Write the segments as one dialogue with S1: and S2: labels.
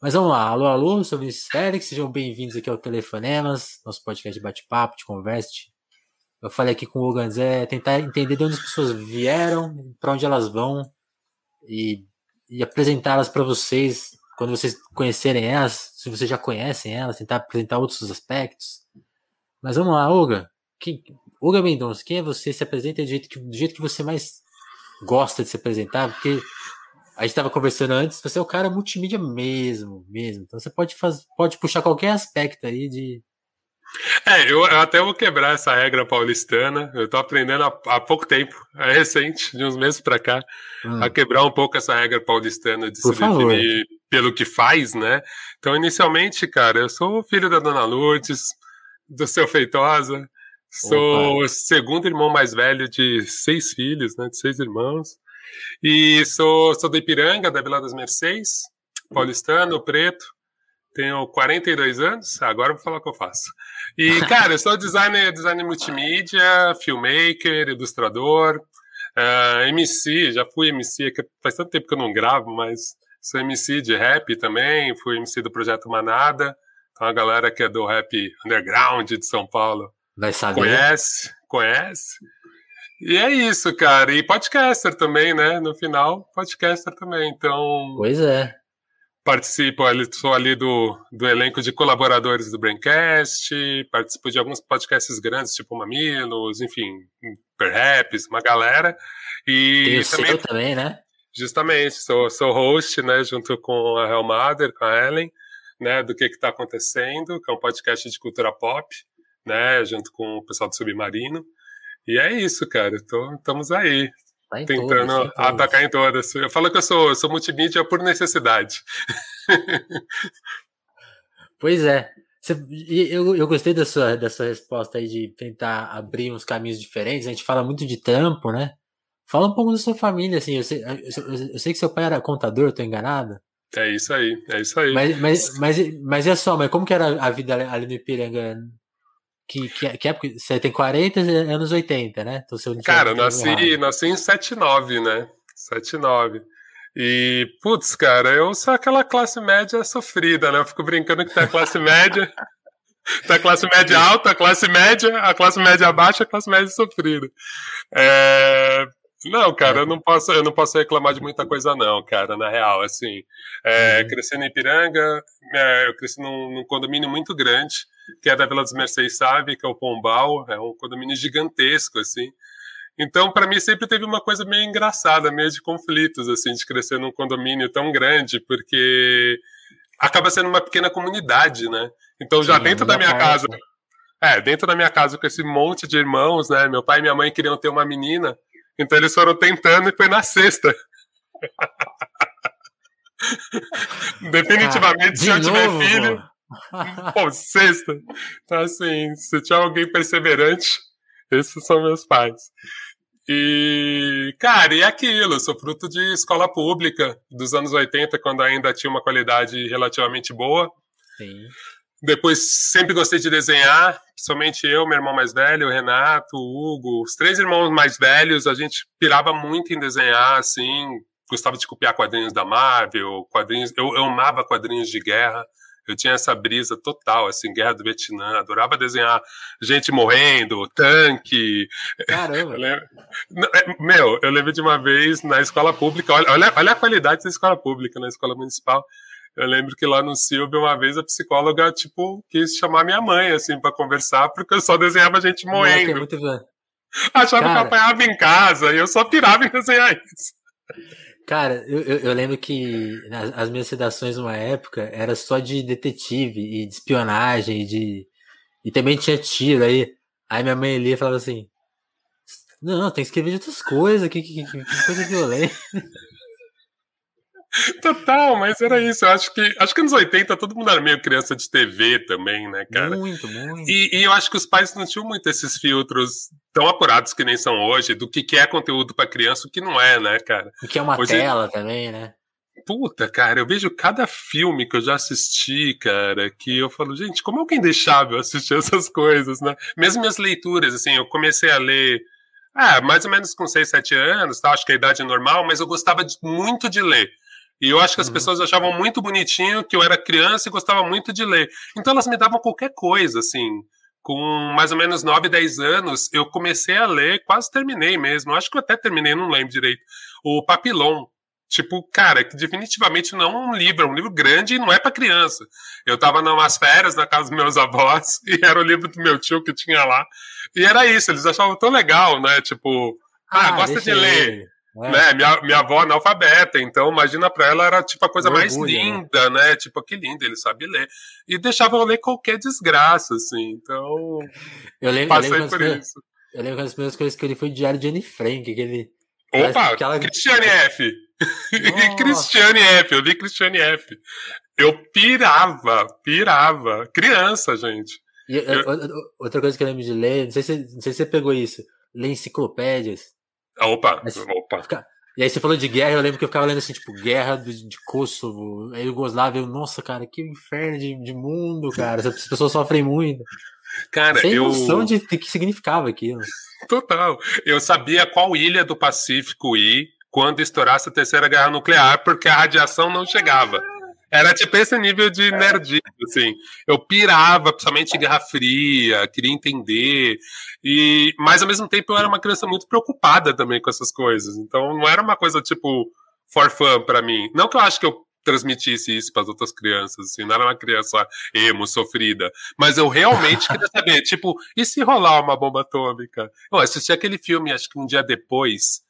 S1: Mas vamos lá, alô, alô, sou o Vinícius Félix, sejam bem-vindos aqui ao Telefonemas, nosso podcast de bate-papo, de conversa. Eu falei aqui com o Hugo é tentar entender de onde as pessoas vieram, para onde elas vão e, e apresentá-las para vocês quando vocês conhecerem elas, se vocês já conhecem elas, tentar apresentar outros aspectos. Mas vamos lá, Olga. Quem, Olga Mendonça, quem é você? Se apresenta do jeito, que, do jeito que você mais gosta de se apresentar, porque a gente estava conversando antes, você é o cara multimídia mesmo, mesmo. Então você pode fazer, pode puxar qualquer aspecto aí de.
S2: É, eu, até vou quebrar essa regra paulistana. Eu tô aprendendo há, há pouco tempo, é recente, de uns meses para cá, hum. a quebrar um pouco essa regra paulistana de
S1: Por
S2: se
S1: favor.
S2: definir pelo que faz, né? Então, inicialmente, cara, eu sou filho da Dona Lourdes, do seu Feitosa, sou o segundo irmão mais velho de seis filhos, né? De seis irmãos. E sou, sou da Ipiranga, da Vila das Mercês, paulistano, preto. Tenho 42 anos, agora vou falar o que eu faço. E, cara, eu sou designer, designer multimídia, filmmaker, ilustrador, uh, MC, já fui MC, faz tanto tempo que eu não gravo, mas sou MC de rap também, fui MC do Projeto Manada, então a galera que é do rap underground de São Paulo
S1: Vai saber.
S2: conhece, conhece. E é isso, cara. E podcaster também, né? No final, podcaster também. Então.
S1: Pois é.
S2: Participo ali, sou ali do, do elenco de colaboradores do Braincast, participo de alguns podcasts grandes, tipo Mamilos, enfim, Perhaps, uma galera. E
S1: Tem o
S2: também,
S1: seu também, né?
S2: justamente, sou, sou host, né, junto com a Helmader, com a Ellen, né, do que que tá acontecendo, que é um podcast de cultura pop, né, junto com o pessoal do Submarino. E é isso, cara. Estamos aí.
S1: Tá em
S2: tentando
S1: todas, em todas.
S2: atacar em todas. Eu falo que eu sou, eu sou multimídia por necessidade.
S1: Pois é. Você- eu, eu gostei da sua, da sua resposta aí de tentar abrir uns caminhos diferentes. A gente fala muito de trampo, né? Fala um pouco da sua família, assim. Eu sei, eu, sei que seu pai era contador, eu tô enganado.
S2: É isso aí, é isso aí.
S1: Mas, mas, mas, mas é só, mas como que era a vida ali- ali no Ipiranga? Que, que, que época? Você tem 40 anos 80, né? Então, se eu não tiver
S2: Cara, eu nasci,
S1: errado.
S2: nasci em 79, né? 79. E, putz, cara, eu sou aquela classe média sofrida, né? Eu fico brincando que a classe média, a classe média alta, a classe média, a classe média baixa, a classe média sofrida. É, Não, cara, eu não posso, eu não posso reclamar de muita coisa, não, cara, na real, assim. É,
S1: Uhum.
S2: Crescendo em Ipiranga, é, eu cresci num, num condomínio muito grande, que é da Vila dos Mercedes Sabe, que é o Pombal, é um condomínio gigantesco, assim. Então, para mim, sempre teve uma coisa meio engraçada, meio de conflitos, assim, de crescer num condomínio tão grande, porque acaba sendo uma pequena comunidade, né? Então, já
S1: Sim,
S2: dentro da minha casa, é, dentro da minha casa com esse monte de irmãos, né? Meu pai e minha mãe queriam ter uma menina, então eles foram tentando e foi na sexta. Definitivamente,
S1: De
S2: se eu tiver
S1: novo,
S2: filho, pô, sexta. Então, assim, se tiver alguém perseverante, esses são meus pais. E, cara, e aquilo, eu sou fruto de escola pública dos anos 80, quando ainda tinha uma qualidade relativamente boa.
S1: Sim.
S2: Depois sempre gostei de desenhar, principalmente eu, meu irmão mais velho, o Renato, o Hugo, os três irmãos mais velhos, a gente pirava muito em desenhar, assim, gostava de copiar quadrinhos da Marvel, quadrinhos, eu, eu amava quadrinhos de guerra, eu tinha essa brisa total, assim, guerra do Vietnã, adorava desenhar gente morrendo, tanque.
S1: Caramba.
S2: Eu lembro- Não, é, Meu, eu lembro de uma vez na escola pública, olha, olha, olha a qualidade da escola pública, na escola municipal. Eu lembro que lá no Silvio, uma vez, a psicóloga, tipo, quis chamar minha mãe, assim, pra conversar, porque eu só desenhava gente morrendo.
S1: muito bom.
S2: Achava que eu
S1: Cara.
S2: apanhava em casa, e eu só pirava em desenhar isso.
S1: Cara, eu, eu, lembro que nas, as minhas redações numa época era só de detetive e de espionagem e de. E também tinha tiro aí. Aí minha mãe lia e falava assim: Não, tem que escrever de outras coisas, que, que, que, que coisa violenta.
S2: Total, mas era isso. Eu acho que, acho que nos 80 todo mundo era meio criança de TV também, né, cara?
S1: Muito, muito.
S2: E, e eu acho que os pais não tinham muito esses filtros tão apurados que nem são hoje, do que, que é conteúdo pra criança e o que não é, né, cara?
S1: E que é uma
S2: Hoje-
S1: tela também, né?
S2: Puta, cara, eu vejo cada filme que eu já assisti, cara, que eu falo, gente, como alguém deixava eu assistir essas coisas, né? Mesmo minhas leituras, assim, eu comecei a ler, ah, mais ou menos com 6, 7 anos, tá? acho que é a idade normal, mas eu gostava de- muito de ler. E eu acho que as uhum. pessoas achavam muito bonitinho que eu era criança e gostava muito de ler. Então elas me davam qualquer coisa, assim. Com mais ou menos 9, 10 anos, eu comecei a ler, quase terminei mesmo. Acho que eu até terminei, não lembro direito. O Papilon. Tipo, cara, que definitivamente não é um livro, é um livro grande e não é para criança. Eu tava numas férias na casa dos meus avós e era o livro do meu tio que tinha lá. E era isso, eles achavam tão legal, né? Tipo, ah, ah gosta de ler. É. Né? Minha, minha avó analfabeta, então imagina pra ela era tipo a coisa mais orgulho, né? linda, né? né? Tipo, que lindo, ele sabe ler. E deixava eu ler qualquer desgraça, assim. Então.
S1: Eu lembro, passei eu lembro por isso. Eu lembro que as primeiras coisas que ele foi Diário de Anne Frank, que ele.
S2: Opa, aquela... Cristiane F. Cristiane F, eu li Cristiane F. Eu pirava, pirava. Criança, gente.
S1: E, eu... Outra coisa que eu lembro de ler, não sei se, não sei se você pegou isso, ler enciclopédias.
S2: Opa, Mas, opa.
S1: Fica... E aí você falou de guerra, eu lembro que eu ficava lendo assim, tipo, guerra de, de Kosovo, a Yugoslávia, eu, nossa, cara, que inferno de, de mundo, cara, as pessoas sofrem muito.
S2: Cara,
S1: Sem
S2: eu...
S1: noção de, de que significava aquilo.
S2: Total. Eu sabia qual ilha do Pacífico ir quando estourasse a terceira guerra nuclear, porque a radiação não chegava. Era tipo esse nível de nerdice, assim. Eu pirava, principalmente em Guerra Fria, queria entender. E, mas ao mesmo tempo eu era uma criança muito preocupada também com essas coisas. Então não era uma coisa tipo for fun para mim. Não que eu acho que eu transmitisse isso para as outras crianças, assim, não era uma criança emo, sofrida, mas eu realmente queria saber, tipo, e se rolar uma bomba atômica? Eu assisti aquele filme, acho que um dia depois,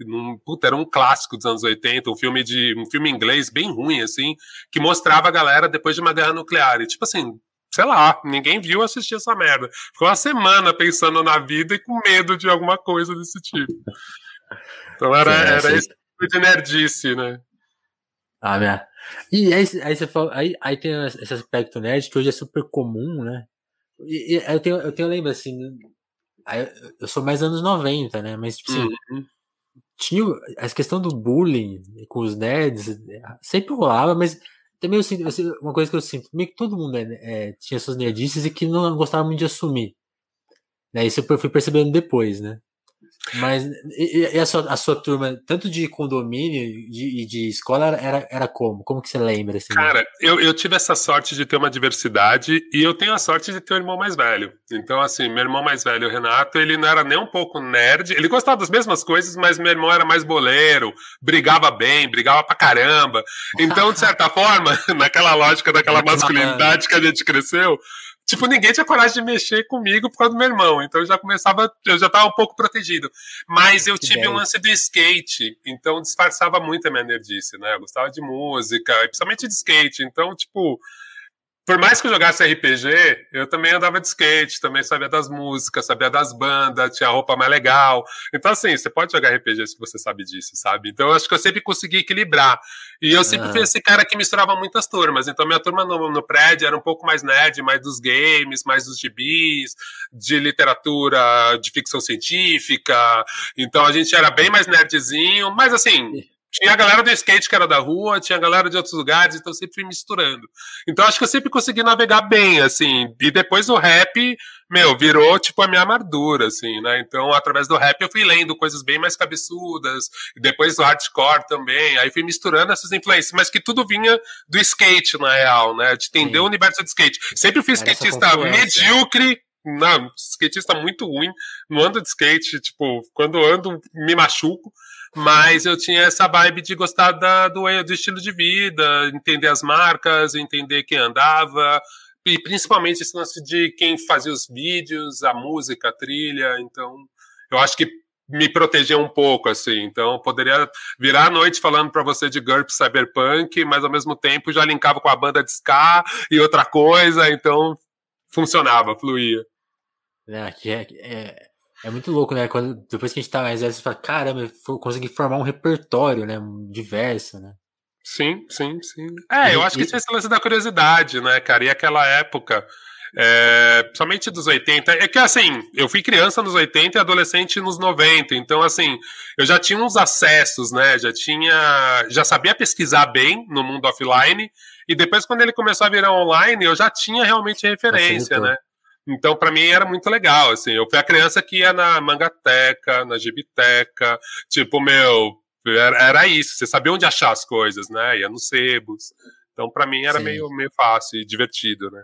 S2: num, puta, era um clássico dos anos 80, um filme de um filme inglês bem ruim assim, que mostrava a galera depois de uma guerra nuclear. E tipo assim, sei lá, ninguém viu assistir essa merda. Ficou uma semana pensando na vida e com medo de alguma coisa desse tipo. Então era, Sim, era esse tipo de nerdice, né?
S1: Ah, minha. E aí, aí você fala, aí, aí tem esse aspecto nerd que hoje é super comum, né? E, e eu tenho, eu tenho lembro assim, eu sou mais anos 90, né? Mas tipo assim, uhum tinha a questão do bullying com os nerds sempre rolava, mas também eu sinto, uma coisa que eu sinto, meio que todo mundo é, é, tinha suas nerdices e que não gostava muito de assumir. Né? Isso eu fui percebendo depois, né? Mas e, e a, sua, a, sua, turma, tanto de condomínio e de, de, escola, era, era como? Como que você lembra? Assim,
S2: Cara, eu, eu tive essa sorte de ter uma diversidade e eu tenho a sorte de ter um irmão mais velho. Então, assim, meu irmão mais velho, o Renato, ele não era nem um pouco nerd. Ele gostava das mesmas coisas, mas meu irmão era mais boleiro, brigava bem, brigava pra caramba. Então, de certa forma, naquela lógica daquela masculinidade que a gente cresceu, tipo, ninguém tinha coragem de mexer comigo por causa do meu irmão. Então eu já começava, eu já estava um pouco protegido. Mas eu tive um lance do skate, então disfarçava muito a minha nerdice, né? Eu gostava de música, principalmente de skate. Então, tipo, por mais que eu jogasse RPG, eu também andava de skate, também sabia das músicas, sabia das bandas, tinha roupa mais legal. Então, assim, você pode jogar RPG se você sabe disso, sabe? Então, eu acho que eu sempre consegui equilibrar. E eu sempre fui esse cara que misturava muitas turmas. Então, minha turma no, no prédio era um pouco mais nerd, mais dos games, mais dos gibis, de literatura, de ficção científica. Então, a gente era bem mais nerdzinho, mas assim tinha a galera do skate que era da rua, tinha a galera de outros lugares, então sempre fui misturando. Então acho que eu sempre consegui navegar bem, assim. E depois o rap, meu, virou tipo a minha amargura, assim, né? Então através do rap eu fui lendo coisas bem mais cabeçudas, e depois do hardcore também. Aí fui misturando essas influências, mas que tudo vinha do skate, na real, né? De entender Sim. o universo do skate. Sempre fui skatista medíocre, não, skatista muito ruim, não ando de skate, tipo, quando ando me machuco. Mas eu tinha essa vibe de gostar da, do, do estilo de vida, entender as marcas, entender quem andava, e principalmente esse lance de quem fazia os vídeos, a música, a trilha. Então, eu acho que me proteger um pouco, assim. Então, poderia virar a noite falando para você de GURP Cyberpunk, mas ao mesmo tempo já linkava com a banda de Ska e outra coisa, então funcionava, fluía.
S1: É, é, é, é muito louco, né? Quando, depois que a gente tá mais velho, você fala, caramba, eu consegui formar um repertório, né? Diverso, né?
S2: Sim, sim, sim. É, eu acho que tinha esse lance da curiosidade, né, cara? E aquela época, é, principalmente dos 80, é que assim, eu fui criança nos 80 e adolescente nos 90, então assim, eu já tinha uns acessos, né? Já tinha. Já sabia pesquisar bem no mundo offline, e depois, quando ele começou a virar online, eu já tinha realmente referência, né? Então, para mim, era muito legal, assim. Eu fui a criança que ia na Mangateca, na Gibiteca, tipo, meu, Era, era isso, você sabia onde achar as coisas, né? Ia nos sebos. Então, para mim, era meio, meio fácil e divertido, né?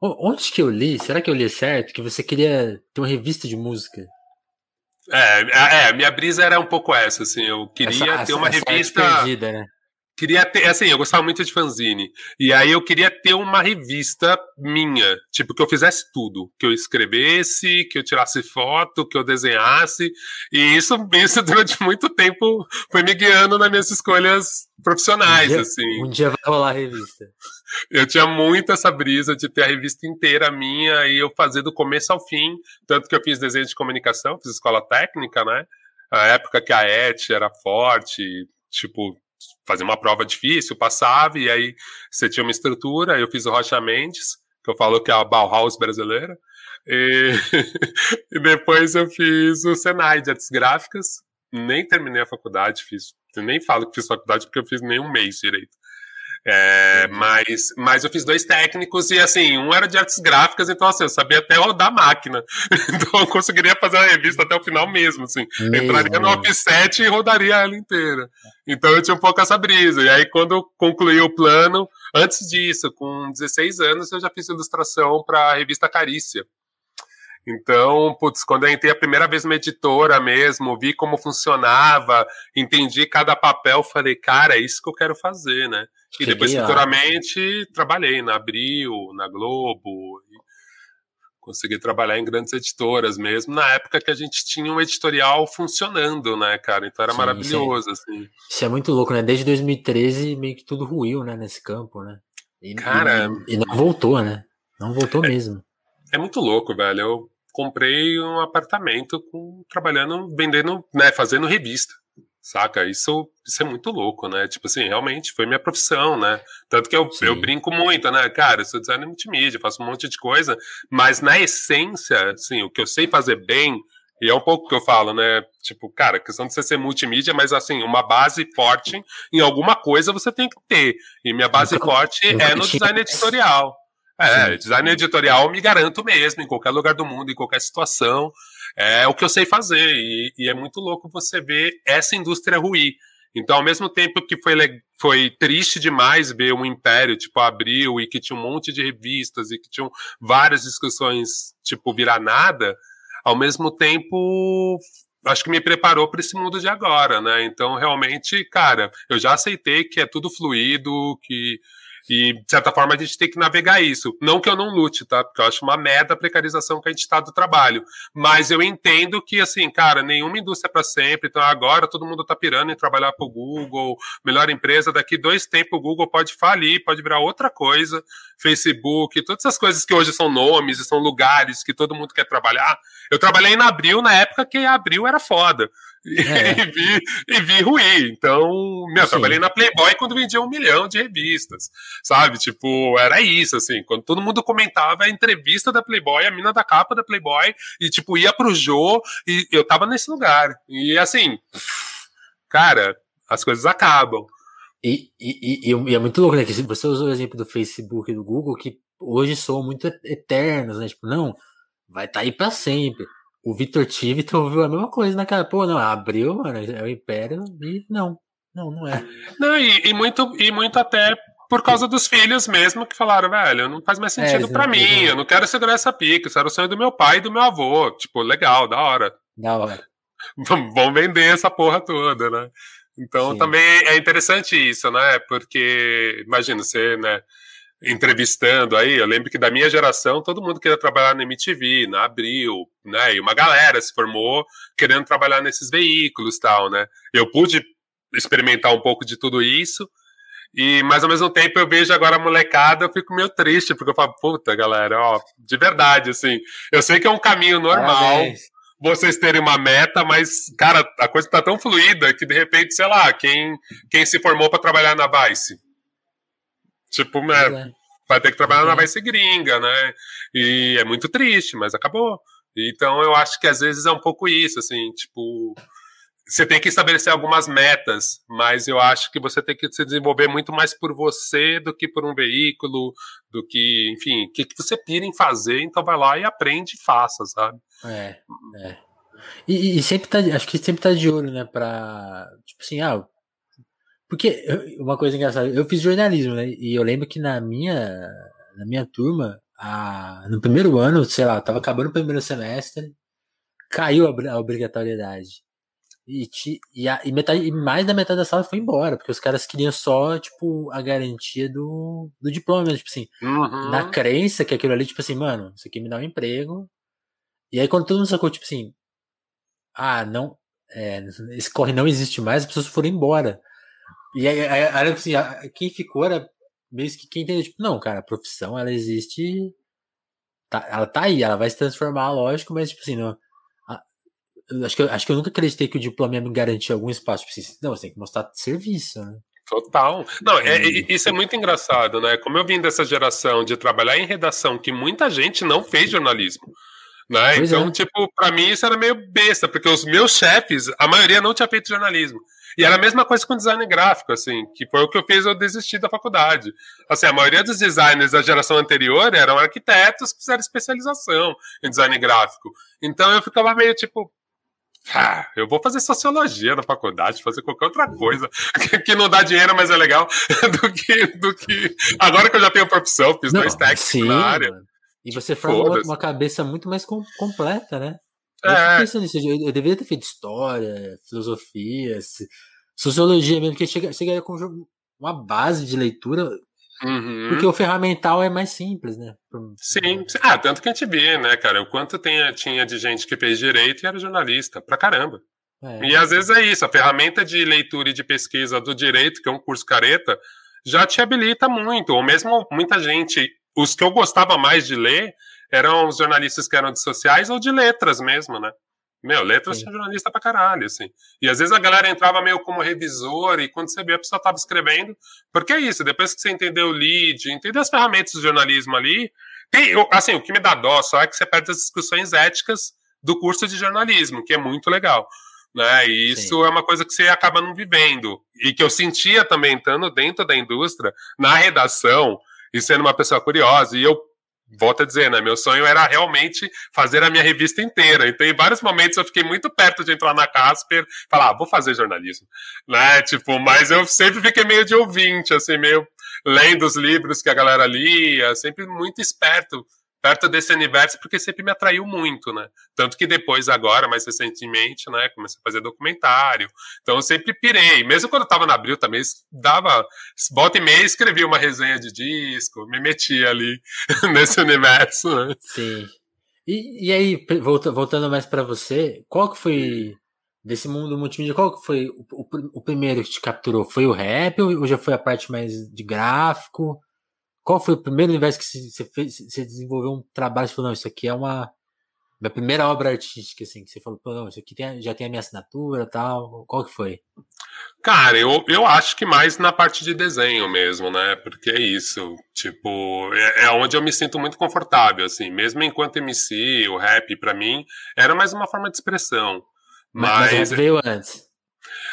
S1: Onde que eu li? Será que eu li certo? Que você queria ter uma revista de música?
S2: É, é, é minha brisa era um pouco essa, assim, eu queria essa, ter uma essa revista. Perdida, né? Queria ter, assim, eu gostava muito de fanzine. E aí eu queria ter uma revista minha, tipo, que eu fizesse tudo. Que eu escrevesse, que eu tirasse foto, que eu desenhasse. E isso, isso durante muito tempo foi me guiando nas minhas escolhas profissionais,
S1: um dia,
S2: assim.
S1: Um dia vai rolar a revista.
S2: Eu tinha muito essa brisa de ter a revista inteira minha e eu fazer do começo ao fim. Tanto que eu fiz desenho de comunicação, fiz escola técnica, né? A época que a ET era forte, tipo, fazer uma prova difícil, passava, e aí você tinha uma estrutura. Eu fiz o Rocha Mendes, que eu falo que é a Bauhaus brasileira. E, e depois eu fiz o Senai de Artes Gráficas. Nem terminei a faculdade, fiz. Nem falo que fiz faculdade porque eu fiz nem um mês direito. É, mas, mas eu fiz dois técnicos e assim, um era de artes gráficas, então assim, eu sabia até rodar máquina. Então eu conseguiria fazer a revista até o final mesmo, assim. Mesmo, Entraria no offset e rodaria ela inteira. Então eu tinha um pouco essa brisa. E aí quando eu concluí o plano, antes disso, com 16 anos, eu já fiz ilustração para a revista Carícia. Então, putz, quando eu entrei a primeira vez numa editora mesmo, vi como funcionava, entendi cada papel, falei, cara, é isso que eu quero fazer, né? E Cheguei depois, futuramente, trabalhei na Abril, na Globo, consegui trabalhar em grandes editoras mesmo, na época que a gente tinha um editorial funcionando, né, cara? Então era Sim, maravilhoso,
S1: isso
S2: é, assim.
S1: Isso é muito louco, né? Desde 2013, meio que tudo ruiu, né, nesse campo, né? E,
S2: cara...
S1: E, e não voltou, né? Não voltou
S2: é,
S1: mesmo.
S2: É muito louco, velho. Eu comprei um apartamento com, trabalhando, vendendo, né, fazendo revista. Saca? Isso, isso é muito louco, né? Tipo assim, realmente foi minha profissão, né? Tanto que eu, eu brinco muito, né? Cara, eu sou designer multimídia, faço um monte de coisa, mas na essência, assim, o que eu sei fazer bem, e é um pouco que eu falo, né? Tipo, cara, questão de você ser multimídia, mas assim, uma base forte em alguma coisa você tem que ter. E minha base forte é no design editorial. É, Sim. design editorial me garanto mesmo, em qualquer lugar do mundo, em qualquer situação. É o que eu sei fazer. E, e é muito louco você ver essa indústria ruir. Então, ao mesmo tempo que foi, foi triste demais ver um império, tipo, abriu e que tinha um monte de revistas e que tinham várias discussões, tipo, virar nada, ao mesmo tempo acho que me preparou para esse mundo de agora, né? Então, realmente, cara, eu já aceitei que é tudo fluido, que e, de certa forma, a gente tem que navegar isso. Não que eu não lute, tá? Porque eu acho uma merda a precarização que a gente está do trabalho. Mas eu entendo que, assim, cara, nenhuma indústria é para sempre. Então, agora todo mundo tá pirando em trabalhar pro Google, melhor empresa. Daqui dois tempos o Google pode falir, pode virar outra coisa. Facebook, todas essas coisas que hoje são nomes e são lugares que todo mundo quer trabalhar. Eu trabalhei na Abril na época que Abril era foda. E, é. e, vi, e vi ruir. Então, meu, trabalhei na Playboy quando vendia um milhão de revistas, sabe? Tipo, era isso, assim. Quando todo mundo comentava a entrevista da Playboy, a mina da capa da Playboy, e, tipo, ia pro Jô, e eu tava nesse lugar. E, assim, cara, as coisas acabam.
S1: E, e, e, e é muito louco, né? Que você usou o exemplo do Facebook e do Google, que hoje são muito eternos, né? Tipo, não, vai estar tá aí para sempre o Victor Tiviton ouviu a mesma coisa naquela, pô, não, abriu, mano, é o Império e não, não, não é.
S2: Não, e, e muito, e muito até por causa dos filhos mesmo que falaram, velho, não faz mais é, sentido é, para mim, eu não quero segurar essa pica, isso era o sonho do meu pai e do meu avô, tipo, legal, da hora.
S1: Da hora.
S2: Vamos vender essa porra toda, né? Então Sim. também é interessante isso, né? Porque, imagina, você, né? Entrevistando aí, eu lembro que da minha geração todo mundo queria trabalhar na MTV, na Abril, né? E uma galera se formou querendo trabalhar nesses veículos, tal, né? Eu pude experimentar um pouco de tudo isso. E, mas ao mesmo tempo eu vejo agora a molecada, eu fico meio triste, porque eu falo, puta, galera, ó, de verdade, assim, eu sei que é um caminho normal, vocês terem uma meta, mas, cara, a coisa tá tão fluida que de repente, sei lá, quem, quem se formou para trabalhar na Vice, Tipo, né, vai ter que trabalhar na vai ser gringa, né? E é muito triste, mas acabou. Então eu acho que às vezes é um pouco isso, assim, tipo, você tem que estabelecer algumas metas, mas eu acho que você tem que se desenvolver muito mais por você do que por um veículo, do que, enfim, o que, que você pira em fazer, então vai lá e aprende e faça, sabe?
S1: É, é. E, e, sempre tá, acho que sempre tá de olho, né, pra, tipo assim, ah, porque uma coisa engraçada, eu fiz jornalismo, né, e eu lembro que na minha, na minha turma, a, no primeiro ano, sei lá, tava acabando o primeiro semestre, caiu a, a obrigatoriedade. E, e, a, e, metade, e mais da metade da sala foi embora, porque os caras queriam só, tipo, a garantia do, do diploma, tipo assim, uhum. na crença que aquilo ali, tipo assim, mano, isso aqui me dá um emprego. E aí quando todo mundo sacou, tipo assim, ah, não, é, esse corre não existe mais, as pessoas foram embora. E aí assim, quem ficou era mesmo que quem entendeu, tipo, não, cara, a profissão, ela existe, tá, ela tá aí, ela vai se transformar, lógico, mas, tipo assim, não, acho que, eu, acho que eu nunca acreditei que o diploma ia me garantir algum espaço. Tipo assim, não, você tem que mostrar serviço, né?
S2: Total. Não, é, isso é muito engraçado, né? Como eu vim dessa geração de trabalhar em redação, que muita gente não fez jornalismo. Né? Então, é. tipo, para mim isso era meio besta, porque os meus chefes, a maioria não tinha feito jornalismo. E era a mesma coisa com design gráfico, assim, que foi o que eu fiz eu desistir da faculdade. Assim, a maioria dos designers da geração anterior eram arquitetos que fizeram especialização em design gráfico. Então eu ficava meio tipo, ah, eu vou fazer sociologia na faculdade, fazer qualquer outra coisa que não dá dinheiro, mas é legal, do que, do que. Agora que eu já tenho profissão, fiz não, dois técnicos na área.
S1: E você forma uma, uma, cabeça muito mais com, completa, né? Eu é. pensando nisso, eu, eu, deveria ter feito história, filosofia, sociologia mesmo, porque chega, chegaria com uma base de leitura Uhum. Porque o ferramental é mais simples, né?
S2: Sim, ah, tanto que a gente vê, né, cara, o quanto tem, tinha de gente que fez direito e era jornalista, pra caramba. É. E às vezes é isso, a ferramenta de leitura e de pesquisa do direito, que é um curso careta, já te habilita muito, ou mesmo muita gente, os que eu gostava mais de ler eram os jornalistas que eram de sociais ou de letras mesmo, né? Meu, letras tinha jornalista pra caralho, assim. E às vezes a galera entrava meio como revisor, e quando você vê a pessoa tava escrevendo. Porque é isso, depois que você entendeu o lead, entendeu as ferramentas do jornalismo ali. Tem, assim, o que me dá dó só é que você perde as discussões éticas do curso de jornalismo, que é muito legal. Né? E isso Sim. é uma coisa que você acaba não vivendo. E que eu sentia também estando dentro da indústria, na redação, e sendo uma pessoa curiosa. E eu volto a dizer, né? Meu sonho era realmente fazer a minha revista inteira. Então, em vários momentos, eu fiquei muito perto de entrar na Casper e falar, ah, vou fazer jornalismo, né? Tipo, mas eu sempre fiquei meio de ouvinte, assim, meio lendo os livros que a galera lia, sempre muito esperto perto desse universo porque sempre me atraiu muito, né? Tanto que depois, agora, mais recentemente, né, comecei a fazer documentário. Então eu sempre pirei. Mesmo quando eu tava na Abril também, dava. Volta e meia escrevia uma resenha de disco, me metia ali nesse universo, né?
S1: Sim. E, e aí, voltando mais para você, qual que foi. Desse mundo multimídia, qual que foi o, o, o primeiro que te capturou? Foi o rap ou já foi a parte mais de gráfico? Qual foi o primeiro universo que você fez, você desenvolveu um trabalho e falou, não, isso aqui é uma minha primeira obra artística, assim, que você falou, pô, não, isso aqui tem, já tem a minha assinatura tal. Qual que foi?
S2: Cara, eu, eu acho que mais na parte de desenho mesmo, né? Porque é isso. Tipo, é, é onde eu me sinto muito confortável, assim. Mesmo enquanto MC, o rap, para mim, era mais uma forma de expressão. Mas, mas
S1: veio antes.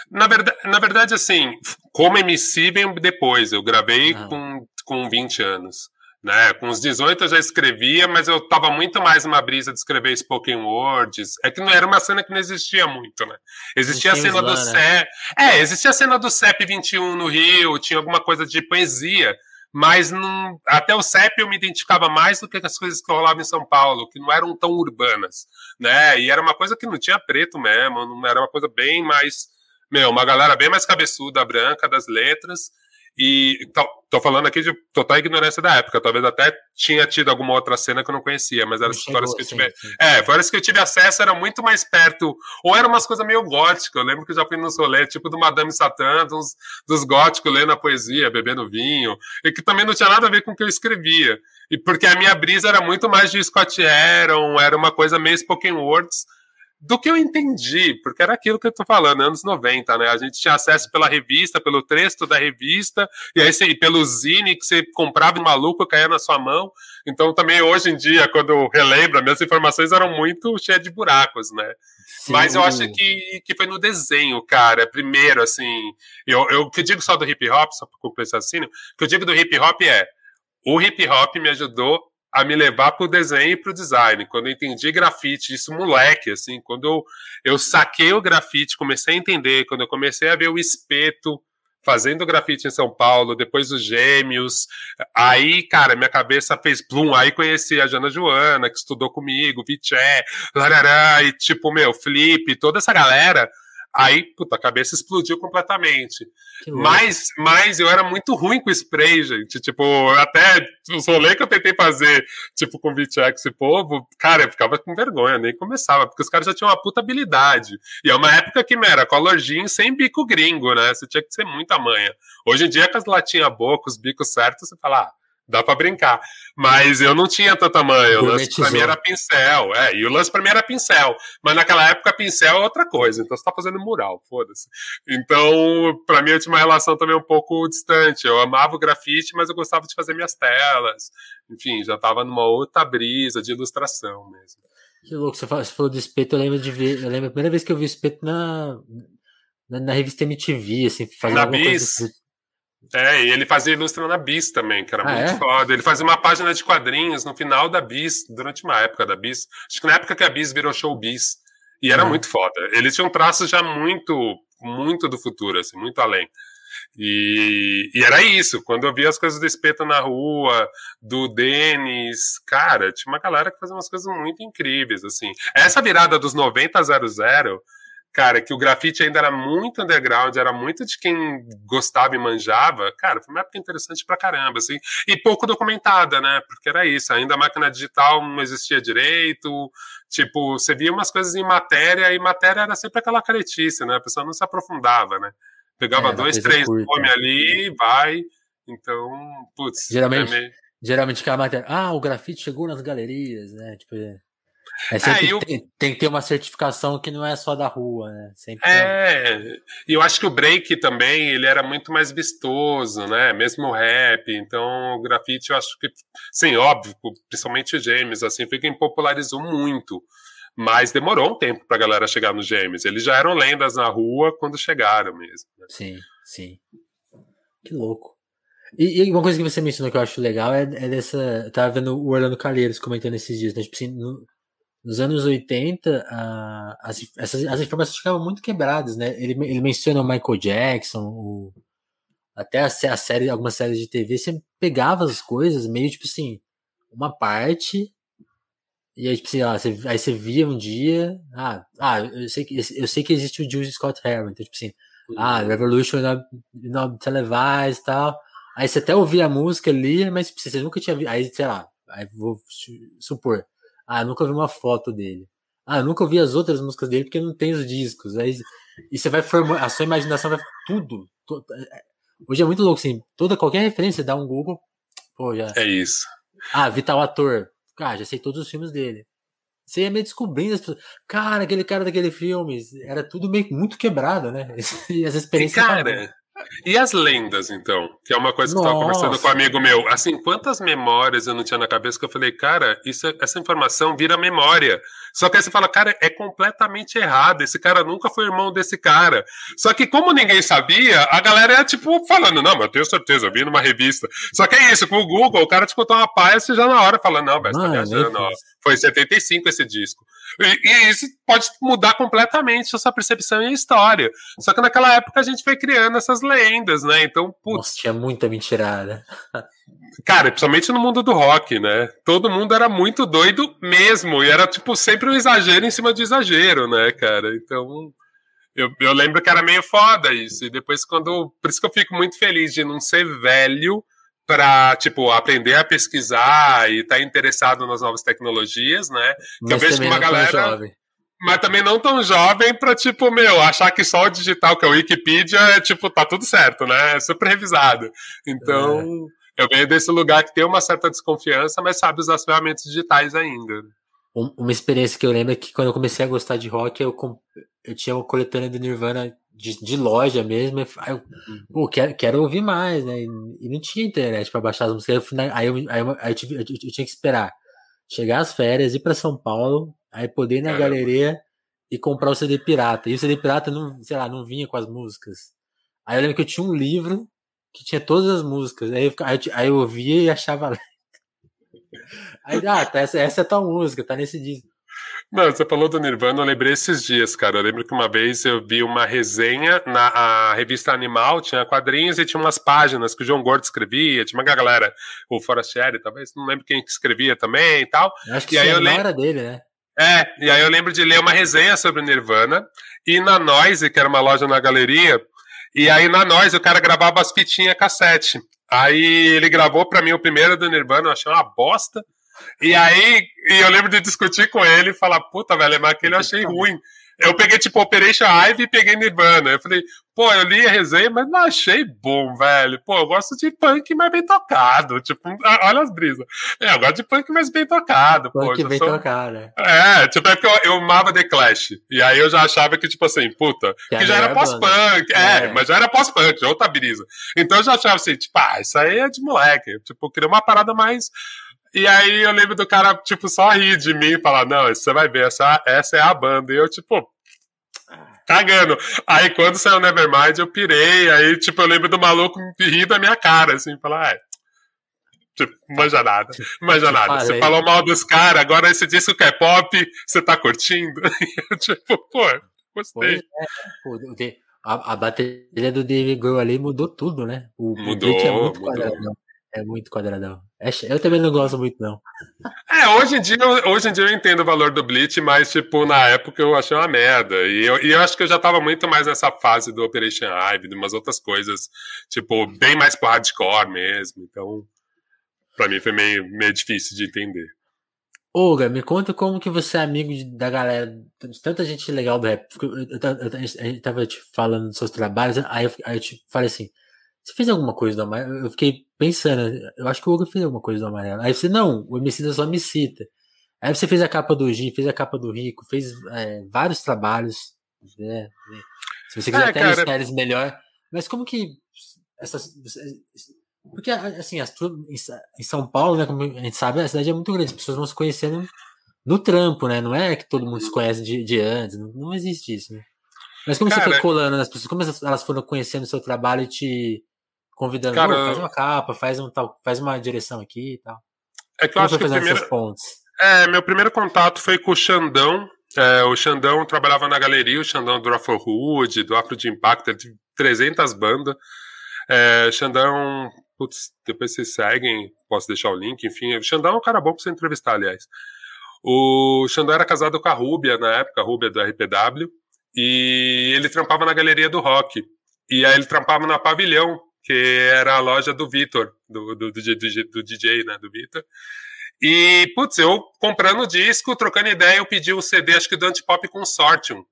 S2: Na verdade, na verdade, assim, como MC veio depois. Eu gravei uhum. com com 20 anos. Né? Com os 18 eu já escrevia, mas eu estava muito mais numa brisa de escrever spoken words. É que não era uma cena que não existia muito, né? Existia a cena do CEP. É, existia a cena do CEP 21 no Rio, tinha alguma coisa de poesia, mas não, até o CEP eu me identificava mais do que as coisas que rolavam em São Paulo, que não eram tão urbanas, né? E era uma coisa que não tinha preto mesmo, não era uma coisa bem mais, meu, uma galera bem mais cabeçuda, branca das letras e tô, tô, falando aqui de total ignorância da época. Talvez até tinha tido alguma outra cena que eu não conhecia, mas eram histórias que eu tive. Sim, sim. É, várias que eu tive acesso era muito mais perto. Ou eram umas coisas meio góticas. Eu lembro que eu já fui no solé, tipo do Madame Satã, dos, dos góticos lendo a poesia, bebendo vinho, e que também não tinha nada a ver com o que eu escrevia. E porque a minha brisa era muito mais de Scott Aaron, era uma coisa meio spoken words do que eu entendi, porque era aquilo que eu tô falando, anos 90, né? A gente tinha acesso pela revista, pelo texto da revista, e aí você, pelo zine que você comprava um maluco caía na sua mão. Então também hoje em dia, quando eu relembro, minhas informações eram muito cheias de buracos, né? Sim. Mas eu acho que, que foi no desenho, cara. Primeiro, assim, eu, eu que digo só do hip hop, só para completar assim, o que eu digo do hip hop é o hip hop me ajudou a me levar pro desenho e pro design. Quando eu entendi grafite, isso moleque, assim, quando eu, eu saquei o grafite, comecei a entender, quando eu comecei a ver o espeto fazendo grafite em São Paulo, depois os Gêmeos. Aí, cara, minha cabeça fez plum. Aí conheci a Jana Joana, que estudou comigo, Viché, e tipo, meu, Flip, toda essa galera. Aí, puta, a cabeça explodiu completamente. Mas, mas eu era muito ruim com spray, gente. Tipo, até os rolês que eu tentei fazer, tipo, com VTX e povo, cara, eu ficava com vergonha, nem começava, porque os caras já tinham uma puta habilidade. E é uma época que, era color jean sem bico gringo, né? Você tinha que ser muita manha. Hoje em dia, com as latinhas boas, com os bicos certos, você fala, ah, dá para brincar. Mas eu não tinha tanta manha. O lance pra mim era pincel. É, e o lance pra mim era pincel. Mas naquela época, pincel é outra coisa. Então você tá fazendo mural, foda-se. Então, pra mim, eu tinha uma relação também um pouco distante. Eu amava o grafite, mas eu gostava de fazer minhas telas. Enfim, já tava numa outra brisa de ilustração mesmo.
S1: Que louco, você falou, do espeto, eu lembro de ver. Eu lembro a primeira vez que eu vi o espeto na, na, na revista MTV, assim,
S2: fazendo na Bis. Coisa é, e ele fazia ilustra na Bis também, que era ah, muito é? foda. Ele fazia uma página de quadrinhos no final da Bis, durante uma época da Bis. Acho que na época que a Bis virou show Bis. E era uhum. muito foda. Ele tinha um traço já muito, muito do futuro, assim, muito além. E, e, era isso, quando eu via as coisas do espeto na rua, do Denis, cara, tinha uma galera que fazia umas coisas muito incríveis, assim. Essa virada dos 90 a 00 cara, que o grafite ainda era muito underground, era muito de quem gostava e manjava, cara, foi uma época interessante pra caramba, assim, e pouco documentada, né, porque era isso, ainda a máquina digital não existia direito, tipo, você via umas coisas em matéria, e matéria era sempre aquela caretice, né, a pessoa não se aprofundava, né, pegava é, dois, três nomes ali, vai, então, putz...
S1: Geralmente, é meio... geralmente aquela matéria, ah, o grafite chegou nas galerias, né, tipo... É, sempre é, tem, tem, que ter uma certificação que não é só da rua, né? Sempre
S2: é, e eu acho que o break também, ele era muito mais vistoso, né? Mesmo o rap, então o grafite eu acho que, sim, óbvio, principalmente os James, assim, foi quem popularizou muito, mas demorou um tempo pra galera chegar nos James, eles já eram lendas na rua quando chegaram mesmo. Né?
S1: Sim, sim. Que louco. E, e, uma coisa que você mencionou que eu acho legal é, é dessa. Eu tava vendo o Orlando Calheiros comentando esses dias, né? Tipo assim, no, nos anos 80, uh, as, essas, as informações ficavam muito quebradas, né? Ele, ele menciona o Michael Jackson, o, até a, a, série, algumas séries de TV, você pegava as coisas meio tipo assim, uma parte, e aí, tipo assim, ó, você, aí você via um dia, ah, ah eu, sei que, eu sei que existe o Jules Scott Heron, então, tipo assim, ah, uhum. Revolution not, not televised e tal. Aí você até ouvia a música ali, mas tipo, você nunca tinha visto, aí, sei lá, aí vou supor, ah, nunca vi uma foto dele. Ah, nunca vi as outras músicas dele porque não tem os discos. Aí, e você vai formar, a sua imaginação vai tudo. tudo é, é, hoje é muito louco, assim. Toda, qualquer referência, dá um Google, pô, já.
S2: É isso.
S1: Ah, Vital Ator. Cara, já sei todos os filmes dele. Você ia meio descobrindo as pessoas. Cara, aquele cara daquele filme. Era tudo meio muito quebrado, né? E as experiências.
S2: E cara, e as lendas, então? Que é uma coisa que Nossa. eu estava conversando com um amigo meu. Assim, quantas memórias eu não tinha na cabeça que eu falei, cara, isso, é, essa informação vira memória. Só que aí você fala, cara, é completamente errado. Esse cara nunca foi irmão desse cara. Só que como ninguém sabia, a galera ia, tipo, falando, não, mas eu tenho certeza, eu vi numa revista. Só que é isso, com o Google, o cara te contou uma paia, você já na hora fala, não, mas tá viajando, ó. Foi em 75 esse disco. E, e, isso pode mudar completamente a sua percepção e a história. Só que naquela época a gente foi criando essas lendas, né? Então,
S1: putz. Nossa, tinha muita mentirada.
S2: Cara, principalmente no mundo do rock, né? Todo mundo era muito doido mesmo. E era, tipo, sempre um exagero em cima de exagero, né, cara? Então. Eu, eu lembro que era meio foda isso. E depois, quando. Por isso que eu fico muito feliz de não ser velho para tipo aprender a pesquisar e estar tá interessado nas novas tecnologias, né? Que eu vejo que uma galera mas também não tão jovem para tipo, meu, achar que só o digital, que é o Wikipedia, é tipo, tá tudo certo, né? É super revisado. Então, é. eu venho desse lugar que tem uma certa desconfiança, mas sabe usar as ferramentas digitais ainda.
S1: Uma experiência que eu lembro é que quando eu comecei a gostar de rock, eu, eu tinha uma coletânea do Nirvana de, de loja mesmo. Aí eu, pô, quero, quero ouvir mais, né? E, e não tinha internet para baixar as músicas. Aí eu, aí eu, aí eu, tive, eu, eu, tinha que esperar chegar as férias, ir para São Paulo, aí poder ir na Caramba. galeria e comprar o CD pirata. E o CD pirata não, sei lá, não vinha com as músicas. Aí eu lembro que eu tinha um livro que tinha todas as músicas. Aí eu, aí eu, aí eu ouvia e achava. Aí, ah, tá, essa, essa é a tua música, tá nesse disco.
S2: Não, você falou do Nirvana, eu lembrei esses dias, cara. Eu lembro que uma vez eu vi uma resenha na revista Animal, tinha quadrinhos e tinha umas páginas que o João Gordo escrevia, tinha uma galera, o Forastieri, talvez, não lembro quem que escrevia também e tal.
S1: Eu acho que
S2: e aí
S1: eu
S2: lembro...
S1: era dele, né?
S2: É, e aí eu lembro de ler uma resenha sobre o Nirvana, e na Noise, que era uma loja na galeria, e aí na Noise o cara gravava as fitinhas cassete. Aí ele gravou para mim o primeiro do Nirvana, eu achei uma bosta. E aí e eu lembro de discutir com ele e falar, puta, velho, mas aquele eu achei ruim. Eu peguei, tipo, Operation Ivy e peguei Nirvana. Eu falei, pô, eu li a resenha, mas não achei bom, velho. Pô, eu gosto de punk mais bem tocado. Tipo, olha as brisas. É, eu gosto de punk mais bem tocado.
S1: Punk
S2: pô,
S1: bem
S2: sou...
S1: tocado. É,
S2: é tipo, é porque eu, eu amava The Clash. E aí eu já achava que, tipo assim, puta, que, que já era pós-punk. É, é, mas já era pós-punk, outra brisa. Então eu já achava assim, tipo, ah, isso aí é de moleque. Tipo, eu queria uma parada mais e aí eu lembro do cara, tipo, só rir de mim e falar, não, você vai ver, essa, essa é a banda. E eu, tipo, cagando. Aí quando saiu Nevermind, eu pirei. Aí, tipo, eu lembro do maluco rir da minha cara, assim, falar, é. Tipo, manja nada, manja nada. Você falou mal dos caras, agora esse disco que é pop, você tá curtindo? eu, tipo, pô, gostei. É,
S1: a, a bateria do David Grohl ali mudou tudo, né?
S2: O, mudou, é muito
S1: mudou. É muito quadradão. É, eu também não gosto muito, não.
S2: É, hoje em, dia, hoje em dia eu entendo o valor do Bleach, mas, tipo, na época eu achei uma merda. E eu, e eu acho que eu já tava muito mais nessa fase do Operation Ivy, de umas outras coisas, tipo, bem mais pro hardcore mesmo. Então, pra mim foi meio, meio difícil de entender.
S1: Olga, me conta como que você é amigo da galera, de tanta gente legal do rap. Eu, eu, eu, a gente tava te falando dos seus trabalhos, aí eu, aí eu te falei assim, você fez alguma coisa do amarelo? Eu fiquei pensando, eu acho que o Hugo fez alguma coisa do amarelo. Aí você, não, o Emicida só me cita. Aí você fez a capa do G, fez a capa do Rico, fez é, vários trabalhos. Né? Se você quiser é, até listar eles melhor. Mas como que essas. Porque, assim, as, em São Paulo, né, como a gente sabe, a cidade é muito grande, as pessoas vão se conhecendo no trampo, né? Não é que todo mundo se conhece de, de antes, não, não existe isso, né? Mas como Cara, você foi colando nas pessoas, como elas foram conhecendo o seu trabalho e te convidando, Cara, faz uma capa, faz, um, tal, faz uma direção aqui e tal.
S2: É que eu acho que primeiro, pontos? É, meu primeiro contato foi com o Xandão. É, o Xandão trabalhava na galeria, o Xandão do Afro Hood, do Afro de Impacto, de 300 bandas. É, Xandão, putz, depois vocês seguem, posso deixar o link, enfim. O Xandão é um cara bom pra você entrevistar, aliás. O Xandão era casado com a Rúbia na época, a Rúbia do RPW, e ele trampava na galeria do rock. E aí ele trampava na Pavilhão, que era a loja do Vitor, do, do, do, do, DJ, né, do Vitor. E, putz, eu comprando disco, trocando ideia, eu pedi o um CD, acho que do Antipop Consortium,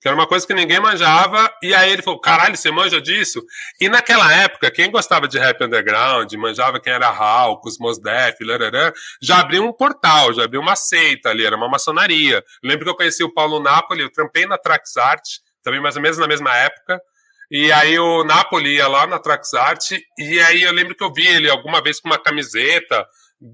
S2: que era uma coisa que ninguém manjava, e aí ele falou, caralho, você manja disso? E naquela época, quem gostava de rap underground, manjava quem era Hawk, Mos Def, larará, já abriu um portal, já abriu uma seita ali, era uma maçonaria. lembro que eu conheci o Paulo Napoli, eu trampei na Traxart, também mais ou menos na mesma época, e aí o Napoli ia lá na Traxart, e aí eu lembro que eu vi ele alguma vez com uma camiseta.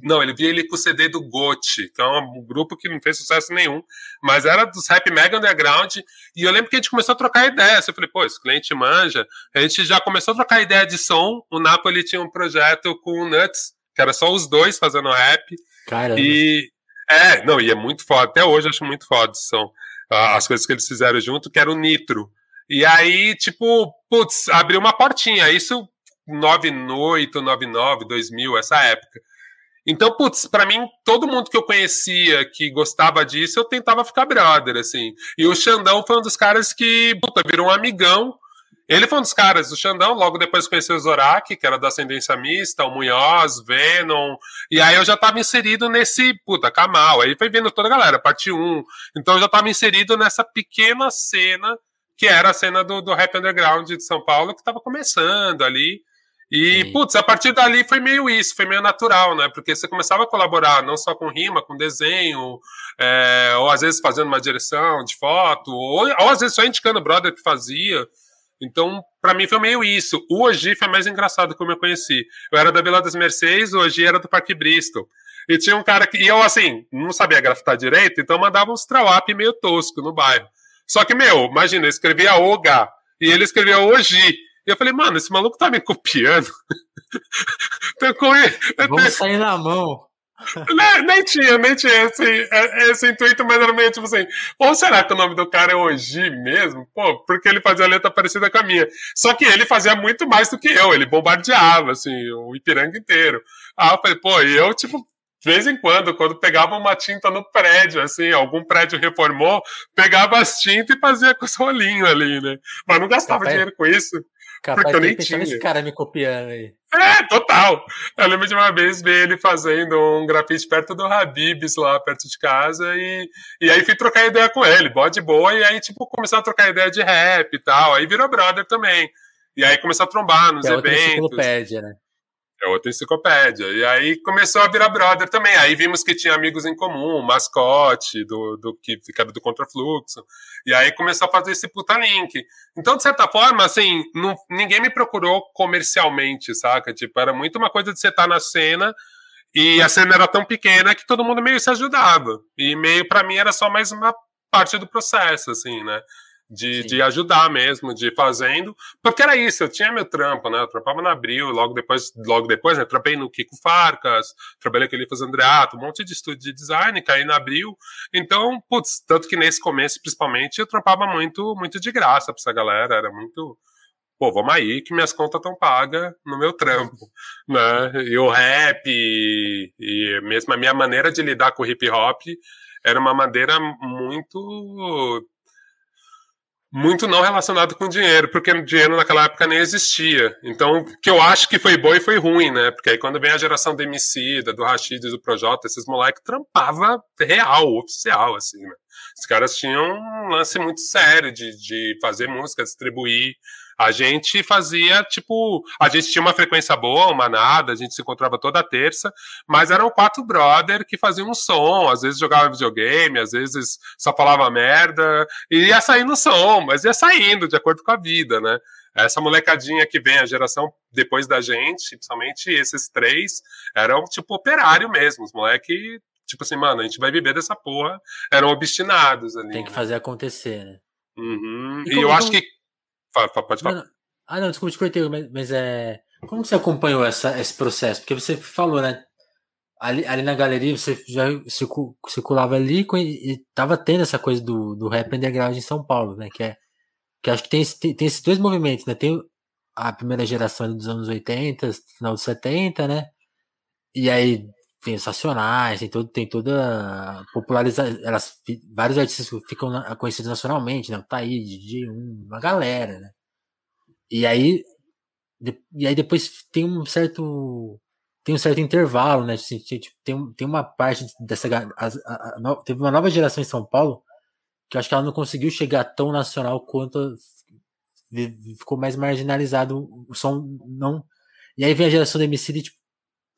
S2: Não, ele via ele com o CD do Gotti, que é um grupo que não fez sucesso nenhum, mas era dos rap mega underground. E eu lembro que a gente começou a trocar ideias. Eu falei, pô, esse cliente manja. A gente já começou a trocar ideia de som. O Napoli tinha um projeto com o Nuts, que era só os dois fazendo rap.
S1: Caramba.
S2: E é, não, e é muito foda. Até hoje eu acho muito foda som. As coisas que eles fizeram junto, que era o Nitro. E aí, tipo, putz, abriu uma portinha. Isso 98, 99, 2000, essa época. Então, putz, pra mim, todo mundo que eu conhecia que gostava disso, eu tentava ficar brother, assim. E o Xandão foi um dos caras que, puta, virou um amigão. Ele foi um dos caras, o Xandão, logo depois conheceu o Zorak, que era da ascendência mista, o Munhoz, Venom. E aí eu já tava inserido nesse, puta, Kamal. Aí foi vendo toda a galera, parte 1. Então eu já tava inserido nessa pequena cena que era a cena do, do rap underground de São Paulo, que estava começando ali. E, Sim. putz, a partir dali foi meio isso, foi meio natural, né? Porque você começava a colaborar não só com rima, com desenho, é, ou às vezes fazendo uma direção de foto, ou, ou às vezes só indicando o brother que fazia. Então, para mim foi meio isso. O Oji foi mais engraçado como eu conheci. Eu era da Vila das Mercedes, o era do Parque Bristol. E tinha um cara que. E eu, assim, não sabia grafitar direito, então mandava uns trawap meio tosco no bairro. Só que, meu, imagina, eu escrevia Oga e ele escrevia Oji. E eu falei, mano, esse maluco tá me copiando.
S1: Vamos sair na mão.
S2: nem, nem, tinha, nem tinha esse, esse intuito, mas era meio tipo assim, ou será que o nome do cara é Oji mesmo? Pô, porque ele fazia a letra parecida com a minha. Só que ele fazia muito mais do que eu, ele bombardeava, assim, o Ipiranga inteiro. Aí eu falei, pô, e eu, tipo, de vez em quando, quando pegava uma tinta no prédio, assim, algum prédio reformou, pegava as tintas e fazia com os rolinhos ali, né? Mas não gastava Capaz, dinheiro com isso.
S1: Capaz porque eu nem tinha. esse cara me copiando aí.
S2: É, total. Eu lembro de uma vez ver ele fazendo um grafite perto do Habibs, lá perto de casa, e, e aí fui trocar ideia com ele, bode boa, e aí, tipo, começou a trocar ideia de rap e tal, aí virou brother também. E aí começou a trombar nos é eventos. Enciclopédia, né? É outra enciclopédia. E aí começou a virar brother também. Aí vimos que tinha amigos em comum, mascote do, do que ficava do contrafluxo. E aí começou a fazer esse puta link. Então, de certa forma, assim, não, ninguém me procurou comercialmente, saca? Tipo, era muito uma coisa de você estar tá na cena e a cena era tão pequena que todo mundo meio se ajudava. E meio, para mim, era só mais uma parte do processo, assim, né? De, de ajudar mesmo, de ir fazendo, porque era isso, eu tinha meu trampo, né? Eu trampava na Abril, logo depois, logo depois, né? Trampei no Kiko Farcas, trabalhei com ele fazendo Andreato, um monte de estúdio de design, caí na Abril. Então, putz, tanto que nesse começo, principalmente, eu trampava muito, muito de graça pra essa galera, era muito. Pô, vamos aí que minhas contas estão pagas no meu trampo, né? E o rap, e, e mesmo a minha maneira de lidar com o hip hop era uma maneira muito muito não relacionado com dinheiro, porque dinheiro naquela época nem existia. Então, que eu acho que foi bom e foi ruim, né? Porque aí quando vem a geração do Emicida, do Rashid, do Projota, esses moleques trampava real, oficial, assim, né? Os caras tinham um lance muito sério de, de fazer música, distribuir, a gente fazia, tipo, a gente tinha uma frequência boa, uma nada, a gente se encontrava toda terça, mas eram quatro brother que faziam um som, às vezes jogava videogame, às vezes só falava merda, e ia saindo som, mas ia saindo de acordo com a vida, né? Essa molecadinha que vem, a geração depois da gente, principalmente esses três, eram tipo operário mesmo, os moleque tipo assim, mano, a gente vai viver dessa porra, eram obstinados ali.
S1: Tem que né? fazer acontecer, né?
S2: Uhum. E, e eu acho que Fala, pode falar.
S1: Não, ah, não, desculpa, te cortei, mas, mas é. Como você acompanhou essa, esse processo? Porque você falou, né? Ali, ali na galeria você já circulava ali e, e tava tendo essa coisa do, do rap underground em São Paulo, né? Que é. Que acho que tem, tem, tem esses dois movimentos, né? Tem a primeira geração dos anos 80, final dos 70, né? E aí tem os Racionais, tem, todo, tem toda popularizada. Elas, vários artistas ficam conhecidos nacionalmente, né? O Taí, DJ1, uma galera, né? E aí, de, e aí depois tem um certo tem um certo intervalo, né? Assim, tipo, tem, tem uma parte dessa. A, a, a, teve uma nova geração em São Paulo que eu acho que ela não conseguiu chegar tão nacional quanto ficou mais marginalizado o som não. E aí vem a geração do MC tipo,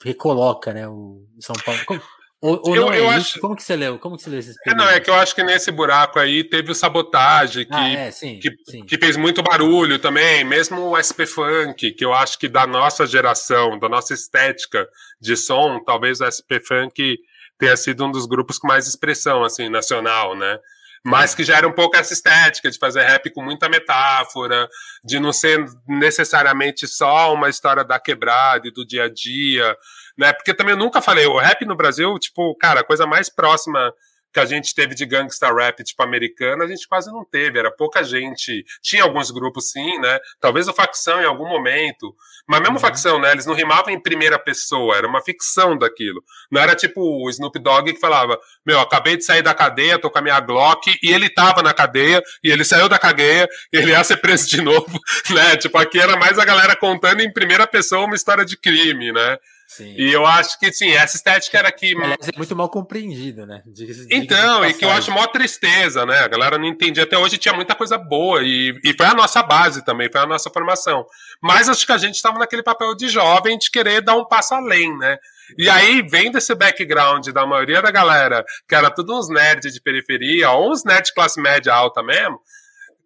S1: recoloca, né, o São Paulo. Como, ou, ou eu, não é eu? Acho... Como que você leu? Como que você leu esses
S2: é, Não, é que eu acho que nesse buraco aí teve o sabotagem, que, ah, é, sim, que, sim. que, fez muito barulho também, mesmo o SP Funk, que eu acho que da nossa geração, da nossa estética de som, talvez o SP Funk tenha sido um dos grupos com mais expressão, assim, nacional, né? Mas que já era um pouco essa estética de fazer rap com muita metáfora, de não ser necessariamente só uma história da quebrada e do dia a dia, né? Porque também eu nunca falei, o rap no Brasil, tipo, cara, a coisa mais próxima que a gente teve de gangsta rap, tipo, americana, a gente quase não teve, era pouca gente. Tinha alguns grupos, sim, né? Talvez o Facção em algum momento, mas mesmo uhum. Facção, né? Eles não rimavam em primeira pessoa, era uma ficção daquilo. Não era tipo o Snoop Dogg que falava, meu, acabei de sair da cadeia, tô com a minha Glock, e ele tava na cadeia, e ele saiu da cadeia, e ele ia ser preso de novo, né? Tipo, aqui era mais a galera contando em primeira pessoa uma história de crime, né? Sim. E eu acho que, sim, essa estética era que.
S1: Aliás, é muito mal compreendida, né?
S2: Diga, então, e que eu acho maior tristeza, né? A galera não entendia. Até hoje tinha muita coisa boa. E, e foi a nossa base também, foi a nossa formação. Mas acho que a gente estava naquele papel de jovem de querer dar um passo além, né? E aí, vendo esse background da maioria da galera, que era tudo uns nerds de periferia, ou uns nerds de classe média alta mesmo,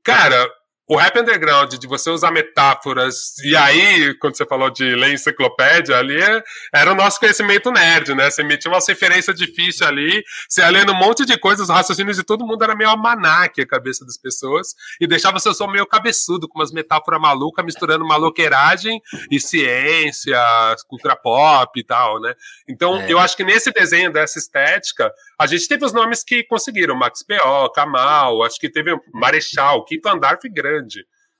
S2: cara, o rap underground, de você usar metáforas, e aí, quando você falou de ler enciclopédia, ali era o nosso conhecimento nerd, né? Você metia uma referência difícil ali, você ia lendo um monte de coisas, os raciocínios de todo mundo era meio almanaque a cabeça das pessoas, e deixava seu som meio cabeçudo, com umas metáforas malucas, misturando maloqueiragem e ciência, cultura pop e tal, né? Então, é. eu acho que nesse desenho dessa estética, a gente teve os nomes que conseguiram, Max P.O., Kamal, acho que teve Marechal, Quinto Andar foi grande.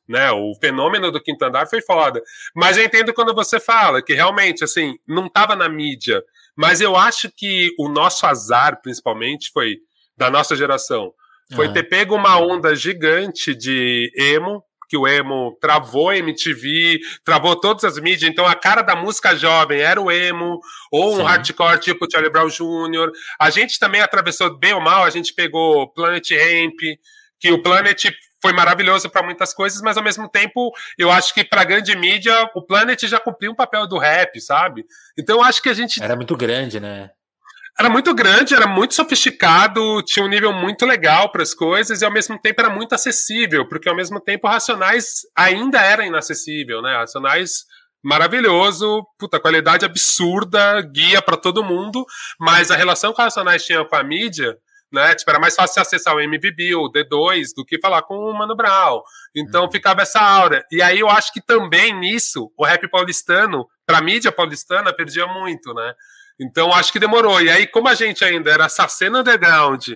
S2: Né, o fenômeno do quinto andar foi foda. Mas eu entendo quando você fala que realmente, assim, não estava na mídia. Mas eu acho que o nosso azar, principalmente, foi da nossa geração. Foi uhum. ter pego uma onda gigante de emo, que o emo travou MTV, travou todas as mídias, então a cara da música jovem era o emo, ou um Sim. hardcore tipo Charlie Brown Jr. A gente também atravessou bem ou mal, a gente pegou Planet Ramp, que o Planet foi maravilhoso para muitas coisas, mas ao mesmo tempo eu acho que para grande mídia o Planet já cumpriu um papel do rap, sabe? Então eu acho que a gente
S1: era muito grande, né?
S2: Era muito grande, era muito sofisticado, tinha um nível muito legal para as coisas e ao mesmo tempo era muito acessível, porque ao mesmo tempo Racionais ainda era inacessível, né? Racionais maravilhoso, puta qualidade absurda, guia para todo mundo, mas a relação que Racionais tinha com a mídia né? Tipo, era mais fácil acessar o MVB, o D2, do que falar com o Mano Brown. Então uhum. ficava essa aura. E aí eu acho que também nisso, o rap paulistano, pra mídia paulistana, perdia muito, né? Então acho que demorou. E aí, como a gente ainda era essa cena underground,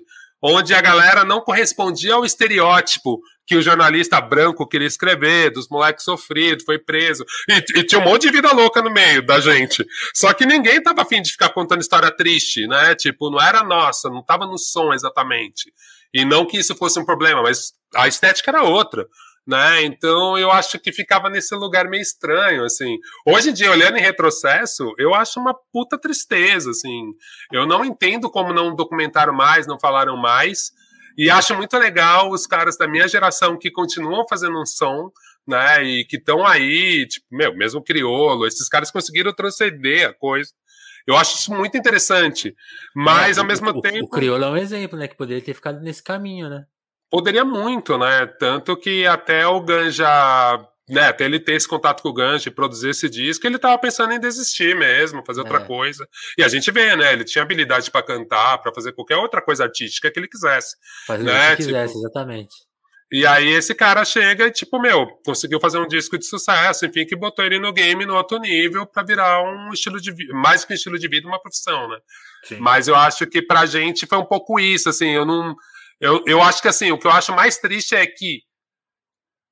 S2: onde a galera não correspondia ao estereótipo que o jornalista branco queria escrever, dos moleques sofridos, foi preso. E, e, tinha um monte de vida louca no meio da gente. Só que ninguém tava afim de ficar contando história triste, né? Tipo, não era nossa, não tava no som exatamente. E não que isso fosse um problema, mas a estética era outra. Né? Então eu acho que ficava nesse lugar meio estranho, assim. Hoje em dia, olhando em retrocesso, eu acho uma puta tristeza, assim. Eu não entendo como não documentaram mais, não falaram mais. E acho muito legal os caras da minha geração que continuam fazendo um som, né? E que estão aí, tipo, meu, mesmo criolo, esses caras conseguiram transcender a coisa. Eu acho isso muito interessante. Mas, é, ao mesmo
S1: o,
S2: tempo.
S1: O criolo é um exemplo, né? Que poderia ter ficado nesse caminho, né?
S2: Poderia muito, né? Tanto que até o Ganja né, até ele ter esse contato com o Ganji, produzir esse disco, ele tava pensando em desistir mesmo, fazer outra é. coisa. E a gente vê, né, ele tinha habilidade para cantar, para fazer qualquer outra coisa artística que ele quisesse.
S1: Fazer
S2: né?
S1: o que quisesse, tipo, exatamente.
S2: E aí esse cara chega e, tipo, meu, conseguiu fazer um disco de sucesso, enfim, que botou ele no game no outro nível para virar um estilo de vida, mais que um estilo de vida, uma profissão, né? Sim. Mas eu acho que pra gente foi um pouco isso, assim, eu não... Eu, eu acho que, assim, o que eu acho mais triste é que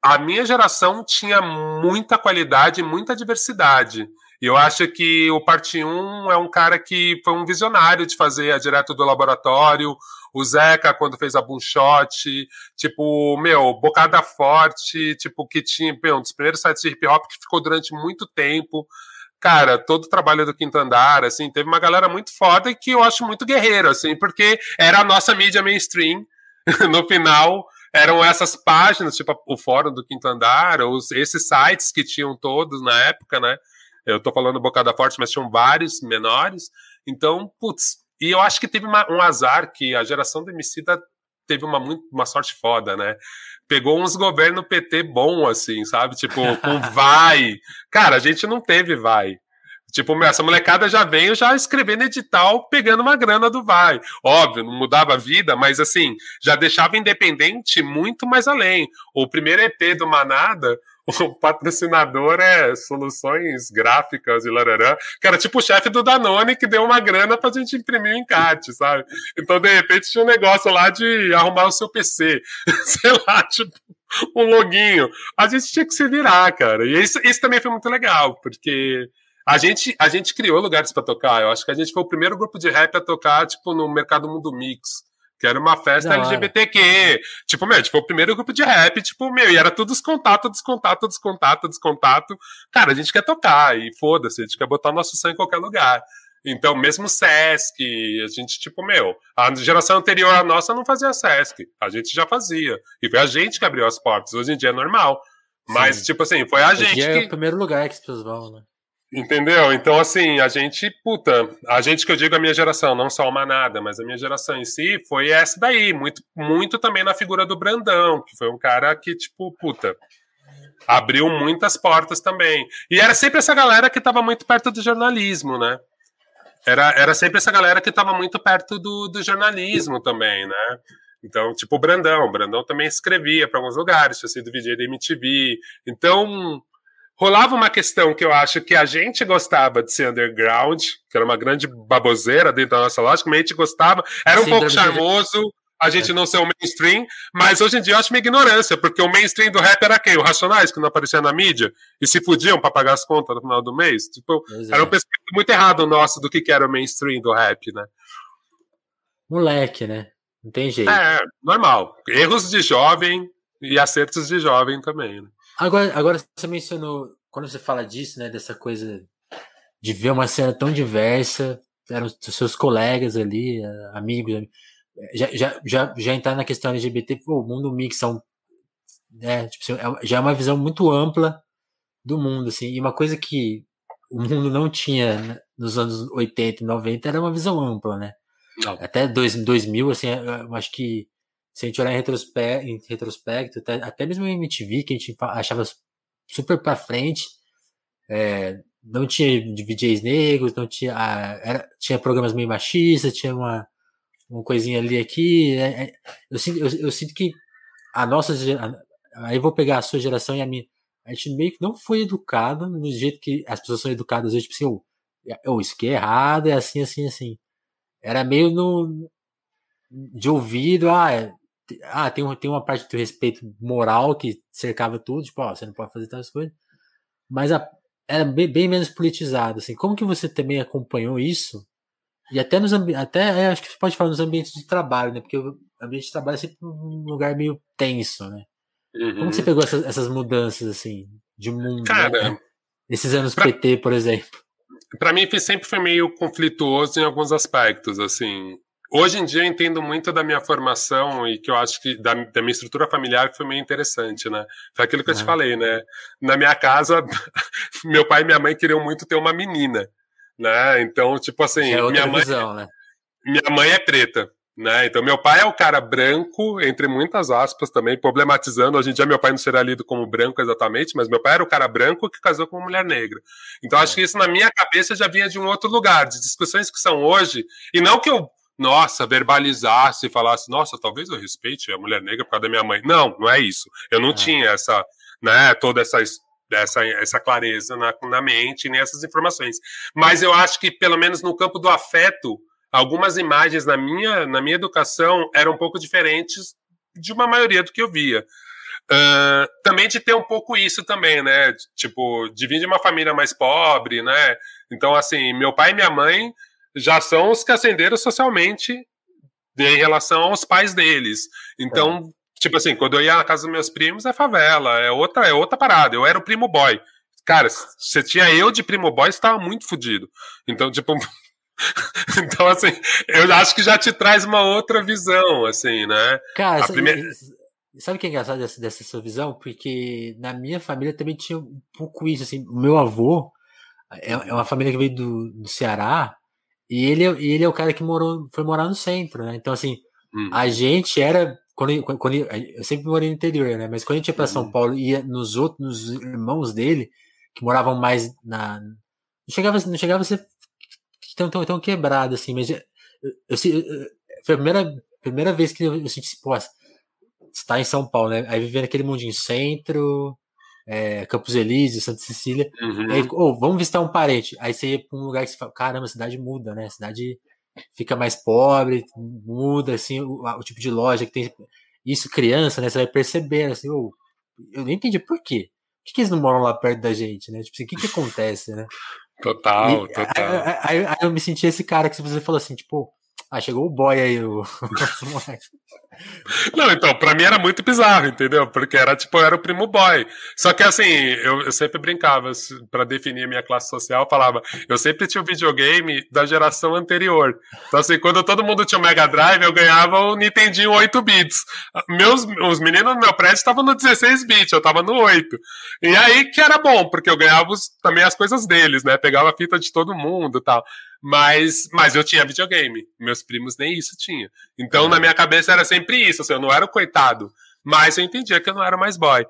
S2: a minha geração tinha muita qualidade, muita diversidade. E eu acho que o Parte 1 é um cara que foi um visionário de fazer a direto do laboratório. O Zeca, quando fez a Boomshot, tipo, meu, Bocada Forte, tipo, que tinha, meu, um dos primeiros sites de hip hop que ficou durante muito tempo. Cara, todo o trabalho do Quinto Andar, assim, teve uma galera muito foda e que eu acho muito guerreiro, assim, porque era a nossa mídia mainstream. no final, eram essas páginas, tipo o Fórum do Quinto Andar, ou esses sites que tinham todos na época, né? Eu tô falando Bocada Forte, mas tinham vários menores. Então, putz, e eu acho que teve uma, um azar que a geração do Emicida teve uma, uma sorte foda, né? Pegou uns governo PT bom, assim, sabe? Tipo, com vai. Cara, a gente não teve vai. Tipo, essa molecada já veio já escrevendo edital, pegando uma grana do Vai. Óbvio, não mudava a vida, mas assim, já deixava independente muito mais além. O primeiro EP do Manada, o patrocinador é Soluções Gráficas e lararã, que era tipo o chefe do Danone que deu uma grana pra gente imprimir o encarte, sabe? Então, de repente, tinha um negócio lá de arrumar o seu PC. Sei lá, tipo, um loginho. A gente tinha que se virar, cara. E isso, isso também foi muito legal, porque a gente, a gente criou lugares para tocar. Eu acho que a gente foi o primeiro grupo de rap a tocar, tipo, no Mercado Mundo Mix. Que era uma festa LGBTQ. Tipo, meu, tipo, o primeiro grupo de rap, tipo, meu, e era tudo descontato, descontato, descontato, descontato. Cara, a gente quer tocar, e foda-se, a gente quer botar nosso sangue em qualquer lugar. Então, mesmo Sesc, a gente, tipo, meu, a geração anterior à nossa não fazia Sesc. A gente já fazia. E foi a gente que abriu as portas. Hoje em dia é normal. Mas, Sim. tipo assim, foi a gente.
S1: É
S2: que...
S1: o primeiro lugar que as pessoas vão, né?
S2: Entendeu? Então, assim, a gente, puta, a gente que eu digo a minha geração, não só uma nada, mas a minha geração em si foi essa daí, muito, muito também na figura do Brandão, que foi um cara que, tipo, puta, abriu muitas portas também. E era sempre essa galera que estava muito perto do jornalismo, né? Era, era sempre essa galera que estava muito perto do, do jornalismo também, né? Então, tipo o Brandão, o Brandão também escrevia para alguns lugares, tinha sido VJ da MTV. Então, rolava uma questão que eu acho que a gente gostava de ser underground, que era uma grande baboseira dentro da nossa lógica, mas a gente gostava, era um Sim, pouco charmoso a gente é. não ser o mainstream, mas hoje em dia eu acho uma ignorância, porque o mainstream do rap era quem? O Racionais, que não aparecia na mídia e se fudiam para pagar as contas no final do mês. Tipo, era um pensamento muito errado nosso do que, que era o mainstream do rap, né?
S1: Moleque, né? Não tem jeito.
S2: É, normal. Erros de jovem e acertos de jovem também, né?
S1: Agora, agora você mencionou, quando você fala disso, né, dessa coisa de ver uma cena tão diversa, eram seus colegas ali, amigos, já, já, já, já entrar na questão LGBT, pô, o mundo mix um, né, tipo, assim, é já é uma visão muito ampla do mundo, assim, e uma coisa que o mundo não tinha né, nos anos 80 e 90 era uma visão ampla, né? Não. Até dois, 2000, assim, eu acho que se a gente olhar em retrospecto, em retrospecto até, até mesmo em MTV, que a gente achava super pra frente, é, não tinha DJs negros, não tinha, era, tinha programas meio machistas, tinha uma, uma coisinha ali aqui. É, é, eu, sinto, eu, eu, sinto que a nossa aí eu vou pegar a sua geração e a minha. A gente meio que não foi educado no jeito que as pessoas são educadas hoje, tipo assim, oh, oh, isso aqui é errado, é assim, assim, assim. Era meio no, de ouvido, ah, é, ah, tem, tem uma parte do respeito moral que cercava tudo, tipo, ó, você não pode fazer tais coisas. Mas a, era bem, bem, menos politizado, assim. Como que você também acompanhou isso? E até nos até acho que você pode falar nos ambientes de trabalho, né? Porque o ambiente de trabalho é sempre um lugar meio tenso, né? Uhum. Como você pegou essas, essas mudanças, assim, de mundo? Cara, né? esses anos pra, PT, por exemplo.
S2: Para mim sempre foi meio conflituoso em alguns aspectos, assim. Hoje em dia eu entendo muito da minha formação e que eu acho que da, da minha estrutura familiar que foi meio interessante, né? Foi aquilo que eu te falei, né? Na minha casa, meu pai e minha mãe queriam muito ter uma menina, né? Então, tipo assim, é minha mãe, visão, né? minha mãe é preta, né? Então, meu pai é o cara branco, entre muitas aspas também, problematizando. Hoje em dia, meu pai não será lido como branco exatamente, mas meu pai era o cara branco que casou com uma mulher negra. Então, acho que isso na minha cabeça já vinha de um outro lugar, de discussões que são hoje, e não que eu nossa, verbalizasse e falasse, nossa, talvez eu respeite a mulher negra por causa da minha mãe. Não, não é isso. Eu não é. tinha essa, né, toda essa, essa, essa clareza na, na mente nessas informações. Mas eu acho que, pelo menos no campo do afeto, algumas imagens na minha, na minha educação eram um pouco diferentes de uma maioria do que eu via. Uh, também de ter um pouco isso também, né? Tipo, de vir de uma família mais pobre, né? Então, assim, meu pai e minha mãe já são os que ascenderam socialmente em relação aos pais deles. Então, é. tipo assim, quando eu ia na casa dos meus primos, é favela, é outra, é outra parada. Eu era o primo boy. Cara, você tinha eu de primo boy, você tava muito fodido. Então, tipo. então, assim, eu acho que já te traz uma outra visão, assim, né?
S1: Cara, primeira... sabe o que é engraçado dessa, dessa sua visão? Porque na minha família também tinha um pouco isso, assim. O meu avô é, é uma família que veio do, do Ceará, e ele, ele é o cara que morou, foi morar no centro, né? Então, assim, hum. a gente era. Quando, quando, eu sempre morei no interior, né? Mas quando a gente ia para São uhum. Paulo, ia nos outros, nos irmãos dele, que moravam mais na. Não chegava, não chegava a ser tão, tão, tão quebrado, assim, mas eu, eu, eu, foi a primeira, primeira vez que eu, eu senti, pô, está em São Paulo, né? Aí vivendo aquele mundinho centro, é, Campos Elíseos, Santa Cecília. Uhum. Aí, oh, vamos visitar um parente. Aí você ia pra um lugar que você fala, caramba, a cidade muda, né? A cidade fica mais pobre, muda, assim, o, o tipo de loja que tem. Isso, criança, né? Você vai percebendo, assim, oh, eu nem entendi por quê. Por que, que eles não moram lá perto da gente, né? Tipo assim, o que que acontece, né?
S2: Total, e, total.
S1: Aí, aí, aí, eu me senti esse cara que você falou assim, tipo, Ah, chegou o boy aí, o.
S2: Não, então, pra mim era muito bizarro, entendeu? Porque era tipo, eu era o primo boy. Só que assim, eu, eu sempre brincava, para definir a minha classe social, eu falava, eu sempre tinha o videogame da geração anterior. Então, assim, quando todo mundo tinha o Mega Drive, eu ganhava o Nintendinho 8 bits. Meus, os meninos no meu prédio estavam no 16 bits, eu tava no 8. E aí que era bom, porque eu ganhava os, também as coisas deles, né? Pegava a fita de todo mundo e tal. Mas, mas eu tinha videogame. Meus primos nem isso tinham. Então, na minha cabeça era sempre isso. Assim, eu não era o coitado. Mas eu entendia que eu não era mais boy. O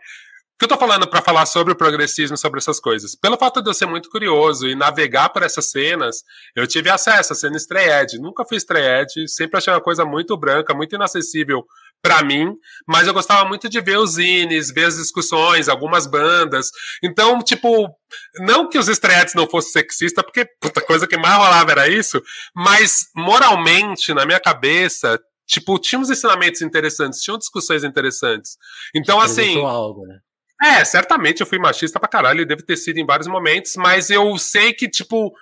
S2: que eu tô falando para falar sobre o progressismo, sobre essas coisas? Pelo fato de eu ser muito curioso e navegar por essas cenas, eu tive acesso a cena estreed. Nunca fui estreed, sempre achei uma coisa muito branca, muito inacessível para mim, mas eu gostava muito de ver os zines, ver as discussões, algumas bandas. Então, tipo, não que os estreantes não fossem sexistas, porque puta coisa que mais rolava era isso, mas moralmente, na minha cabeça, tipo, tinha uns ensinamentos interessantes, tinham discussões interessantes. Então, assim. Algo, né? É, certamente eu fui machista pra caralho, e deve ter sido em vários momentos, mas eu sei que, tipo,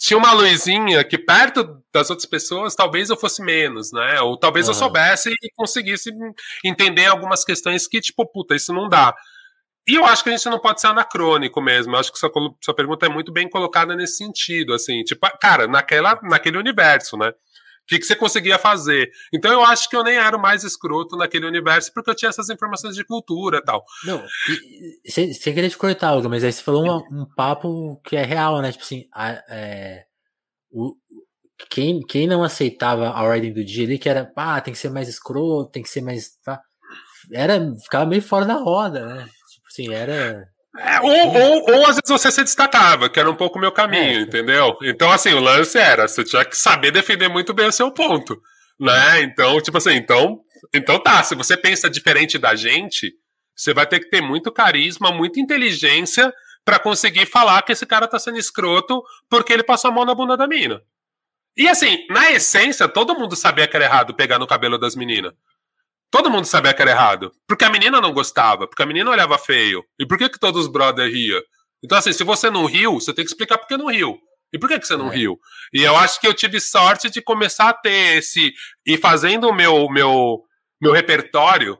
S2: tinha uma luzinha que perto das outras pessoas talvez eu fosse menos, né? Ou talvez uhum. eu soubesse e conseguisse entender algumas questões que, tipo, puta, isso não dá. E eu acho que a gente não pode ser anacrônico mesmo. Eu acho que sua, sua pergunta é muito bem colocada nesse sentido, assim, tipo, cara, naquela, naquele universo, né? Que, que você conseguia fazer. Então eu acho que eu nem era o mais escroto naquele universo porque eu tinha essas informações de cultura e tal.
S1: Não, sem, sem querer te cortar, Olga, mas aí você falou um, um papo que é real, né? Tipo assim, a, é, o, quem, quem não aceitava a ordem do dia ali, que era, pá, tem que ser mais escroto, tem que ser mais. Pá, era, ficava meio fora da roda, né? Tipo assim, era.
S2: É, ou, ou, ou, às vezes você se destacava, que era um pouco o meu caminho, é. entendeu? Então, assim, o lance era, você tinha que saber defender muito bem o seu ponto, né? Então, tipo assim, então, então tá, se você pensa diferente da gente, você vai ter que ter muito carisma, muita inteligência para conseguir falar que esse cara tá sendo escroto porque ele passou a mão na bunda da mina. E assim, na essência, todo mundo sabia que era errado pegar no cabelo das meninas. Todo mundo sabia que era errado. Porque a menina não gostava, porque a menina olhava feio. E por que, que todos os brothers riam? Então, assim, se você não riu, você tem que explicar por que não riu. E por que, que você não é. riu? E eu acho que eu tive sorte de começar a ter esse. e fazendo o meu, meu, meu repertório.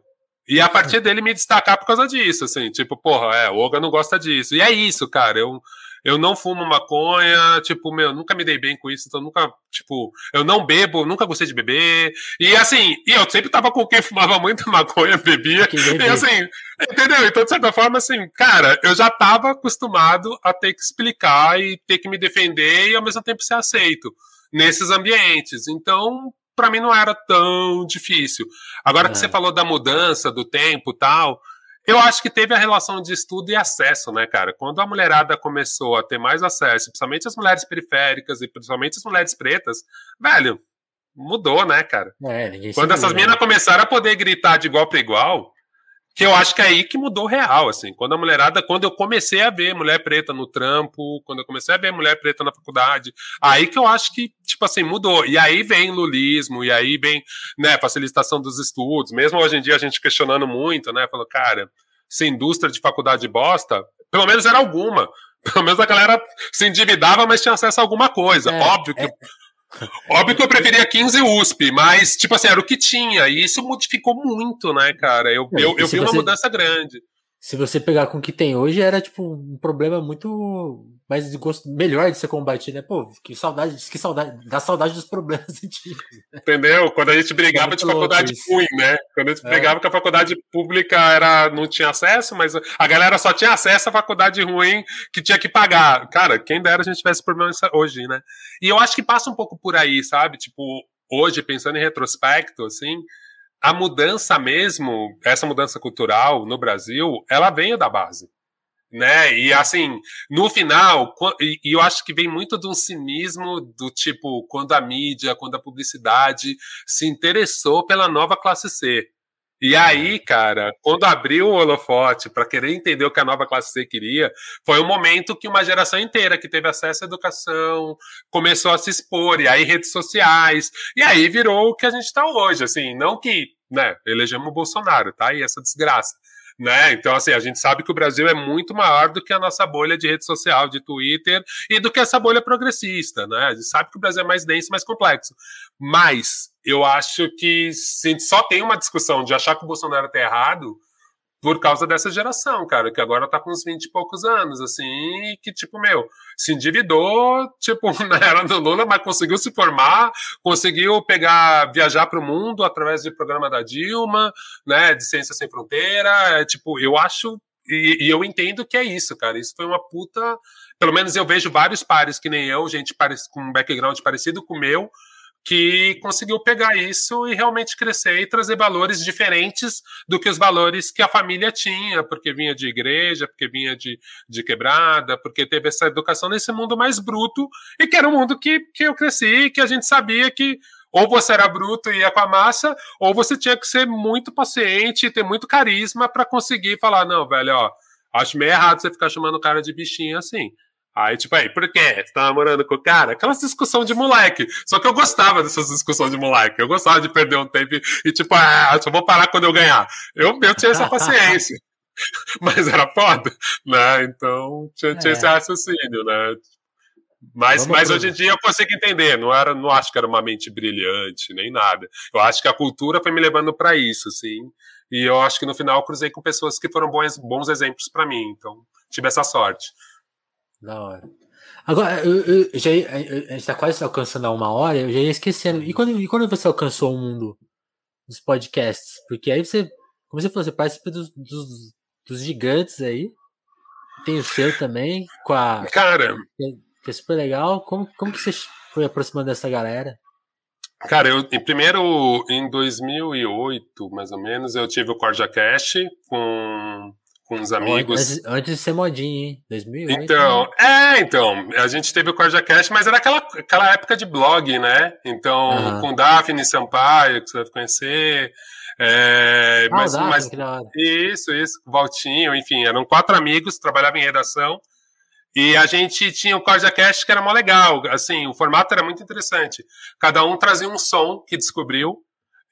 S2: E a partir dele me destacar por causa disso, assim, tipo, porra, é, o Olga não gosta disso. E é isso, cara. Eu, eu não fumo maconha, tipo, meu, nunca me dei bem com isso, então nunca, tipo, eu não bebo, nunca gostei de beber. E assim, e eu sempre tava com quem fumava muito maconha, bebia. E assim, entendeu? Então, de certa forma, assim, cara, eu já tava acostumado a ter que explicar e ter que me defender e ao mesmo tempo ser aceito nesses ambientes. Então, para mim não era tão difícil. Agora é. que você falou da mudança do tempo tal, eu acho que teve a relação de estudo e acesso, né, cara? Quando a mulherada começou a ter mais acesso, principalmente as mulheres periféricas e principalmente as mulheres pretas, velho, mudou, né, cara? É, Quando essas meninas começaram a poder gritar de igual para igual, que eu acho que é aí que mudou real, assim. Quando a mulherada, quando eu comecei a ver mulher preta no trampo, quando eu comecei a ver mulher preta na faculdade, aí que eu acho que, tipo assim, mudou. E aí vem lulismo, e aí vem, né, facilitação dos estudos. Mesmo hoje em dia a gente questionando muito, né, falou, cara, se indústria de faculdade bosta, pelo menos era alguma. Pelo menos a galera se endividava, mas tinha acesso a alguma coisa. É, Óbvio que. É Óbvio que eu preferia 15 USP, mas, tipo assim, era o que tinha. E isso modificou muito, né, cara? Eu, é, eu, eu vi você, uma mudança grande.
S1: Se você pegar com o que tem hoje, era, tipo, um problema muito mas de gosto melhor de ser combatido, né? Pô, que saudade, que saudade, dá saudade dos problemas antigos.
S2: Né? Entendeu? Quando a gente brigava é de faculdade ruim, né? Quando a gente é. brigava que a faculdade pública era, não tinha acesso, mas a galera só tinha acesso à faculdade ruim que tinha que pagar. Cara, quem dera a gente tivesse problema hoje, né? E eu acho que passa um pouco por aí, sabe? Tipo, hoje, pensando em retrospecto, assim, a mudança mesmo, essa mudança cultural no Brasil, ela veio da base né? E assim, no final, e, eu acho que vem muito de um cinismo do tipo, quando a mídia, quando a publicidade se interessou pela nova classe C. E aí, cara, quando abriu o holofote para querer entender o que a nova classe C queria, foi um momento que uma geração inteira que teve acesso à educação começou a se expor, e aí redes sociais, e aí virou o que a gente está hoje, assim, não que, né, elegemos o Bolsonaro, tá? E essa desgraça. né? Então, assim, a gente sabe que o Brasil é muito maior do que a nossa bolha de rede social, de Twitter, e do que essa bolha progressista, né? A gente sabe que o Brasil é mais denso, mais complexo. Mas eu acho que a gente só tem uma discussão de achar que o Bolsonaro está errado, por causa dessa geração, cara, que agora tá com uns 20 e poucos anos, assim, que, tipo, meu, se endividou, tipo, na era do Lula, mas conseguiu se formar, conseguiu pegar, viajar para o mundo através do programa da Dilma, né, de Ciência Sem Fronteira, é, tipo, eu acho, e, e, eu entendo que é isso, cara, isso foi uma puta, pelo menos eu vejo vários pares que nem eu, gente com um background parecido com o meu, que conseguiu pegar isso e realmente crescer e trazer valores diferentes do que os valores que a família tinha, porque vinha de igreja, porque vinha de, de quebrada, porque teve essa educação nesse mundo mais bruto, e que era um mundo que, que eu cresci, que a gente sabia que ou você era bruto e ia com a massa, ou você tinha que ser muito paciente e ter muito carisma para conseguir falar: não, velho, ó, acho meio errado você ficar chamando o cara de bichinho assim. Aí, tipo, aí, por quê? Você tá namorando com o cara? Aquela discussão de moleque. Só que eu gostava dessas discussões de moleque. Eu gostava de perder um tempo e, tipo, ah, só vou parar quando eu ganhar. Eu, eu tinha essa paciência. Mas era foda, né? Então, tinha, tinha é. esse raciocínio, né? Mas, mas hoje em dia eu consigo entender, não era, não acho que era uma mente brilhante, nem nada. Eu acho que a cultura foi me levando para isso, assim. E eu acho que no final eu cruzei com pessoas que foram bons, bons exemplos para mim, então tive essa sorte.
S1: Da hora. Agora, eu, eu, já, a gente tá quase alcançando a uma hora, eu já ia esquecendo. E quando, e quando você alcançou o mundo dos podcasts? Porque aí você, como você falou, você participa dos, dos, dos gigantes aí. Tem o seu também, com a.
S2: Cara!
S1: Que é super legal. Como, como que você foi aproximando dessa galera?
S2: Cara, eu primeiro em 2008, mais ou menos, eu tive o Corja Cash com com os amigos.
S1: Antes, antes, de ser modinha, hein? 2008.
S2: Então, né? é, então, a gente teve o Corja Cash, mas era aquela, aquela época de blog, né? Então, uhum. com Daphne Sampaio, que você deve conhecer. É, ah, mas, Daphne, mas, isso, isso, Valtinho, enfim, eram quatro amigos, trabalhavam em redação. E a gente tinha o Corja Cash que era mó legal, assim, o formato era muito interessante. Cada um trazia um som que descobriu,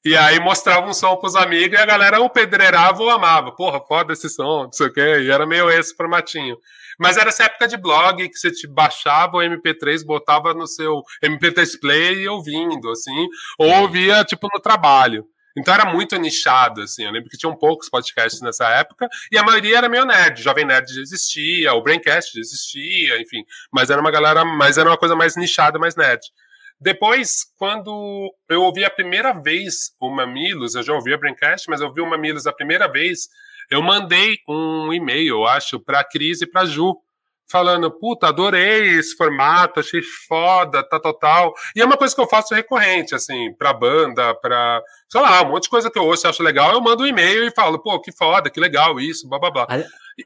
S2: e aí mostrava um som pros amigos e a galera ou pedreirava ou amava. Porra, foda esse som, não sei o quê. E era meio esse formatinho. Mas era essa época de blog que você te baixava o MP3, botava no seu MP3 Play e ouvindo, assim. Ou ouvia, tipo, no trabalho. Então era muito nichado, assim. Eu lembro que tinham poucos podcasts nessa época, e a maioria era meio nerd. Jovem Nerd já existia, o Braincast já existia, enfim. Mas era uma galera, mas era uma coisa mais nichada, mais nerd. Depois, quando eu ouvi a primeira vez o Mamilos, eu já ouvi a Braincast, mas eu ouvi o Mamilos a primeira vez, eu mandei um e-mail, eu acho, para a Cris e para Ju, falando, puta, adorei esse formato, achei foda, tal, tal, tal. E é uma coisa que eu faço recorrente, assim, pra banda, pra, sei lá, um monte de coisa que eu ouço e acho legal, eu mando um e-mail e falo, pô, que foda, que legal isso, blá, blá, blá.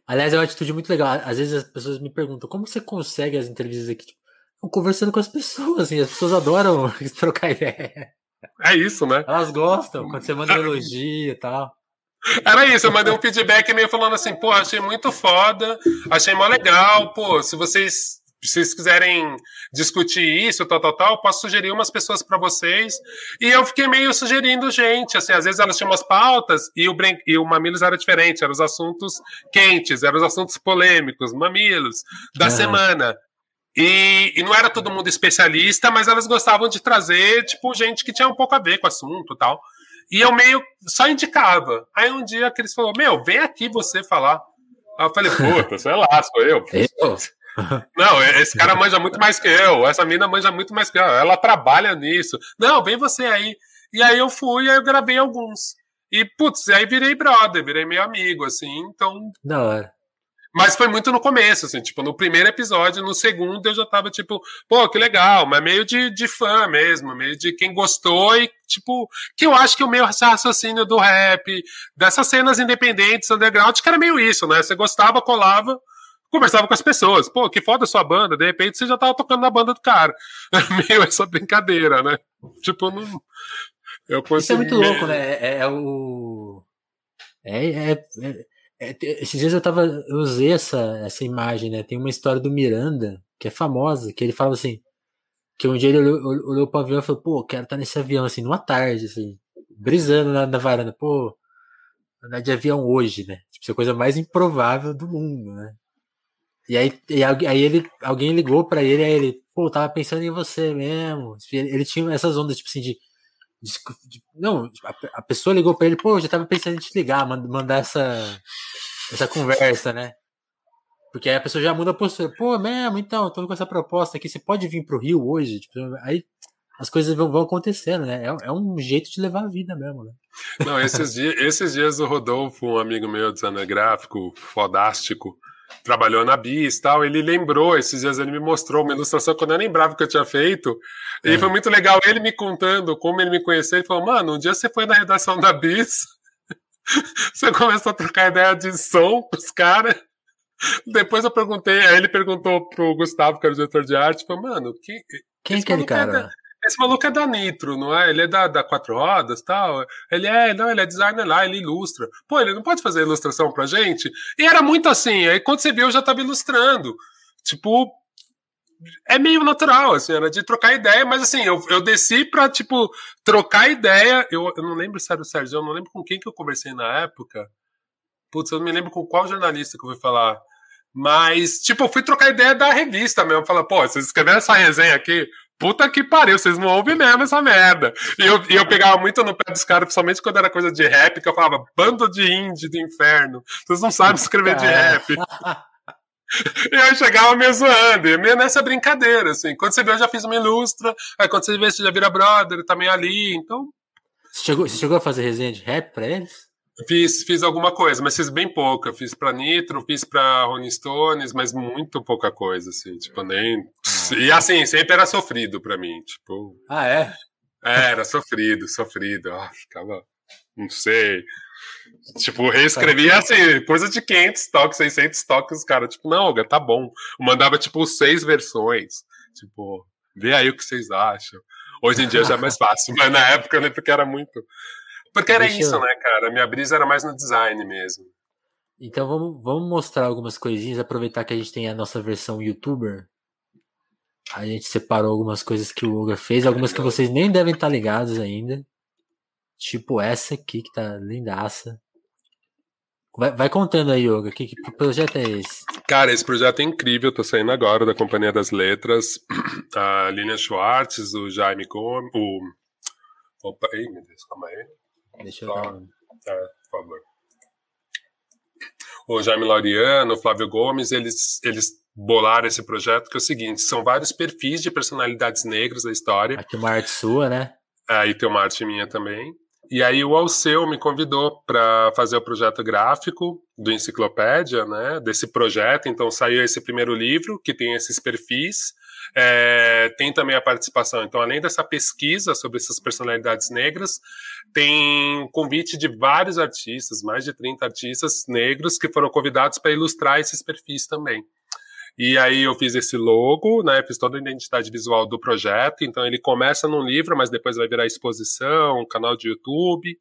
S1: Aliás, é uma atitude muito legal. Às vezes as pessoas me perguntam, como você consegue as entrevistas aqui? Tipo, conversando com as pessoas, assim, as pessoas adoram trocar ideia.
S2: É isso, né?
S1: Elas gostam quando você manda um elogio e tal.
S2: Era isso, eu mandei um feedback meio falando assim, pô, achei muito foda, achei mó legal, pô, se vocês, se vocês quiserem discutir isso, tal, tal, tal, posso sugerir umas pessoas para vocês. E eu fiquei meio sugerindo gente, assim, às vezes elas tinham umas pautas e o, Bren e o Mamilos era diferente, eram os assuntos quentes, eram os assuntos polêmicos, Mamilos, da uhum. semana. E, e, não era todo mundo especialista, mas elas gostavam de trazer, tipo, gente que tinha um pouco a ver com o assunto e tal. E eu meio só indicava. Aí um dia a Cris falou: Meu, vem aqui você falar. Aí eu falei: Puta, sei lá, sou eu. eu? Não, esse cara manja muito mais que eu. Essa mina manja muito mais que eu. Ela trabalha nisso. Não, vem você aí. E aí eu fui, aí eu gravei alguns. E, putz, aí virei brother, virei meio amigo, assim, então.
S1: Da hora.
S2: Mas foi muito no começo, assim, tipo, no primeiro episódio, no segundo eu já tava, tipo, pô, que legal, mas meio de, de fã mesmo, meio de quem gostou e, tipo, que eu acho que o meu raciocínio do rap, dessas cenas independentes, underground, que era meio isso, né? Você gostava, colava, conversava com as pessoas, pô, que foda a sua banda, de repente você já tava tocando na banda do cara. meio essa brincadeira, né? Tipo, não.
S1: Eu consegui... Isso é muito louco, né? É, é o. É, é, é, é, esses dias eu tava. Eu usei essa, essa imagem, né? Tem uma história do Miranda, que é famosa, que ele fala assim. Que um dia ele olhou, olhou pro avião e falou, pô, quero estar nesse avião, assim, numa tarde, assim, brisando na, na varanda, pô. andar de avião hoje, né? Tipo, isso é a coisa mais improvável do mundo, né? E aí, e aí ele, alguém ligou para ele, aí ele, pô, tava pensando em você mesmo. Ele, ele tinha essas ondas, tipo assim, de. Não, a, a, pessoa ligou para ele, pô, eu já tava pensando em te ligar, mandar essa, essa conversa, né? Porque aí a pessoa já muda a postura. Pô, mesmo, então, tô com essa proposta aqui, você pode vir pro Rio hoje? Tipo, aí as coisas vão, vão acontecendo, né? É, é, um jeito de levar a vida mesmo, né?
S2: Não, esses dias, esses dias o Rodolfo, um amigo meu, designer gráfico, fodástico, trabalhou na Bis e tal, ele lembrou, esses dias ele me mostrou uma ilustração que eu nem lembrava que eu tinha feito, e é. foi muito legal ele me contando como ele me conheceu, ele falou, mano, um dia você foi na redação da Bis, você começou a trocar ideia de som pros caras, depois eu perguntei, aí ele perguntou pro Gustavo, que era o diretor de arte, falou, mano, que,
S1: quem é aquele cara?
S2: É esse maluco é da Nitro, não é? Ele é da, da Quatro Rodas tal. Ele é, não, ele é designer lá, ele ilustra. Pô, ele não pode fazer ilustração pra gente? E era muito assim. Aí quando você viu, eu já tava ilustrando. Tipo, é meio natural, assim, era de trocar ideia, mas assim, eu, eu desci pra, tipo, trocar ideia. Eu, eu não lembro se era o Sérgio, eu não lembro com quem que eu conversei na época. Putz, eu não me lembro com qual jornalista que eu fui falar. Mas, tipo, eu fui trocar ideia da revista mesmo. Falar, pô, vocês escreveram essa resenha aqui, puta que pariu, vocês não ouvem mesmo essa merda. E eu, e eu pegava muito no pé dos caras, principalmente quando era coisa de rap, que eu falava, bando de indie do inferno, vocês não sabem escrever de rap. E eu chegava me zoando, e meio nessa brincadeira, assim. Quando você vê, eu já fiz uma ilustra, aí quando você vê, você já vira brother, também tá ali, então.
S1: Você chegou, você chegou a fazer resenha de rap pra eles?
S2: Fiz, fiz alguma coisa, mas fiz bem pouca. Fiz pra Nitro, fiz pra Rolling Stones, mas muito pouca coisa, assim, tipo, nem. Ah. E assim, sempre era sofrido pra mim, tipo.
S1: Ah, é?
S2: Era sofrido, sofrido. Ah, ficava. Não sei. Tipo, reescrevia assim, coisa de 500 toques, 600 toques, cara. Tipo, não, tá bom. Eu mandava, tipo, seis versões. Tipo, vê aí o que vocês acham. Hoje em dia já é mais fácil, mas na época eu lembro que era muito. Porque era Deixa isso, eu... né, cara? Minha brisa era mais no design mesmo.
S1: Então vamos, vamos mostrar algumas coisinhas, aproveitar que a gente tem a nossa versão youtuber. A gente separou algumas coisas que o Olga fez, algumas que vocês nem devem estar ligados ainda. Tipo essa aqui que tá lindaça. Vai, vai contando aí, Yoga, que, que projeto é esse?
S2: Cara, esse projeto é incrível, tô saindo agora da Companhia das Letras. A Lilian Schwartz, o Jaime Gomes, o... Opa, ei, meu Deus, calma aí.
S1: Deixa eu dar
S2: é, por favor. O Jaime Laureano, o Flávio Gomes, eles, eles bolaram esse projeto que é o seguinte, são vários perfis de personalidades negras da história.
S1: Aqui uma arte sua, né?
S2: Aí tem uma arte minha também. E aí o Alceu me convidou para fazer o projeto gráfico do Enciclopédia, né? Desse projeto. Então saiu esse primeiro livro que tem esses perfis. É, tem também a participação. Então, além dessa pesquisa sobre essas personalidades negras, tem convite de vários artistas, mais de 30 artistas negros que foram convidados para ilustrar esses perfis também. E aí eu fiz esse logo, né? Fiz toda a identidade visual do projeto. Então ele começa num livro, mas depois vai virar exposição, canal de YouTube.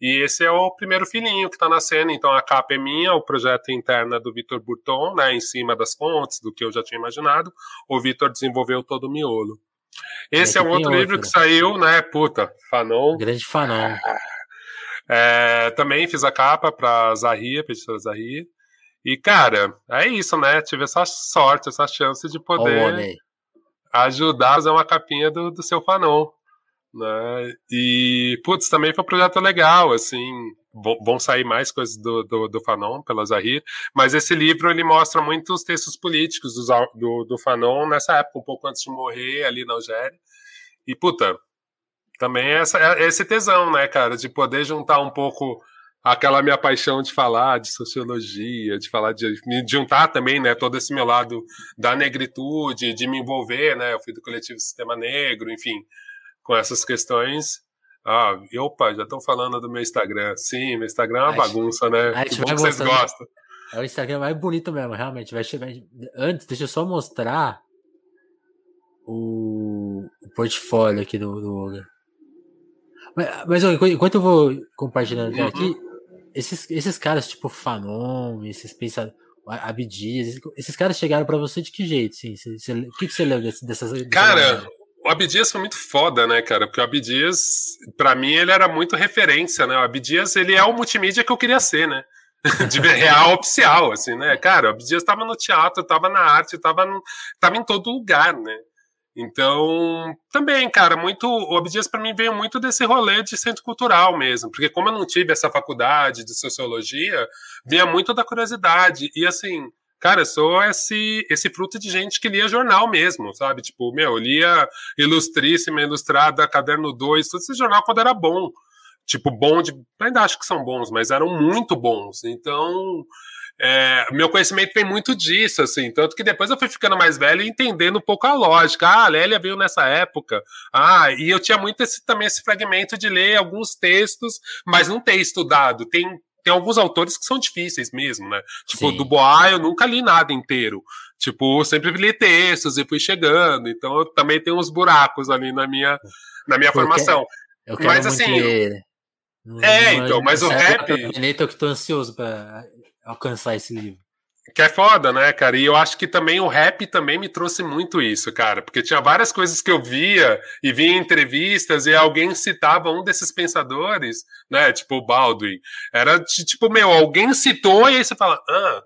S2: E esse é o primeiro filhinho que está nascendo. Então a capa é minha, o projeto interno é do Vitor Burton, né? Em cima das fontes, do que eu já tinha imaginado. O Vitor desenvolveu todo o miolo. Esse é, é um outro, outro livro que saiu, né? Puta, Fanon.
S1: Grande Fanon.
S2: É, também fiz a capa para Zahia, editora Zahia. E, cara, é isso, né? Tive essa sorte, essa chance de poder ajudar a fazer uma capinha do, do seu Fanon. Né? E, putz, também foi um projeto legal, assim, vão sair mais coisas do, do, do Fanon pela Zahir, mas esse livro ele mostra muitos textos políticos do, do, do Fanon nessa época, um pouco antes de morrer ali na Algéria. E, puta, também é, essa, é esse tesão, né, cara, de poder juntar um pouco aquela minha paixão de falar de sociologia, de falar de me juntar também, né, todo esse meu lado da negritude, de me envolver, né, eu fui do coletivo Sistema Negro, enfim, com essas questões. Ah, e opa, já estão falando do meu Instagram. Sim, meu Instagram é uma bagunça, né? Que bom que vocês gostam.
S1: É o Instagram mais bonito mesmo, realmente. Vai chegar. Antes, deixa eu só mostrar o, o portfólio aqui do, do Olga. Mas, mas enquanto eu vou compartilhando uhum. aqui, esses, esses caras tipo Fanon, esses pensadores. Abdias, esses caras chegaram para você de que jeito? Sim, o que, que você lembra dessas.
S2: Cara, o Abdias foi muito foda, né, cara? Porque o Abdias, pra mim, ele era muito referência, né? O Abdias, ele é o multimídia que eu queria ser, né? De real oficial, assim, né? Cara, o Abdias tava no teatro, tava na arte, tava, no, tava em todo lugar, né? Então, também, cara, muito. O Abdias para mim veio muito desse rolê de centro cultural mesmo, porque como eu não tive essa faculdade de sociologia, vinha muito da curiosidade. E assim, cara, eu sou esse, esse fruto de gente que lia jornal mesmo, sabe? Tipo, meu, eu lia Ilustríssima, Ilustrada, Caderno 2, todo esse jornal quando era bom. Tipo, bom de. Ainda acho que são bons, mas eram muito bons. Então é, meu conhecimento vem muito disso, assim, tanto que depois eu fui ficando mais velho e entendendo um pouco a lógica. Ah, a Lélia veio nessa época. Ah, e eu tinha muito esse, também esse fragmento de ler alguns textos, mas não ter estudado. Tem, tem alguns autores que são difíceis mesmo, né? Tipo, Sim. do Bois eu nunca li nada inteiro. Tipo, eu sempre li textos e fui chegando. Então eu também tenho uns buracos ali na minha, na minha formação.
S1: Eu quero mas assim.
S2: Ler. É, então, mas o rap.
S1: Eu que tô ansioso pra alcançar esse livro.
S2: Que é foda, né, cara? E eu acho que também o rap também me trouxe muito isso, cara. Porque tinha várias coisas que eu via e via em entrevistas e alguém citava um desses pensadores, né? Tipo o Baldwin. Era tipo, meu, alguém citou e aí você fala, ah,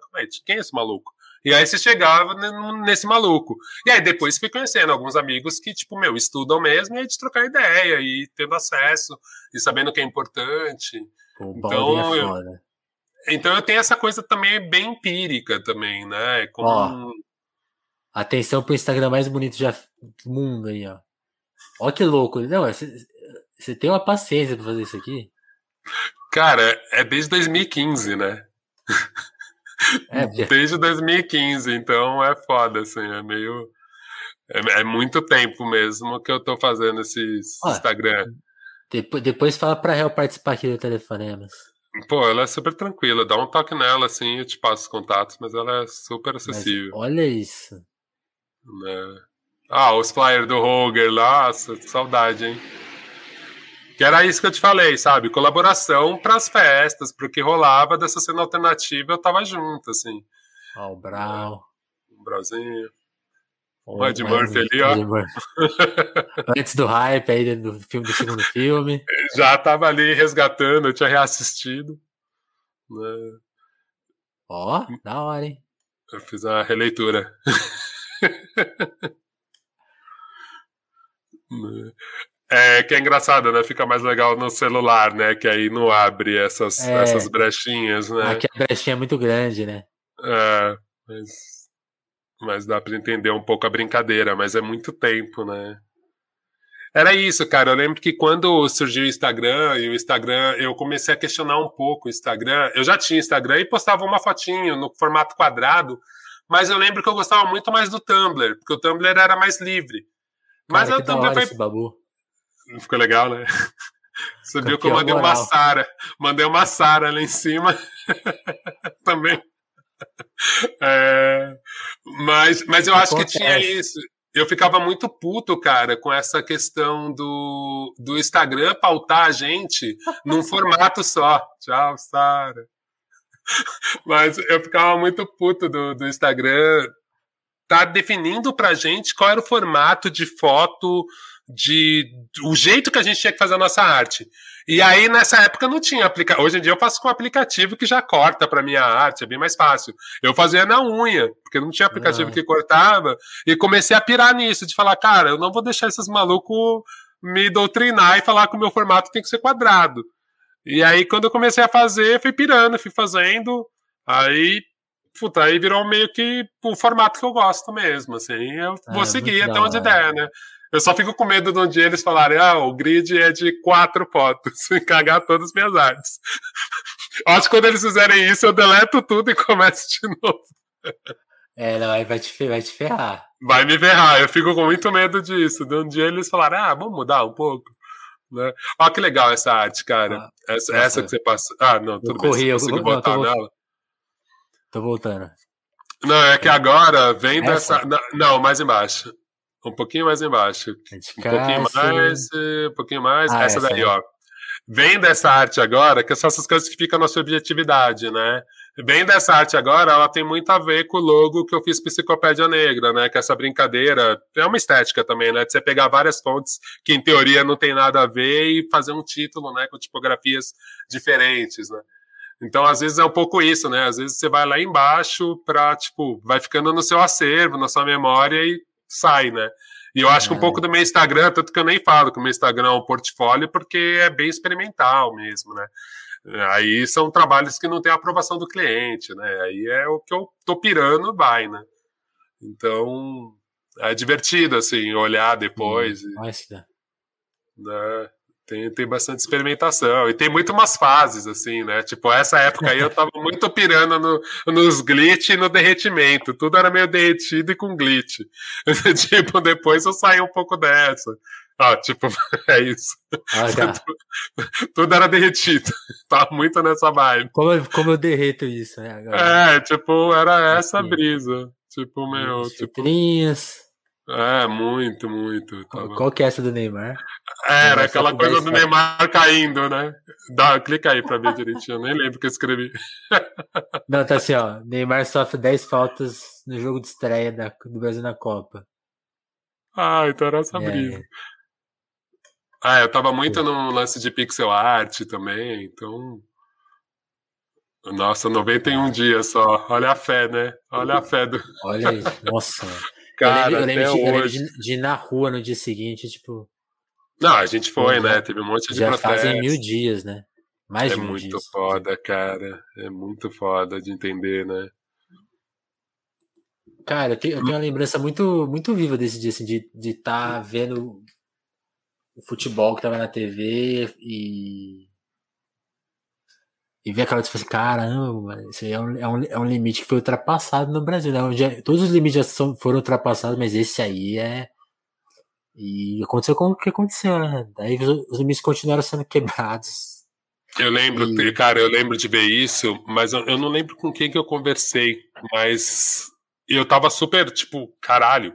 S2: quem é esse maluco? E aí você chegava nesse maluco. E aí depois foi conhecendo alguns amigos que, tipo, meu, estudam mesmo e aí de trocar ideia e tendo acesso e sabendo o que é importante.
S1: O então, é foda.
S2: Então eu tenho essa coisa também bem empírica também, né? Como...
S1: Ó, atenção pro Instagram mais bonito já do mundo aí, ó. Ó que louco. Não, você tem uma paciência pra fazer isso aqui?
S2: Cara, é desde 2015, né? É, desde 2015, então é foda, assim, é meio. É, é, muito tempo mesmo que eu tô fazendo esses Ó, Instagram.
S1: Depois, depois fala pra Real participar aqui do Telefonemas.
S2: Pô, ela é super tranquila. Dá um toque nela, assim, eu te passo os contatos, mas ela é super acessível.
S1: Mas olha isso.
S2: Né? Ah, os flyers do Roger lá, saudade, hein? Que era isso que eu te falei, sabe? Colaboração para as festas, pro que rolava dessa cena alternativa, eu tava junto, assim.
S1: Ó, o Brau.
S2: O Brauzinho. O Ed Murphy ali, ó.
S1: Antes do hype aí do filme do segundo filme.
S2: Já tava ali resgatando, eu tinha reassistido. Né?
S1: Ó, da hora, hein?
S2: Eu fiz a releitura. É que é engraçado, né? Fica mais legal no celular, né? Que aí não abre essas, é, essas brechinhas, né?
S1: Aqui a brechinha é muito grande, né?
S2: É, mas mas dá para entender um pouco a brincadeira, mas é muito tempo, né? Era isso, cara. Eu lembro que quando surgiu o Instagram e o Instagram, eu comecei a questionar um pouco o Instagram. Eu já tinha Instagram e postava uma fotinho no formato quadrado, mas eu lembro que eu gostava muito mais do Tumblr, porque o Tumblr era mais livre. Mas
S1: cara, o Tumblr foi. Babu.
S2: Ficou legal, né? Viu que eu mandei uma Sara. Mandei uma Sara lá em cima. Também. É, mas, mas eu acho que tinha isso. Eu ficava muito puto, cara, com essa questão do, do Instagram pautar a gente num formato só. Tchau, Sara. Mas eu ficava muito puto do, do Instagram tá definindo pra gente qual era o formato de foto, de o jeito que a gente tinha que fazer a nossa arte. E aí, nessa época, não tinha aplicativo. Hoje em dia eu faço com um aplicativo que já corta para minha arte, é bem mais fácil. Eu fazia na unha, porque não tinha aplicativo não. que cortava, e comecei a pirar nisso, de falar, cara, eu não vou deixar esses malucos me doutrinar e falar que o meu formato tem que ser quadrado. E aí, quando eu comecei a fazer, fui pirando, fui fazendo. Aí, puta, aí virou meio que o formato que eu gosto mesmo, assim. Eu é, vou seguir até onde der, né? Eu só fico com medo de um dia eles falarem, ah, o grid é de quatro fotos, e cagar todas as minhas artes. Acho que quando eles fizerem isso, eu deleto tudo e começo de novo.
S1: É, não, aí vai te, vai te ferrar.
S2: Vai me ferrar, eu fico com muito medo disso. De um dia eles falarem, ah, vamos mudar um pouco. Né? Olha que legal essa arte, cara. Ah, essa, essa, que você passou. Ah, não, tudo eu bem. Corri, você conseguiu botar
S1: tô,
S2: nela?
S1: Tô voltando.
S2: Não, é que agora vem essa? dessa. Não, mais embaixo. Um pouquinho mais embaixo. Um pouquinho mais, um pouquinho mais. Ah, essa, essa daí, ó. vem dessa arte agora, que são essas coisas que ficam na subjetividade, né? Vem dessa arte agora, ela tem muito a ver com o logo que eu fiz Psicopédia Negra, né? Que essa brincadeira é uma estética também, né? De você pegar várias fontes que em teoria não tem nada a ver e fazer um título, né? Com tipografias diferentes, né? Então, às vezes é um pouco isso, né? Às vezes você vai lá embaixo para, tipo, vai ficando no seu acervo, na sua memória e sai, né? E eu acho que um é. pouco do meu Instagram, tanto que eu nem falo que o meu Instagram é um portfólio, porque é bem experimental mesmo, né? Aí são trabalhos que não tem aprovação do cliente, né? Aí é o que eu tô pirando, vai, né? Então é divertido, assim, olhar depois. Hum, e, né? Tem, tem bastante experimentação. E tem muito umas fases, assim, né? Tipo, essa época aí eu tava muito pirando no, nos glitch e no derretimento. Tudo era meio derretido e com glitch. tipo, depois eu saí um pouco dessa. Ah, tipo, é isso. Ah, tá. tudo, tudo, era derretido. Tava muito nessa vibe.
S1: Como, eu, como eu derreto isso, né?
S2: Agora? É, tipo, era essa brisa. Tipo, meu. Tipo, é, muito, muito.
S1: Tava... Qual que é essa do Neymar?
S2: Era aquela coisa do Neymar caindo, né? Dá, clica aí pra ver direitinho, eu nem lembro o que eu escrevi.
S1: Não, tá assim, ó. Neymar sofre 10 faltas no jogo de estreia da, do Brasil na Copa.
S2: Ah, então era essa é. Ah, eu tava muito no lance de pixel art também, então. Nossa, 91 dias só. Olha a fé, né? Olha a fé do.
S1: Olha aí, nossa. Cara, eu lembro, eu lembro, de, eu lembro de, de, ir na rua no dia seguinte, tipo.
S2: Não, a gente foi, né? Teve um monte de
S1: já fazem mil dias, né? Mais
S2: é
S1: de
S2: mil
S1: muito
S2: dias. foda, cara. É muito foda de entender, né?
S1: Cara, eu tenho, eu tenho uma lembrança muito, muito viva desse dia, assim, de estar de tá vendo o futebol que tava na TV e e ver aquela coisa assim, caramba, isso aí é um, é, um, é um limite que foi ultrapassado no Brasil. Né? Já, todos os limites já são, foram ultrapassados, mas esse aí é. E aconteceu com o que aconteceu, né? Daí os, os limites continuaram sendo quebrados.
S2: Eu lembro, e... cara, eu lembro de ver isso, mas eu, eu não lembro com quem que eu conversei, mas eu tava super, tipo, caralho,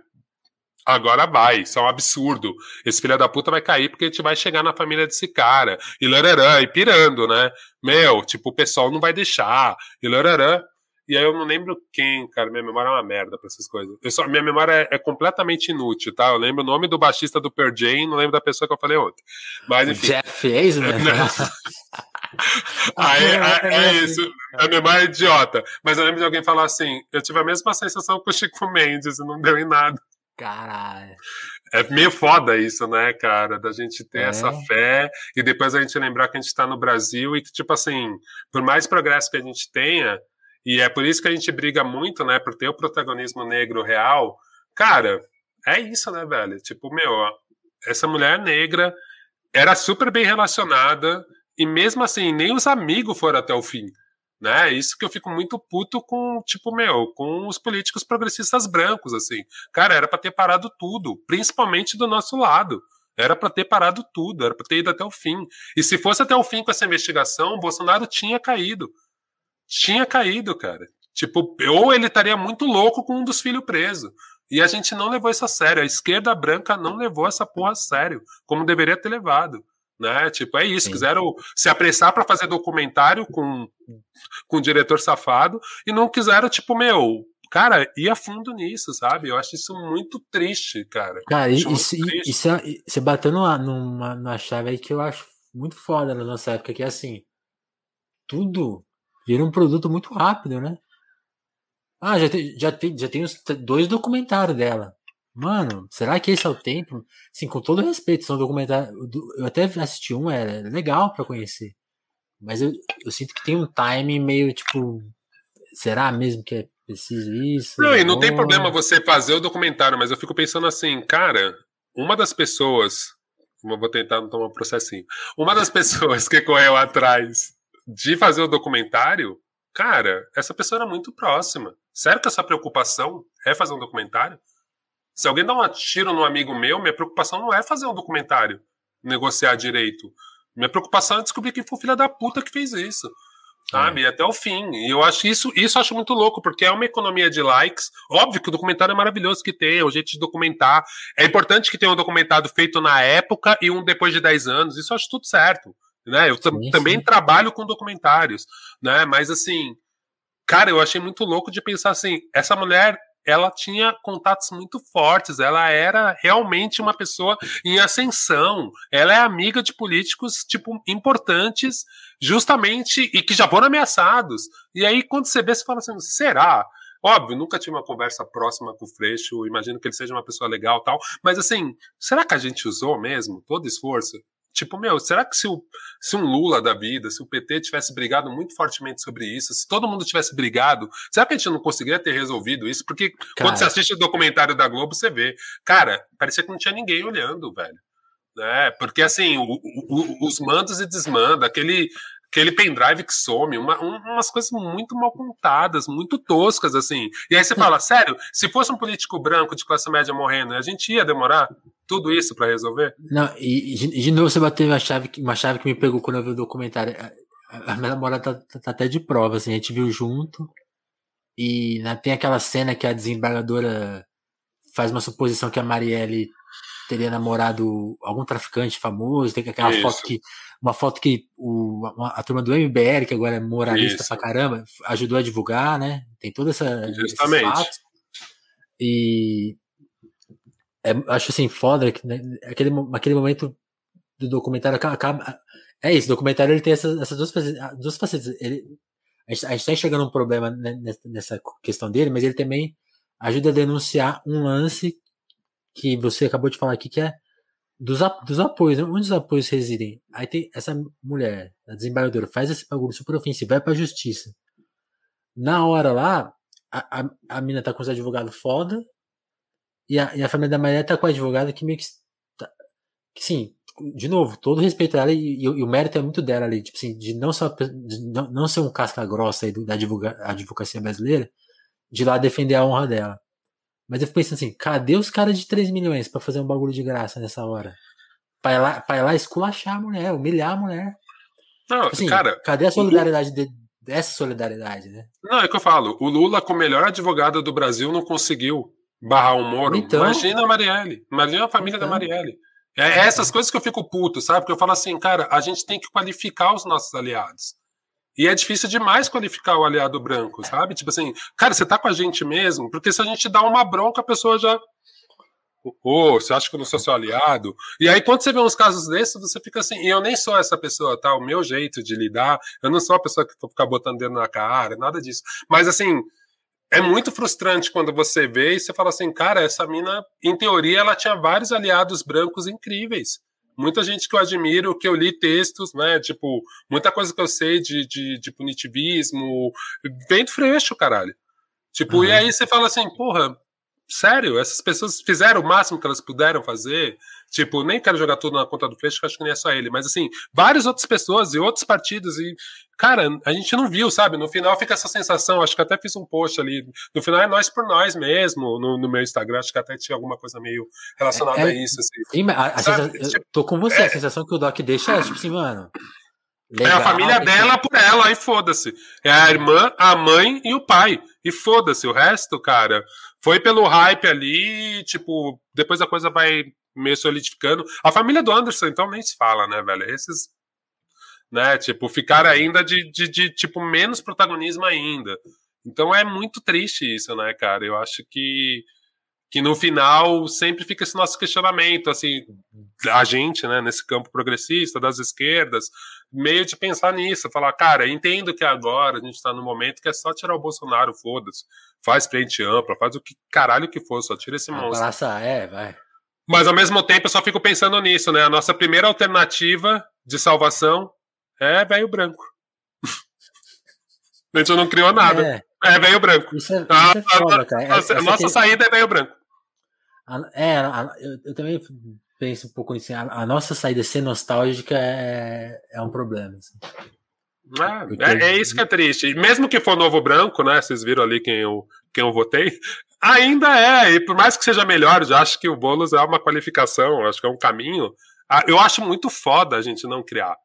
S2: Agora vai, isso é um absurdo. Esse filho da puta vai cair porque a gente vai chegar na família desse cara. E lararã, e pirando, né? Meu, tipo, o pessoal não vai deixar. E lararã. E aí eu não lembro quem, cara. Minha memória é uma merda pra essas coisas. Eu só, minha memória é, é, completamente inútil, tá? Eu lembro o nome do baixista do Pearl Jam, não lembro da pessoa que eu falei ontem. Mas enfim.
S1: Jeff Eisman?
S2: aí, é, é isso. A memória é idiota. Mas eu lembro de alguém falar assim: eu tive a mesma sensação com o Chico Mendes e não deu em nada.
S1: Caralho.
S2: É meio foda isso, né, cara? Da gente ter é. essa fé e depois a gente lembrar que a gente está no Brasil e que, tipo assim, por mais progresso que a gente tenha, e é por isso que a gente briga muito, né, por ter o protagonismo negro real, cara, é isso, né, velho? Tipo, meu, essa mulher negra era super bem relacionada e mesmo assim, nem os amigos foram até o fim né? Isso que eu fico muito puto com, tipo, meu, com os políticos progressistas brancos, assim. Cara, era para ter parado tudo, principalmente do nosso lado. Era para ter parado tudo, era para ter ido até o fim. E se fosse até o fim com essa investigação, o Bolsonaro tinha caído. Tinha caído, cara. Tipo, ou ele estaria muito louco com um dos filhos preso. E a gente não levou isso a sério. A esquerda branca não levou essa porra a sério, como deveria ter levado né? Tipo, é isso, Sim. quiseram se apressar para fazer documentário com, com o diretor safado e não quiseram, tipo, meu, cara, ir a fundo nisso, sabe? Eu acho isso muito triste, cara.
S1: Cara, isso, isso, é, você bateu numa, numa, numa chave aí que eu acho muito foda na nossa época, que é assim, tudo vira um produto muito rápido, né? Ah, já tem, já tem, já tem os dois documentários dela. Mano, será que esse é o tempo? Sim, com todo respeito, são documentários. Eu até assisti um, é legal para conhecer. Mas eu, eu sinto que tem um time meio tipo. Será mesmo que é preciso isso?
S2: Não, e não tem problema você fazer o documentário, mas eu fico pensando assim, cara, uma das pessoas. Vou tentar não tomar um processinho. Uma das pessoas que correu atrás de fazer o documentário, cara, essa pessoa era muito próxima. Que essa preocupação é fazer um documentário? Se alguém dá um tiro no amigo meu, minha preocupação não é fazer um documentário, negociar direito. Minha preocupação é descobrir quem foi o filho da puta que fez isso. Sabe? É. Até o fim. E eu acho isso, isso acho muito louco, porque é uma economia de likes. Óbvio que o documentário é maravilhoso que tem, é o jeito de documentar. É importante que tenha um documentário feito na época e um depois de 10 anos. Isso eu acho tudo certo. né? Eu sim, também sim. trabalho com documentários, né? Mas assim, cara, eu achei muito louco de pensar assim, essa mulher ela tinha contatos muito fortes, ela era realmente uma pessoa em ascensão, ela é amiga de políticos tipo importantes, justamente e que já foram ameaçados. E aí quando você vê, você fala assim, será? Óbvio, nunca tive uma conversa próxima com o Freixo, imagino que ele seja uma pessoa legal tal, mas assim, será que a gente usou mesmo todo esforço? Tipo, meu, será que se, o, se um Lula da vida, se o PT tivesse brigado muito fortemente sobre isso, se todo mundo tivesse brigado, será que a gente não conseguiria ter resolvido isso? Porque cara. quando você assiste o documentário da Globo, você vê, cara, parecia que não tinha ninguém olhando, velho. Né? Porque assim, o, o, os mandos e desmanda, aquele, aquele pendrive que some, uma, umas coisas muito mal contadas, muito toscas, assim. E aí você fala, sério, se fosse um político branco de classe média morrendo, a gente ia demorar tudo isso para resolver?
S1: Não, e de, novo você bateu uma chave, uma chave que me pegou quando eu vi o documentário. A, a minha namorada tá, tá, tá, até de prova, assim, a gente viu junto. E né, tem aquela cena que a desembargadora faz uma suposição que a Marielle teria namorado algum traficante famoso, tem aquela Isso. foto que uma foto que o, a turma do MBL, que agora é moralista Isso. pra caramba, ajudou a divulgar, né? Tem toda essa
S2: Justamente.
S1: E é, acho assim foda que né, aquele aquele momento do documentário acaba é isso, o documentário ele tem essas, essas duas facetas, duas facetas. Ele, a gente, a gente tá enxergando um problema nessa questão dele, mas ele também ajuda a denunciar um lance que você acabou de falar aqui, que é dos, dos apoios, onde os apoios residem. Aí tem essa mulher, a desembargadora, faz esse bagulho super ofensivo, vai pra justiça. Na hora lá, a, a, a mina tá com os advogados foda, e a, e a família da Maria tá com a advogada que meio que. Tá, que sim, de novo, todo respeito a ela e, e, e, o mérito é muito dela ali, tipo assim, de não, só, de não, não ser um casca grossa aí da advocacia brasileira, de lá defender a honra dela. Mas eu fico pensando assim, cadê os caras de 3 milhões para fazer um bagulho de graça nessa hora? Pra ir lá, pra ir lá esculachar a mulher, humilhar a mulher.
S2: Não, tipo assim, cara.
S1: Cadê a solidariedade de, dessa solidariedade, né?
S2: Não, é que eu falo. O Lula, com o melhor advogado do Brasil, não conseguiu barrar o Moro. Então, Imagina a Marielle. Imagina a família então, da Marielle. É essas coisas que eu fico puto, sabe? Porque eu falo assim, cara, a gente tem que qualificar os nossos aliados. E é difícil demais qualificar o aliado branco, sabe? Tipo assim, cara, você tá com a gente mesmo? Porque se a gente dá uma bronca, a pessoa já. Ô, oh, você acha que eu não sou seu aliado? E aí, quando você vê uns casos desses, você fica assim, e eu nem sou essa pessoa, tá? O meu jeito de lidar, eu não sou a pessoa que vou ficar botando dedo na cara, nada disso. Mas assim, é muito frustrante quando você vê e você fala assim, cara, essa mina, em teoria, ela tinha vários aliados brancos incríveis muita gente que eu admiro, que eu li textos, né? Tipo, muita coisa que eu sei de, de, de punitivismo, vem do freixo, caralho. Tipo, uhum. e aí você fala assim, porra, sério, essas pessoas fizeram o máximo que elas puderam fazer. Tipo, nem quero jogar tudo na conta do Freixo, acho que nem é só ele, mas assim, várias outras pessoas e outros partidos e cara, a gente não viu, sabe? No final fica essa sensação, acho que até fiz um post ali. No final é nós por nós mesmo, no, no meu Instagram, acho que até tinha alguma coisa meio relacionada é, a isso. Assim.
S1: A, a sensação, tipo, tô com você, é, a sensação que o Doc deixa é tipo assim, mano.
S2: Legal, é a família dela por ela, aí foda-se. É a irmã, a mãe e o pai. E foda-se, o resto, cara, foi pelo hype ali, tipo, depois a coisa vai meio solidificando. A família do Anderson, então, nem se fala, né, velho? Esses né? Tipo, ficar ainda de, de, de, tipo, menos protagonismo ainda. Então é muito triste isso, né, cara? Eu acho que, que no final sempre fica esse nosso questionamento, assim, a gente, né, nesse campo progressista, das esquerdas, meio de pensar nisso, falar, cara, entendo que agora a gente tá no momento que é só tirar o Bolsonaro, foda-se, faz frente ampla, faz o que caralho que for, só tira esse monstro.
S1: É, vai.
S2: Mas ao mesmo tempo eu só fico pensando nisso, né? A nossa primeira alternativa de salvação é velho branco. a gente não criou nada. É, é velho branco. Isso é, ah, isso é foda, cara. A, a nossa tem... saída é velho branco.
S1: A, é, a, eu, eu, também penso um pouco nisso. A, nossa saída ser nostálgica é, é um problema. Assim.
S2: É, é, é, isso que é triste. Mesmo que for novo branco, né? Vocês viram ali quem eu, quem eu votei, ainda é. E por mais que seja melhor, já acho que o Boulos é uma qualificação, acho que é um caminho. Ah, eu acho muito foda a gente não criar.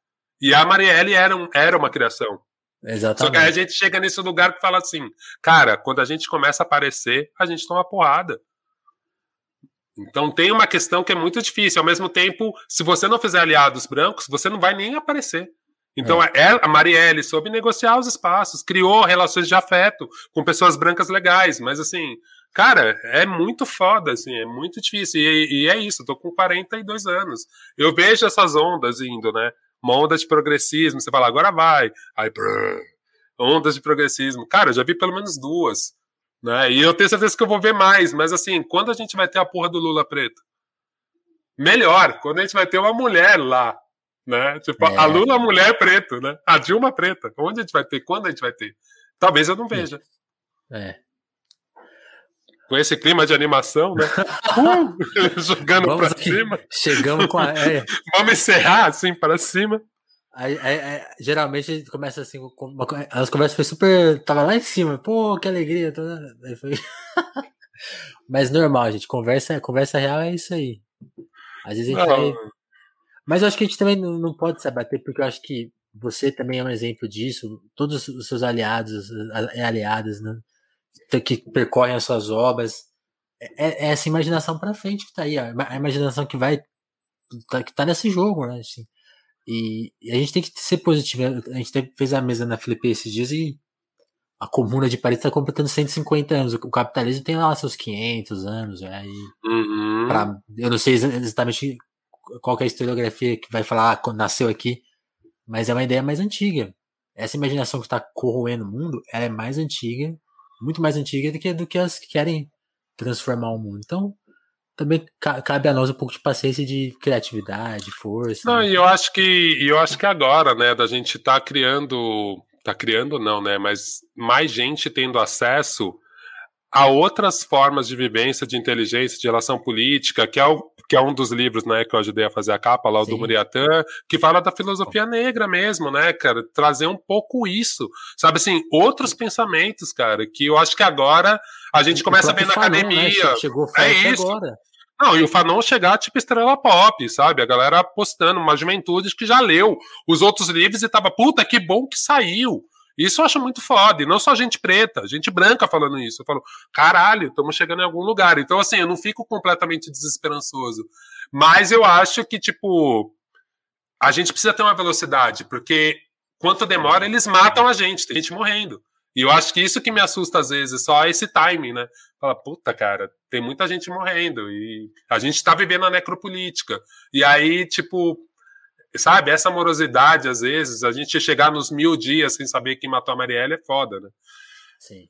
S2: E a Marielle era, um, era uma criação.
S1: Exatamente.
S2: Só que aí a gente chega nesse lugar que fala assim, cara, quando a gente começa a aparecer, a gente toma porrada. Então tem uma questão que é muito difícil. Ao mesmo tempo, se você não fizer aliados brancos, você não vai nem aparecer. Então é. é a Marielle soube negociar os espaços, criou relações de afeto com pessoas brancas legais, mas assim, cara, é muito foda, assim, é muito difícil. E, e é isso, eu tô com 42 anos. Eu vejo essas ondas indo, né? Uma onda de progressismo, você fala, agora vai. Aí, brrr, ondas de progressismo. Cara, eu já vi pelo menos duas. Né? E eu tenho certeza que eu vou ver mais, mas assim, quando a gente vai ter a porra do Lula preto? Melhor, quando a gente vai ter uma mulher lá, né? Tipo, é. a Lula mulher preto, né? A Dilma preta. Onde a gente vai ter? Quando a gente vai ter? Talvez eu não veja.
S1: É.
S2: Com esse clima de animação, né? Uh, jogando Vamos pra aqui. cima.
S1: Chegamos com a. É.
S2: Vamos encerrar assim para cima.
S1: Aí, aí, aí, geralmente começa assim, uma, as conversas foi super. Tava lá em cima, pô, que alegria. Foi... Mas normal, gente. Conversa, conversa real é isso aí. Às vezes a gente vai. Mas eu acho que a gente também não, pode se abater, porque eu acho que você também é um exemplo disso. Todos os seus aliados e aliadas, né? Que percorrem as suas obras. É, é essa imaginação para frente que tá aí, a imaginação que vai. Tá, que tá nesse jogo, né? Assim. E, e, a gente tem que ser positivo. A gente fez a mesa na Felipe esses dias e a Comuna de Paris está completando 150 anos. O capitalismo tem lá seus 500 anos. Né?
S2: Uhum.
S1: pra, eu não sei exatamente qual é a historiografia que vai falar ah, nasceu aqui, mas é uma ideia mais antiga. Essa imaginação que está corroendo o mundo, ela é mais antiga, muito mais antiga do que, do que as que querem transformar o mundo. Então, também cabe a nós um pouco de paciência de criatividade, força.
S2: Não, né? e eu acho que eu acho que agora, né, da gente tá criando, tá criando não, né, mas mais gente tendo acesso a outras formas de vivência, de inteligência, de relação política, que é, o, que é um dos livros, né, que eu ajudei a fazer a capa lá, o do Muriatã, que fala da filosofia negra mesmo, né, cara, trazer um pouco isso, sabe assim, outros pensamentos, cara, que eu acho que agora a gente começa a ver na Fanon, né, academia. Né?
S1: Chegou é isso. agora.
S2: Não, e o Fanon chegar tipo estrela pop, sabe? A galera postando, uma juventude que já leu os outros livros e tava, puta, que bom que saiu. Isso eu acho muito foda. E não só gente preta, gente branca falando isso. Eu falo, caralho, estamos chegando em algum lugar. Então, assim, eu não fico completamente desesperançoso. Mas eu acho que, tipo, a gente precisa ter uma velocidade, porque quanto demora, eles matam a gente, tem gente morrendo. E eu acho que isso que me assusta às vezes, só esse timing, né? Fala, puta, cara, tem muita gente morrendo e a gente tá vivendo a necropolítica. E aí, tipo, sabe, essa morosidade, às vezes, a gente chegar nos mil dias sem saber quem matou a Marielle é foda, né?
S1: Sim.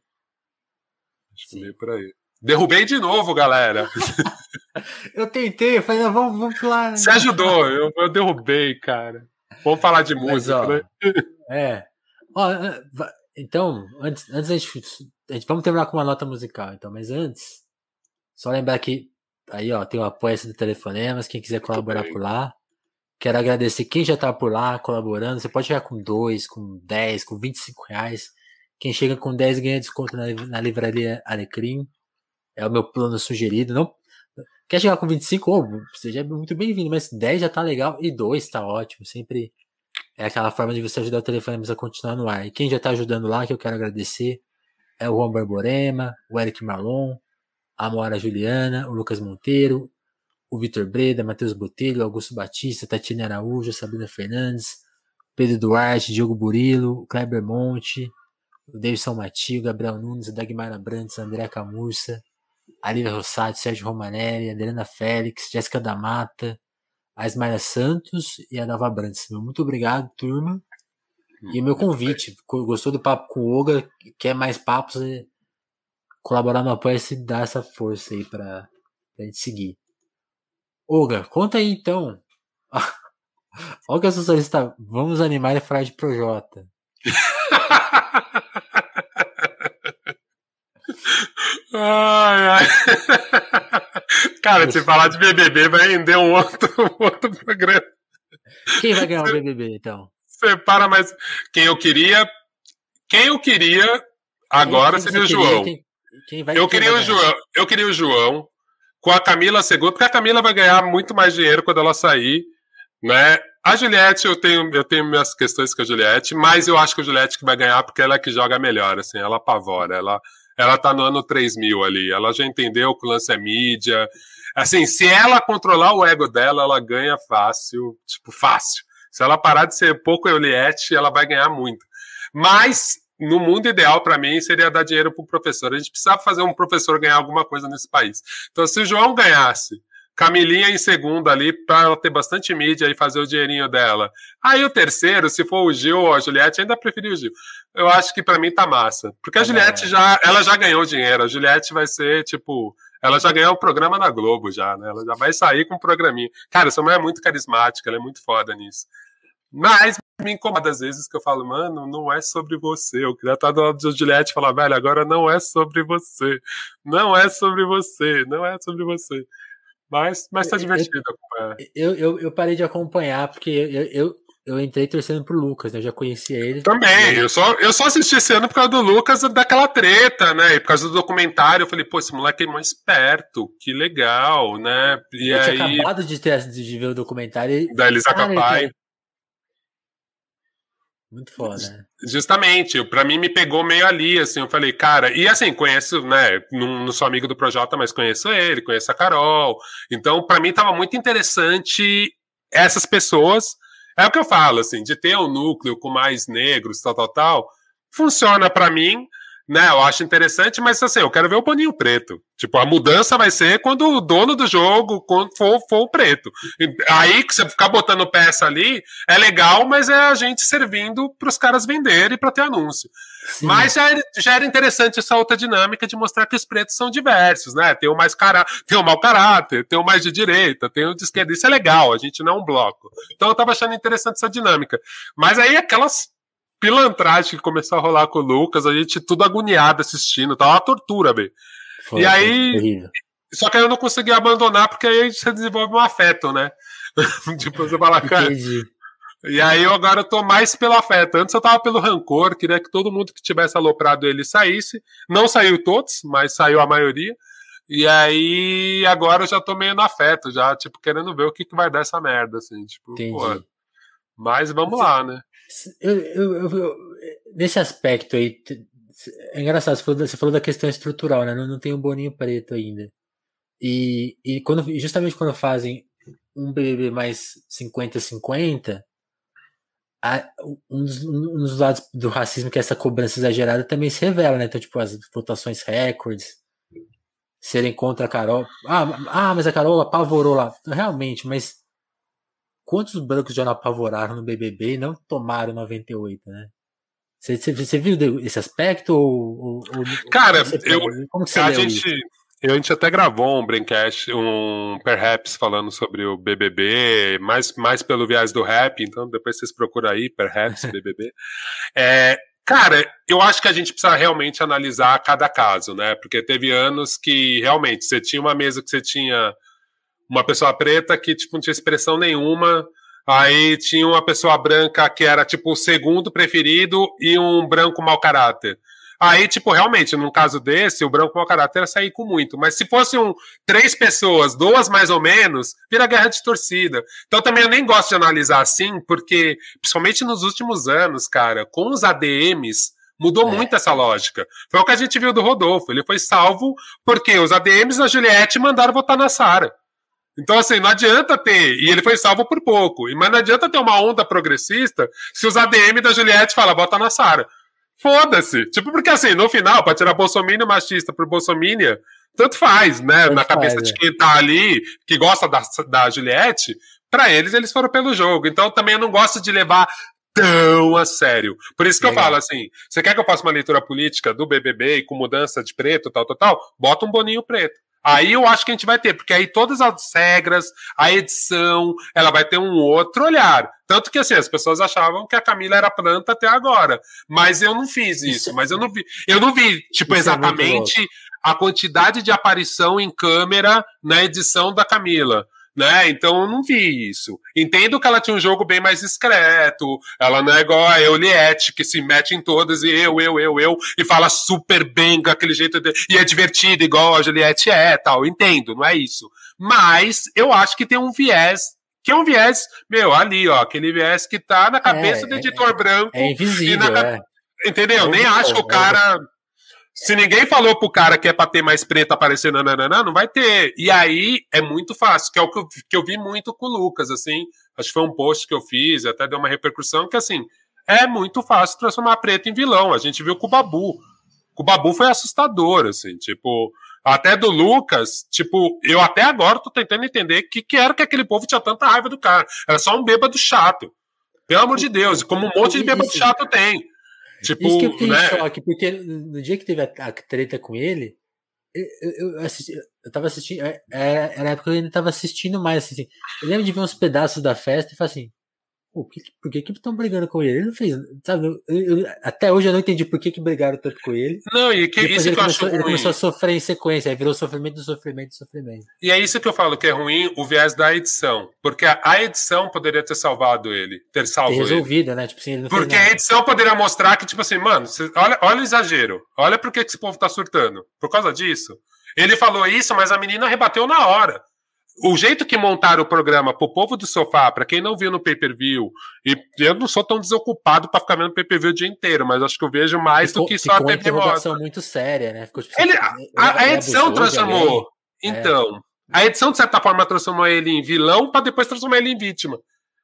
S2: Acho que meio por aí. Derrubei de novo, galera.
S1: eu tentei, eu falei, vamos, vamos lá.
S2: Você ajudou, eu, eu derrubei, cara. Vamos falar de música, Mas, ó,
S1: né? É. Ó, então, antes, antes a gente, a gente, Vamos terminar com uma nota musical, então, mas antes, só lembrar que aí, ó, tem o apoio do Telefonemas, quem quiser colaborar por lá. Quero agradecer quem já tá por lá colaborando. Você pode chegar com 2, com 10, com 25 reais. Quem chega com 10 ganha desconto na, na livraria Alecrim. É o meu plano sugerido. Não, quer chegar com 25? Oh, seja muito bem-vindo, mas 10 já tá legal e 2 tá ótimo. Sempre é aquela forma de você ajudar o telefone a continuar no ar. E quem já está ajudando lá, que eu quero agradecer, é o Juan Barborema, o Eric Marlon, a Moara Juliana, o Lucas Monteiro, o Vitor Breda, Matheus Botelho, Augusto Batista, Tatiana Araújo, Sabrina Fernandes, Pedro Duarte, Diogo Burilo, Kleber Monte, o Davidson Matio, Gabriel Nunes, Dagmar Abrantes, André Camurça, Alívia Rossato, Sérgio Romanelli, Adriana Félix, Jéssica da Mata, a Ismael Santos e a Nava Brandes. Muito obrigado, turma. E o meu convite, gostou do papo com o Oga, quer mais papos, é colaborar no apoio e dar essa força aí pra, pra gente seguir. Oga, conta aí então. Olha que a socialista, vamos animar e falar de Projota.
S2: ai, ai. Cara, se falar de BBB vai render um outro, um outro programa.
S1: Quem vai ganhar o BBB, então?
S2: Separa mais. Quem eu queria. Quem eu queria agora quem seria o João. Quem, quem vai, eu queria o João. Eu queria o João com a Camila Segundo, porque a Camila vai ganhar muito mais dinheiro quando ela sair, né? A Juliette, eu tenho, eu tenho minhas questões com a Juliette, mas eu acho que a Juliette que vai ganhar porque ela é que joga melhor, assim, ela apavora, ela, ela tá no ano 3000 ali. Ela já entendeu que o lance é mídia. Assim, se ela controlar o ego dela, ela ganha fácil, tipo, fácil. Se ela parar de ser pouco Euliette, ela vai ganhar muito. Mas no mundo ideal para mim seria dar dinheiro para o professor. A gente precisava fazer um professor ganhar alguma coisa nesse país. Então, se o João ganhasse Camilinha em segundo ali para ela ter bastante mídia e fazer o dinheirinho dela. Aí o terceiro, se for o Gil ou a Juliette, ainda preferi o Gil. Eu acho que para mim tá massa. Porque a. Juliette é. já, ela já ganhou dinheiro. A Juliette vai ser, tipo, ela já ganhou o um programa na Globo já, né? Ela já vai sair com um programinha. Cara, essa mulher é muito carismática, ela é muito foda nisso. Mas me incomoda às vezes que eu falo, mano, não é sobre você. Eu queria estar do lado de Juliette e falar, velho, agora não é sobre você. Não é sobre você, não é sobre você. Mas, mas tá divertido
S1: acompanhar. Eu, eu, eu parei de acompanhar porque eu, eu, eu entrei torcendo pro Lucas, né? Eu já conhecia ele.
S2: Também, eu só, eu só assisti esse ano por causa do Lucas, daquela treta, né? E por causa do documentário, eu falei, pô, esse moleque é mais esperto, que legal, né? E
S1: eu
S2: aí...
S1: tinha acabado de, ter, de ver o documentário.
S2: Da Elisa Capai.
S1: Muito foda, né?
S2: Justamente, para mim me pegou meio ali, assim, eu falei, cara, e assim, conheço, né, não, sou amigo do Projota, mas conheço ele, conheço a Carol, então para mim tava muito interessante essas pessoas, é o que eu falo, assim, de ter um núcleo com mais negros, tal, tal, tal, funciona para mim, né, eu acho interessante, mas assim, eu quero ver o Boninho Preto. Tipo, a mudança vai ser quando o dono do jogo quando for, for o preto. Aí que você ficar botando peça ali é legal, mas é a gente servindo para os caras venderem para ter anúncio. Sim. Mas já era, já era interessante essa outra dinâmica de mostrar que os pretos são diversos, né? Tem o mais cara, tem o mau caráter, tem o mais de direita, tem o de esquerda. Isso é legal, a gente não é um bloco. Então eu tava achando interessante essa dinâmica. Mas aí aquelas pilantragem que começou a rolar com o Lucas, a gente tudo agoniado assistindo, tá uma tortura, velho. E aí. Só que aí eu não consegui abandonar, porque aí você desenvolve um afeto, né? tipo, você fala, cara. Entendi. E aí eu agora eu tô mais pelo afeto. Antes eu tava pelo rancor, queria que todo mundo que tivesse aloprado ele saísse. Não saiu todos, mas saiu a maioria. E aí agora eu já tô meio no afeto, já, tipo, querendo ver o que, que vai dar essa merda, assim, tipo, Entendi. pô. Mas vamos lá, né?
S1: Eu, eu, eu, nesse aspecto aí, é engraçado, você falou, da, você falou da questão estrutural, né? Não, não tem um boninho preto ainda. E, e quando, justamente quando fazem um BBB mais 50-50, um dos, um dos lados do racismo, que é essa cobrança exagerada, também se revela, né? Então, tipo, as votações recordes serem contra a Carol. Ah, ah, mas a Carol apavorou lá. Realmente, mas quantos brancos já não apavoraram no BBB e não tomaram 98, né? Você, você, você viu esse aspecto? Ou, ou
S2: Cara, eu, a gente? Eu, a gente até gravou um Braincast, um Perhaps falando sobre o BBB, mais, mais pelo viés do rap, então depois vocês procuram aí, Perhaps BBB. é, cara, eu acho que a gente precisa realmente analisar cada caso, né? Porque teve anos que realmente você tinha uma mesa que você tinha uma pessoa preta que tipo, não tinha expressão nenhuma. Aí tinha uma pessoa branca que era tipo o segundo preferido e um branco mau caráter. Aí, tipo, realmente, num caso desse, o branco mau caráter ia sair com muito. Mas se fossem um, três pessoas, duas mais ou menos, vira guerra de torcida. Então também eu nem gosto de analisar assim, porque, principalmente nos últimos anos, cara, com os ADMs, Mudou é. muito essa lógica. Foi o que a gente viu do Rodolfo. Ele foi salvo porque os ADMs da Juliette mandaram votar na Sara. Então, assim, não adianta ter. E ele foi salvo por pouco. Mas não adianta ter uma onda progressista se os ADM da Juliette falam, bota na Sara. Foda-se. Tipo, porque assim, no final, pra tirar Bolsonaro machista por Bolsominion, tanto faz, né? Tanto na cabeça faz, de é. quem tá ali, que gosta da, da Juliette, para eles, eles foram pelo jogo. Então, também eu não gosto de levar tão a sério. Por isso que Legal. eu falo assim: você quer que eu faça uma leitura política do BBB e com mudança de preto, tal, tal, tal? Bota um boninho preto. Aí eu acho que a gente vai ter, porque aí todas as regras, a edição, ela vai ter um outro olhar. Tanto que assim, as pessoas achavam que a Camila era planta até agora. Mas eu não fiz isso, mas eu não vi. Eu não vi, tipo, isso é exatamente é a quantidade de aparição em câmera na edição da Camila né? Então eu não vi isso. Entendo que ela tinha um jogo bem mais discreto, ela não é igual a Euliette, que se mete em todas e eu, eu, eu, eu, e fala super bem com aquele jeito, de, e é divertido igual a Juliette é, tal. Entendo, não é isso. Mas eu acho que tem um viés que é um viés, meu, ali, ó, aquele viés que tá na cabeça é, do editor
S1: é,
S2: branco.
S1: É invisível,
S2: na,
S1: é.
S2: Entendeu? Nem acho que o cara Se ninguém falou pro cara que é pra ter mais preto aparecendo, nananana, não vai ter. E aí é muito fácil, que é o que eu, que eu vi muito com o Lucas, assim. Acho que foi um post que eu fiz, até deu uma repercussão, que assim, é muito fácil transformar preto em vilão. A gente viu com o Babu. Com o Babu foi assustador, assim, tipo. Até do Lucas, tipo, eu até agora tô tentando entender o que, que era que aquele povo tinha tanta raiva do cara. Era só um bêbado chato. Pelo amor de Deus, como um monte de bêbado chato tem. Tipo,
S1: Isso que eu fiquei
S2: né?
S1: em choque, porque no dia que teve a, a treta com ele, eu, eu, assisti, eu tava assistindo. Era, era a época que eu ainda tava assistindo mais. Assim, eu lembro de ver uns pedaços da festa e falar assim: Pô, por que, por que estão brigando com ele? Ele não fez, sabe? Eu, eu, até hoje eu não entendi por que que brigaram tanto com ele.
S2: Não, e que,
S1: Depois
S2: isso
S1: ele
S2: que eu
S1: começou,
S2: acho
S1: ele
S2: ruim.
S1: começou a sofrer em sequência, aí virou sofrimento, sofrimento, sofrimento.
S2: E é isso que eu falo que é ruim o viés da edição. Porque a, a edição poderia ter salvado ele, ter
S1: Ter
S2: salvo ele.
S1: resolvido, né? Tipo assim, ele
S2: Porque a edição poderia mostrar que, tipo assim, mano, cê- olha, olha o exagero. Olha por que que esse povo tá surtando. Por causa disso. Ele falou isso, mas a menina rebateu na hora. O jeito que montaram o programa pro povo do sofá, pra quem não viu no pay-per-view, e eu não sou tão desocupado pra ficar vendo pay-per-view o dia inteiro, mas acho que eu vejo mais
S1: Ficou,
S2: do que só a
S1: ficou uma
S2: TV mostra.
S1: muito séria, né? Ficou, tipo,
S2: Ele,
S1: assim,
S2: a, a edição transformou.
S1: alguém?
S2: Então, a edição, de certa forma, transformou ele em vilão pra depois transformar ele em vítima.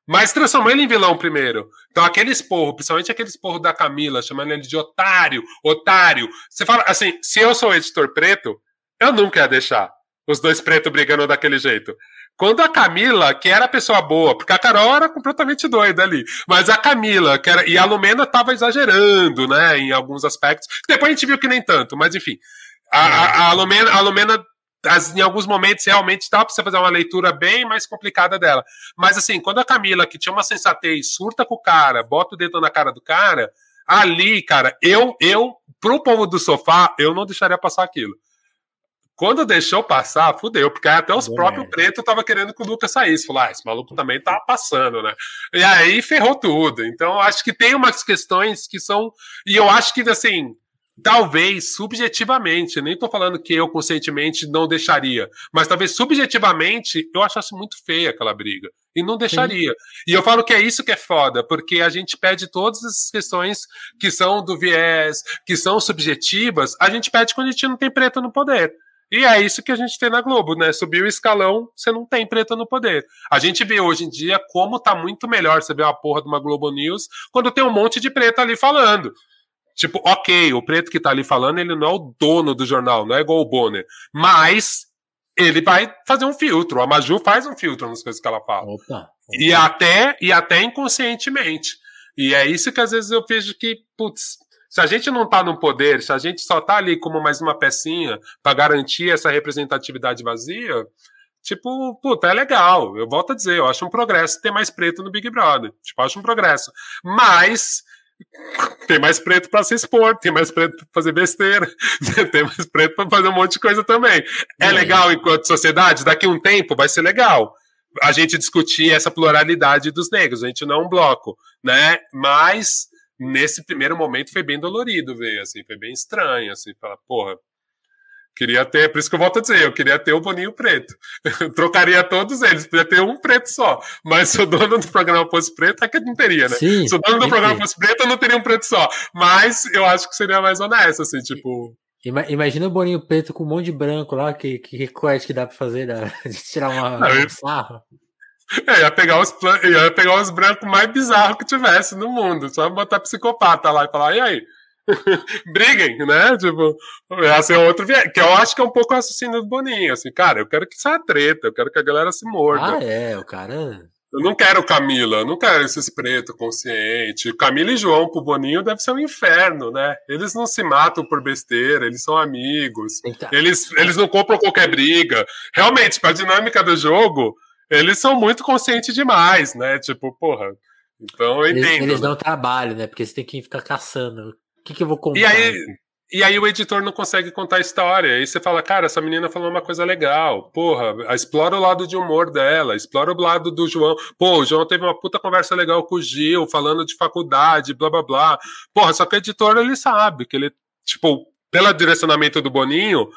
S2: Mas transformou ele em vilão primeiro. Então, aquele esporro, principalmente aquele esporro da Camila, chamando ele de otário, otário. Você fala assim: se eu sou o editor preto, eu nunca ia deixar os dois pretos brigando daquele jeito. Quando a Camila, que era a pessoa boa, porque a Carol era completamente doida ali, mas a Camila, que era, e a Lumena tava exagerando, né, em alguns aspectos. Depois a gente viu que nem tanto, mas enfim. A, a, a Lumena, a Lumena as- em alguns momentos realmente dá pra você fazer uma leitura bem mais complicada dela. Mas assim, quando a Camila, que tinha uma sensatez, surta com o cara, bota o dedo na cara do cara, ali, cara, eu, eu, pro povo do sofá, eu não deixaria passar aquilo. Quando deixou passar, fudeu, porque até os próprios pretos estavam querendo que o Lucas saísse. Falou, ah, esse maluco também tá passando, né? E aí ferrou tudo. Então, acho que tem umas questões que são. E eu acho que, assim, talvez subjetivamente, nem tô falando que eu conscientemente não deixaria, mas talvez subjetivamente eu achasse muito feia aquela briga. E não deixaria. E eu falo que é isso que é foda, porque a gente pede todas essas questões que são do viés, que são subjetivas, a gente pede quando a gente não tem preto no poder. E é isso que a gente tem na Globo, né? Subir o escalão, você não tem preto no poder. A gente vê hoje em dia como tá muito melhor você ver uma porra de uma Globo News quando tem um monte de preto ali falando. Tipo, ok, o preto que tá ali falando, ele não é o dono do jornal, não é igual o Bonner. Mas ele vai fazer um filtro. A Maju faz um filtro nas coisas que ela fala.
S1: Opa.
S2: E até, e até inconscientemente. E é isso que às vezes eu vejo que, putz, se a gente não tá no poder, se a gente só tá ali como mais uma pecinha para garantir essa representatividade vazia, tipo, puta, é legal. Eu volto a dizer, eu acho um progresso ter mais preto no Big Brother. Tipo, eu acho um progresso. Mas tem mais preto para se expor, tem mais preto para fazer besteira, tem mais preto para fazer um monte de coisa também. É legal enquanto sociedade, daqui a um tempo vai ser legal a gente discutir essa pluralidade dos negros, a gente não é um bloco, né? Mas nesse primeiro momento foi bem dolorido ver, assim, foi bem estranho, assim, falar, porra, queria ter, por isso que eu volto a dizer, eu queria ter o Boninho preto. Eu trocaria todos eles, podia ter um preto só. Mas se o dono do programa fosse preto, é que não teria, né?
S1: Sim.
S2: Se o dono do programa fosse preto, eu não teria um preto só. Mas eu acho que seria mais honesto, assim, tipo.
S1: Ima- Imagina o Boninho preto com um monte de branco lá, que, que recorte que dá pra fazer, da, de tirar uma,
S2: Não,
S1: um sarro.
S2: É, ia pegar os, plan- ia pegar os brancos mais bizarros que tivesse no mundo. Só botar psicopata lá e falar, e aí? Briguem, né? Tipo, ia ser outro viés. Que eu acho que é um pouco o raciocínio do Boninho. Assim, cara, eu quero que saia treta, eu quero que a galera se morda.
S1: Ah, é, o cara.
S2: Eu não quero Camila, eu não quero esses pretos conscientes. Camila e João pro Boninho deve ser um inferno, né? Eles não se matam por besteira, eles são amigos.
S1: Tá-
S2: Eles, eles não compram qualquer briga. Realmente, pra dinâmica do jogo, eles são muito conscientes demais, né? Tipo, porra. Então eu
S1: Eles,
S2: entendo.
S1: eles
S2: né?
S1: dão trabalho, né? Porque você tem que ficar caçando. O que, que eu vou contar?
S2: E aí, e aí o editor não consegue contar a história. Aí você fala, cara, essa menina falou uma coisa legal. Porra, explora o lado de humor dela, explora o lado do João. Pô, o João teve uma puta conversa legal com o Gil, falando de faculdade, blá blá blá. Porra, só que o editor ele sabe que ele, tipo, pelo direcionamento do Boninho.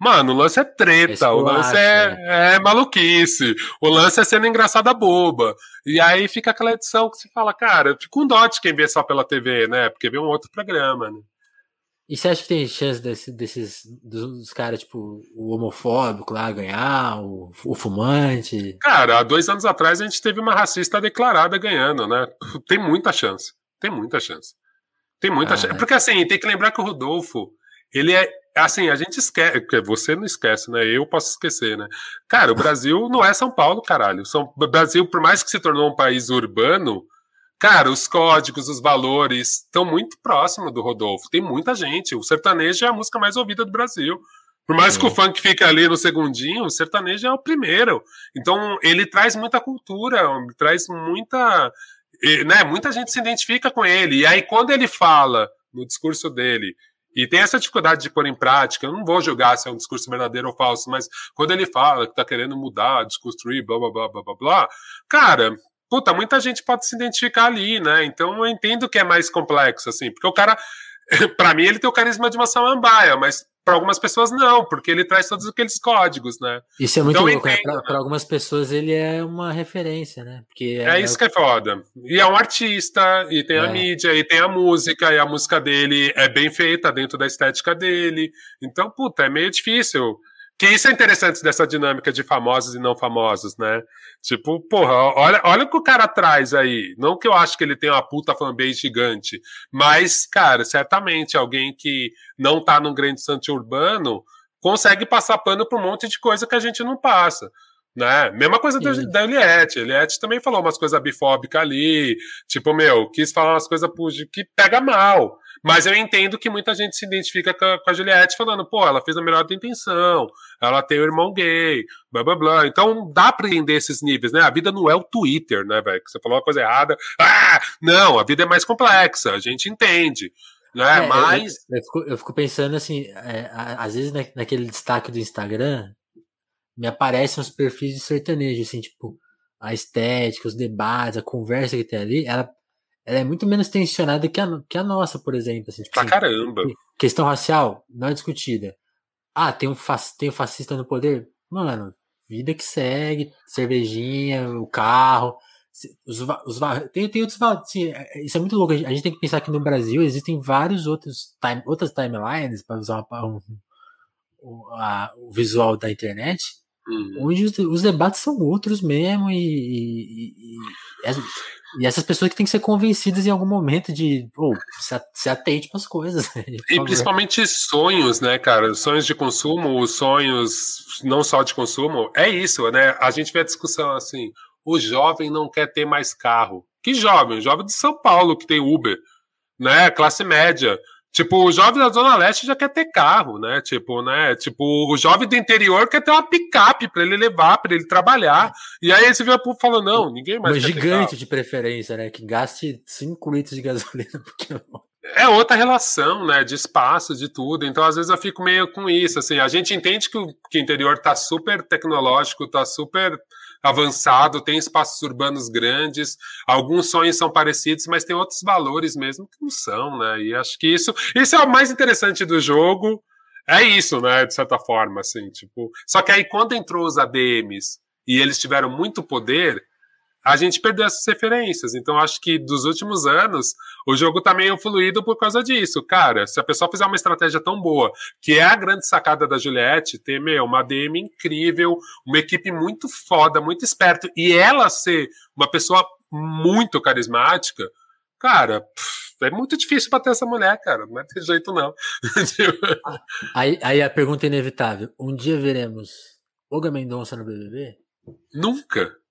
S2: Mano, o lance é treta, o lance
S1: acho,
S2: é, é maluquice, o lance é sendo engraçada boba. E aí fica aquela edição que você fala, cara, fica um dó de quem vê só pela TV, né? Porque vê um outro programa, né?
S1: E você acha que tem chance desse, desses dos, dos caras, tipo, o homofóbico lá ganhar, o, o, fumante?
S2: Cara, há dois anos atrás a gente teve uma racista declarada ganhando, né? Tem muita chance. Tem muita chance. Tem muita ah, chance. É. Porque assim, tem que lembrar que o Rodolfo, ele é. Assim, a gente esquece. Porque você não esquece, né? Eu posso esquecer, né? Cara, o Brasil não é São Paulo, caralho. São, o Brasil, por mais que se tornou um país urbano, Cara, os códigos, os valores estão muito próximos do Rodolfo. Tem muita gente. O sertanejo é a música mais ouvida do Brasil. Por mais que o funk fique ali no segundinho, o sertanejo é o primeiro. Então, ele traz muita cultura, traz muita. Né, muita gente se identifica com ele. E aí, quando ele fala no discurso dele, e tem essa dificuldade de pôr em prática, eu não vou julgar se é um discurso verdadeiro ou falso, mas quando ele fala que tá querendo mudar, desconstruir, blá blá blá blá blá blá, cara, puta, muita gente pode se identificar ali, né? Então eu entendo que é mais complexo, assim, porque o cara, para mim, ele tem o carisma de uma samambaia, mas para algumas pessoas não, porque ele traz todos aqueles códigos, né?
S1: Isso é muito então, louco, né? Para algumas pessoas ele é uma referência, né? Porque
S2: é, é isso que é foda. E é um artista, e tem é. a mídia, e tem a música, e a música dele é bem feita dentro da estética dele. Então, puta, é meio difícil que isso é interessante dessa dinâmica de famosos e não famosos, né? Tipo, porra, olha, olha o que o cara traz aí. Não que eu acho que ele tem uma puta fanbase gigante, mas, cara, certamente alguém que não tá num grande santo urbano consegue passar pano por um monte de coisa que a gente não passa. Né? Mesma coisa da Eliette. Eliette também falou umas coisas bifóbicas ali. Tipo, meu, quis falar umas coisas que pega mal. Mas eu entendo que muita gente se identifica com a, com a Juliette falando, pô, ela fez a melhor da intenção, ela tem o irmão gay, blá blá blá. Então dá pra entender esses níveis, né? A vida não é o Twitter, né, velho? Que você falou uma coisa errada. Ah! Não, a vida é mais complexa, a gente entende. Né? É, Mas.
S1: Eu, eu, fico, eu, fico, pensando assim, é, às vezes na, naquele destaque do Instagram, me aparecem os perfis de sertanejo, assim, tipo, a estética, os debates, a conversa que tem ali, ela ela é muito menos tensionada que a, que a nossa, por exemplo. Assim, tipo,
S2: pra
S1: assim,
S2: caramba.
S1: Questão racial não é discutida. Ah, tem um, tem um fascista no poder? Mano, vida que segue, cervejinha, o carro. Os, os, tem, tem outros. Assim, isso é muito louco. A gente tem que pensar que no Brasil existem vários outros time, outras timelines, para usar um, um, a, o visual da internet, uhum. onde os, os, debates são outros mesmo e, e, e, e e essas pessoas que têm que ser convencidas em algum momento de oh, se atente para as coisas. Né,
S2: e principalmente sonhos, né, cara? Sonhos de consumo, sonhos não só de consumo. É isso, né? A gente vê a discussão assim: o jovem não quer ter mais carro. Que jovem? O jovem de São Paulo que tem Uber, né? Classe média. Tipo, o jovem da Zona Leste já quer ter carro, né? Tipo, né? Tipo, o jovem do interior quer ter uma picape para ele levar, para ele trabalhar. E aí você vê o povo falando, não, ninguém mais. Um
S1: gigante de preferência, né? Que gaste 5 litros de gasolina por quilômetro.
S2: É outra relação, né? De espaço, de tudo. Então, às vezes, eu fico meio com isso. Assim, a gente entende que o, que o interior tá super tecnológico, tá super avançado, tem espaços urbanos grandes, alguns sonhos são parecidos, mas tem outros valores mesmo que não são, né? E acho que isso, isso é o mais interessante do jogo. É isso, né? De certa forma, assim, tipo. Só que aí quando entrou os ADMs e eles tiveram muito poder, a gente perdeu essas referências. Então, acho que dos últimos anos, o jogo tá meio fluido por causa disso. Cara, se a pessoa fizer uma estratégia tão boa, que é a grande sacada da Juliette, ter, meu, uma DM incrível, uma equipe muito foda, muito esperta, e ela ser uma pessoa muito carismática, cara. Pff, é muito difícil bater essa mulher, cara. Não é ter jeito, não.
S1: aí, aí a pergunta é inevitável: um dia veremos Olga Mendonça no BBB?
S2: Nunca.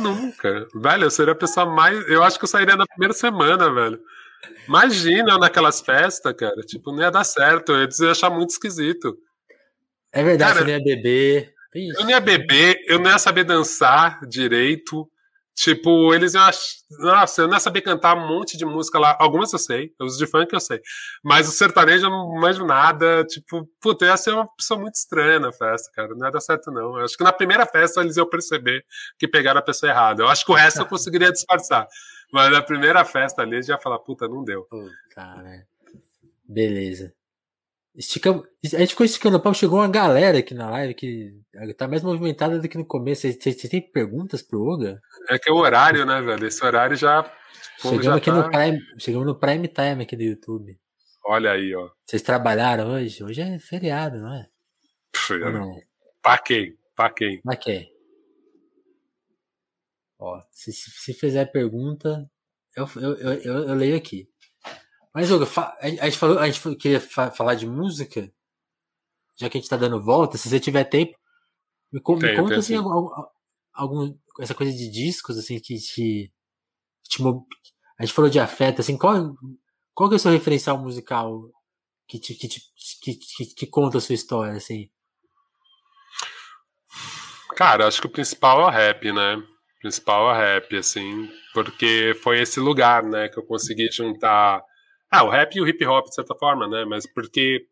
S2: Nunca. Velho, eu seria a pessoa mais. Eu acho que eu sairia na primeira semana, velho. Imagina naquelas festas, cara. Tipo, não ia dar certo. Eu ia achar muito esquisito.
S1: É verdade, cara, você não ia beber.
S2: Eu não ia beber, eu não ia saber dançar direito. Tipo, eles iam ach... Nossa, eu não ia saber cantar um monte de música lá. Algumas eu sei, os de funk eu sei. Mas o sertanejo eu não manjo nada. Tipo, puta, ia ser uma pessoa muito estranha na festa, cara. Não ia dar certo, não. Eu acho que na primeira festa eles iam perceber que pegaram a pessoa errada. Eu acho que o resto eu conseguiria disfarçar. Mas na primeira festa ali, eles já falar, puta, não deu.
S1: Puta, cara. Beleza. Esticamos, a gente ficou esticando o pau, chegou uma galera aqui na live que tá mais movimentada do que no começo. Vocês têm perguntas pro Oga?
S2: É que é o horário, né, velho? Esse horário já.
S1: Chegamos, já aqui tá... no prime, chegamos no prime time aqui do YouTube.
S2: Olha aí, ó.
S1: Vocês trabalharam hoje? Hoje é feriado, não é?
S2: Pff, não. Quem? Pra quem?
S1: Ó, se, se fizer pergunta, eu, eu, eu, eu, leio aqui. Mas, Hugo, a gente, falou, a gente queria falar de música, já que a gente tá dando volta, se você tiver tempo, me, com, tem, me conta assim, algum, algum, essa coisa de discos, assim, que te, te, A gente falou de afeto, assim, qual, qual que é o seu referencial musical que, te, que, te, que, que, que conta a sua história, assim?
S2: Cara, acho que o principal é o rap, né? O principal é o rap, assim, porque foi esse lugar, né, que eu consegui juntar. Ah, o rap e o hip hop, de certa forma, né? Mas porque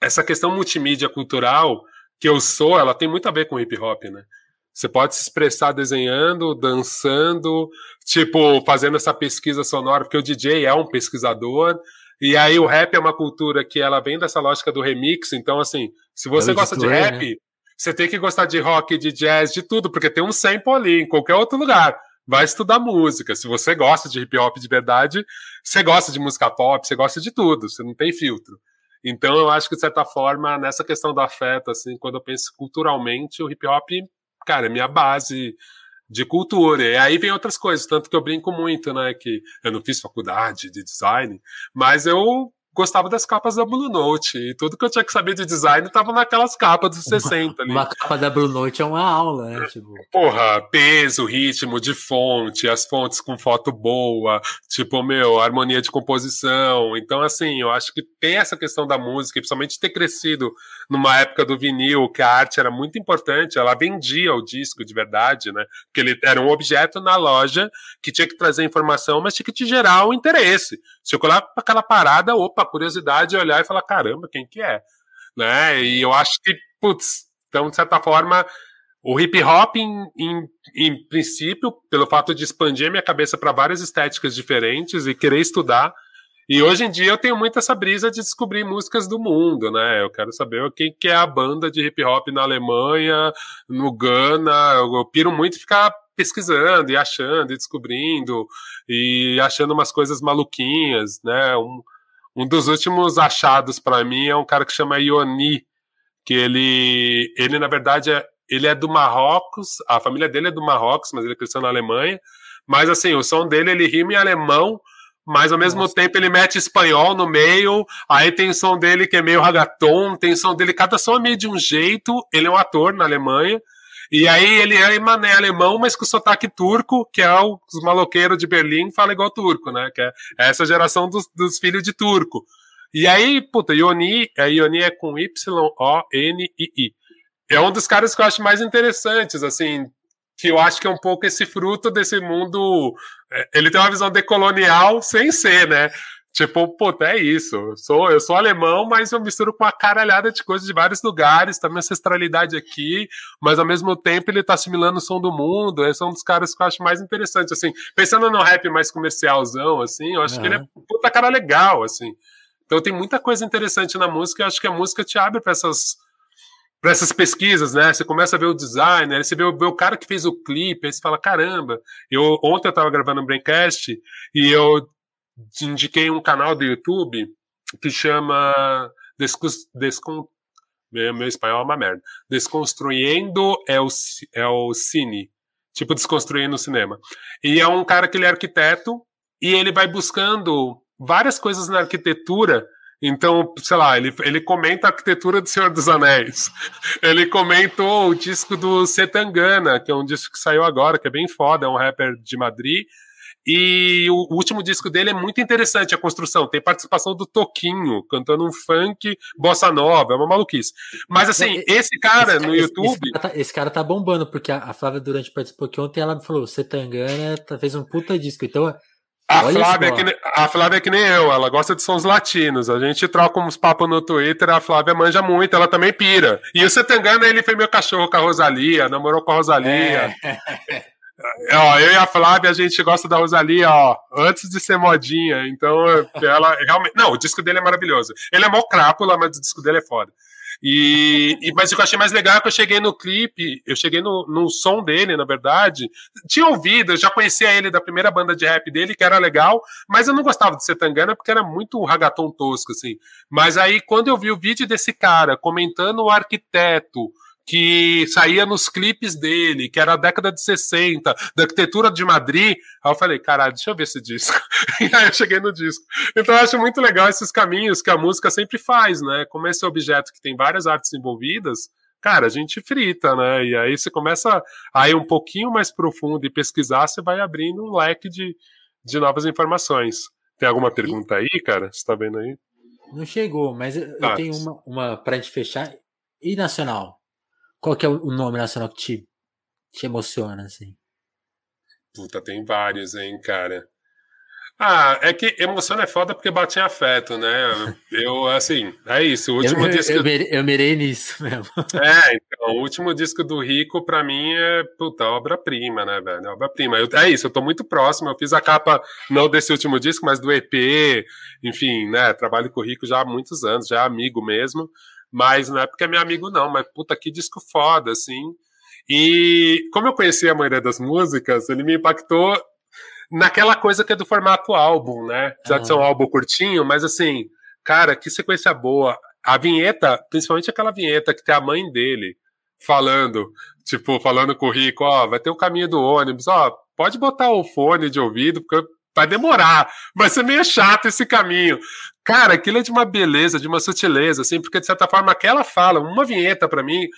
S2: essa questão multimídia cultural que eu sou, ela tem muito a ver com hip hop, né? Você pode se expressar desenhando, dançando, tipo, fazendo essa pesquisa sonora, porque o DJ é um pesquisador, e aí o rap é uma cultura que ela vem dessa lógica do remix, então assim, se você gosta de rap, né? você tem que gostar de rock, de jazz, de tudo, porque tem um sample ali em qualquer outro lugar. Vai estudar música. Se você gosta de hip hop de verdade, você gosta de música pop, você gosta de tudo, você não tem filtro. Então eu acho que, de certa forma, nessa questão do afeto, assim, quando eu penso culturalmente, o hip hop cara, é minha base de cultura. E aí vem outras coisas, tanto que eu brinco muito, né? Que eu não fiz faculdade de design, mas eu gostava das capas da Blue Note. E tudo que eu tinha que saber de design tava naquelas capas dos 60 ali.
S1: Uma capa da Blue Note é uma aula, né? Tipo...
S2: Porra, peso, ritmo de fonte, as fontes com foto boa, tipo, meu, harmonia de composição. Então, assim, eu acho que tem essa questão da música, principalmente ter crescido numa época do vinil, que a arte era muito importante, ela vendia o disco de verdade, né? Porque ele era um objeto na loja que tinha que trazer informação, mas tinha que te gerar um interesse. Se eu colar aquela parada, opa, curiosidade olhar e falar, caramba, quem que é? Né? E eu acho que, putz, então, de certa forma, o hip hop, em, em, em princípio, pelo fato de expandir minha cabeça para várias estéticas diferentes e querer estudar, e hoje em dia eu tenho muito essa brisa de descobrir músicas do mundo, né? Eu quero saber quem que é a banda de hip hop na Alemanha, no Ghana. Eu, eu piro muito ficar pesquisando e achando e descobrindo e achando umas coisas maluquinhas, né? Um, um dos últimos achados para mim é um cara que chama Ioni, que ele, ele na verdade é, ele é do Marrocos, a família dele é do Marrocos, mas ele cresceu na Alemanha. Mas assim, o som dele ele rima em alemão, mas ao mesmo Nossa. tempo ele mete espanhol no meio. Aí tem som dele que é meio ragaton, tem som dele, cada som é meio de um jeito. Ele é um ator na Alemanha. E aí ele é mané alemão, mas com sotaque turco, que é o, os maloqueiros de Berlim fala igual turco, né? Que é essa geração dos, dos filhos de turco. E aí, puta, Ioni, a Ioni é com Y-O-N-I-I. É um dos caras que eu acho mais interessantes, assim, que eu acho que é um pouco esse fruto desse mundo. É, ele tem uma visão decolonial sem ser, né? Tipo, puta, é isso. Eu sou, eu sou alemão, mas eu misturo com uma caralhada de coisas de vários lugares, tá minha ancestralidade aqui, mas ao mesmo tempo ele tá assimilando o som do mundo. Esse é um dos caras que eu acho mais interessante, assim. Pensando no rap mais comercialzão, assim, eu acho uhum. que ele é puta cara legal, assim. Então tem muita coisa interessante na música, eu acho que a música te abre para essas para essas pesquisas, né? Você começa a ver o designer, você vê o, vê o, cara que fez o clipe, aí você fala, caramba, eu ontem eu tava gravando um braincast e eu indiquei um canal do YouTube que chama Descus, Descon, meu, meu espanhol é uma merda. Desconstruindo é o, é o cine. Tipo, desconstruindo o cinema. E é um cara que ele é arquiteto e ele vai buscando várias coisas na arquitetura. Então, sei lá, ele, ele comenta a arquitetura do Senhor dos Anéis. Ele comentou o disco do Setangana, que é um disco que saiu agora, que é bem foda, é um rapper de Madrid. E o, último disco dele é muito interessante a construção. Tem participação do Toquinho cantando um funk bossa nova, é uma maluquice. Mas assim, esse cara esse, no esse, YouTube.
S1: Esse cara, tá, esse cara, tá, bombando, porque a, a Flávia Durante participou aqui ontem ela me falou: Setangana tá, fez um puta disco. Então.
S2: A Flávia, é que, a Flávia é que nem eu, ela gosta de sons latinos. A gente troca uns papos no Twitter, a Flávia manja muito, ela também pira. E o Setangana, ele foi meu cachorro com a Rosalia, namorou com a Rosalia. É. Ó, eu e a Flávia, a gente gosta da Rosalia, ó, antes de ser modinha. Então, ela realmente. Não, o disco dele é maravilhoso. Ele é mó crápula, mas o disco dele é foda. E, e, mas o que eu achei mais legal é que eu cheguei no clipe, eu cheguei no, no som dele, na verdade. Tinha ouvido, eu já conhecia ele da primeira banda de rap dele, que era legal, mas eu não gostava de ser tangana porque era muito ragaton tosco, assim. Mas aí, quando eu vi o vídeo desse cara comentando o arquiteto, que saía nos clipes dele, que era a década de 60, da arquitetura de Madrid. Aí eu falei, caralho, deixa eu ver esse disco. e aí eu cheguei no disco. Então eu acho muito legal esses caminhos que a música sempre faz, né? Como esse objeto que tem várias artes envolvidas, cara, a gente frita, né? E aí você começa a ir um pouquinho mais profundo e pesquisar, você vai abrindo um leque de, de novas informações. Tem alguma pergunta aí, cara? Você tá vendo aí?
S1: Não chegou, mas eu, ah, tenho uma, uma pra gente fechar. E nacional? Qual que é o nome nacional que te, te emociona, assim?
S2: Puta, tem vários, hein, cara. Ah, é que emoção é foda porque bate em afeto, né? Eu, assim, é isso. O último
S1: eu,
S2: disco.
S1: Eu, mirei, eu mirei nisso mesmo.
S2: É, então, o último disco do Rico, pra mim, é, puta, obra-prima, né, velho? Obra-prima. É isso, eu tô muito próximo. Eu fiz a capa, não desse último disco, mas do EP. Enfim, né? Trabalho com o Rico já há muitos anos, já é amigo mesmo. Mas não é porque é meu amigo, não. Mas, puta, que disco foda, assim. E como eu conheci a maioria das músicas, ele me impactou naquela coisa que é do formato álbum, né? Já de ser um álbum curtinho, mas assim, cara, que sequência boa. A vinheta, principalmente aquela vinheta que tem a mãe dele falando, tipo, falando com o Rico, ó, vai ter o caminho do ônibus, ó, pode botar o fone de ouvido, porque vai demorar, vai ser meio chato esse caminho. Cara, aquilo é de uma beleza, de uma sutileza, assim, porque de certa forma aquela fala, uma vinheta para mim,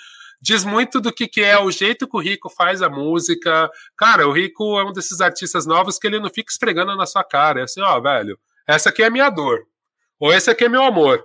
S2: diz muito do que, que é o jeito que o Rico faz a música. Cara, o Rico é um desses artistas novos que ele não fica esfregando na sua cara. É assim, ó, velho, essa aqui é minha dor. Ou esse aqui é meu amor.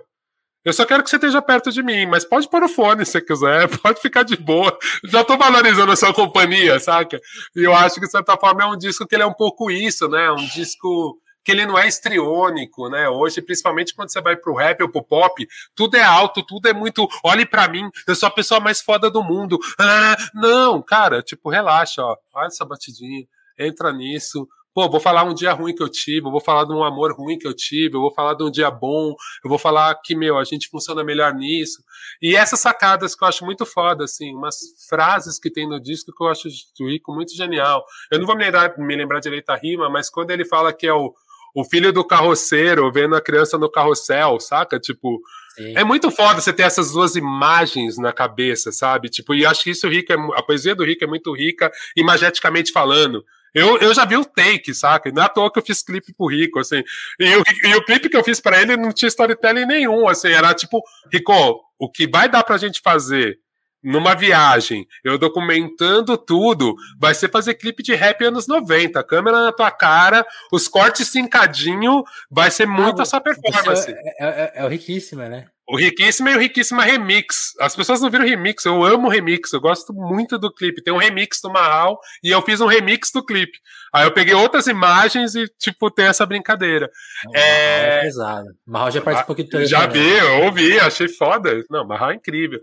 S2: Eu só quero que você esteja perto de mim, mas pode pôr o fone se você quiser, pode ficar de boa. Já tô valorizando a sua companhia, saca? E eu acho que, de certa forma, é um disco que ele é um pouco isso, né? Um disco que ele não é estriônico, né? Hoje, principalmente quando você vai pro rap ou pro pop, tudo é alto, tudo é muito. Olhe para mim, eu sou a pessoa mais foda do mundo. Ah, não, cara, tipo, relaxa, ó. Olha essa batidinha, entra nisso, Pô, vou falar um dia ruim que eu tive, eu vou falar de um amor ruim que eu tive, eu vou falar de um dia bom, eu vou falar que, meu, a gente funciona melhor nisso. E essas sacadas que eu acho muito foda, assim, umas frases que tem no disco que eu acho do Rico muito genial. Eu não vou me lembrar, me lembrar direito a rima, mas quando ele fala que é o, o filho do carroceiro vendo a criança no carrossel, saca? Tipo, Sim. é muito foda você ter essas duas imagens na cabeça, sabe? Tipo, e acho que isso Rico é, a poesia do Rico é muito rica imageticamente falando. Eu, eu já vi o take, saca? Não é à toa que eu fiz clipe pro Rico, assim. E o, e o clipe que eu fiz para ele não tinha storytelling nenhum, assim. Era tipo, Rico, o que vai dar pra gente fazer numa viagem, eu documentando tudo, vai ser fazer clipe de rap anos 90, câmera na tua cara, os cortes cincadinho, vai ser muito ah, essa performance.
S1: É, é, é, é o riquíssima, né?
S2: O Riquíssima e o Riquíssima Remix. As pessoas não viram remix, eu amo remix, eu gosto muito do clipe. Tem um remix do Marral e eu fiz um remix do clipe. Aí eu peguei outras imagens e, tipo, tem essa brincadeira.
S1: Não, é... é pesado. Marral já participou aqui do
S2: Já vi, eu ouvi, achei foda. Não, Marral é incrível.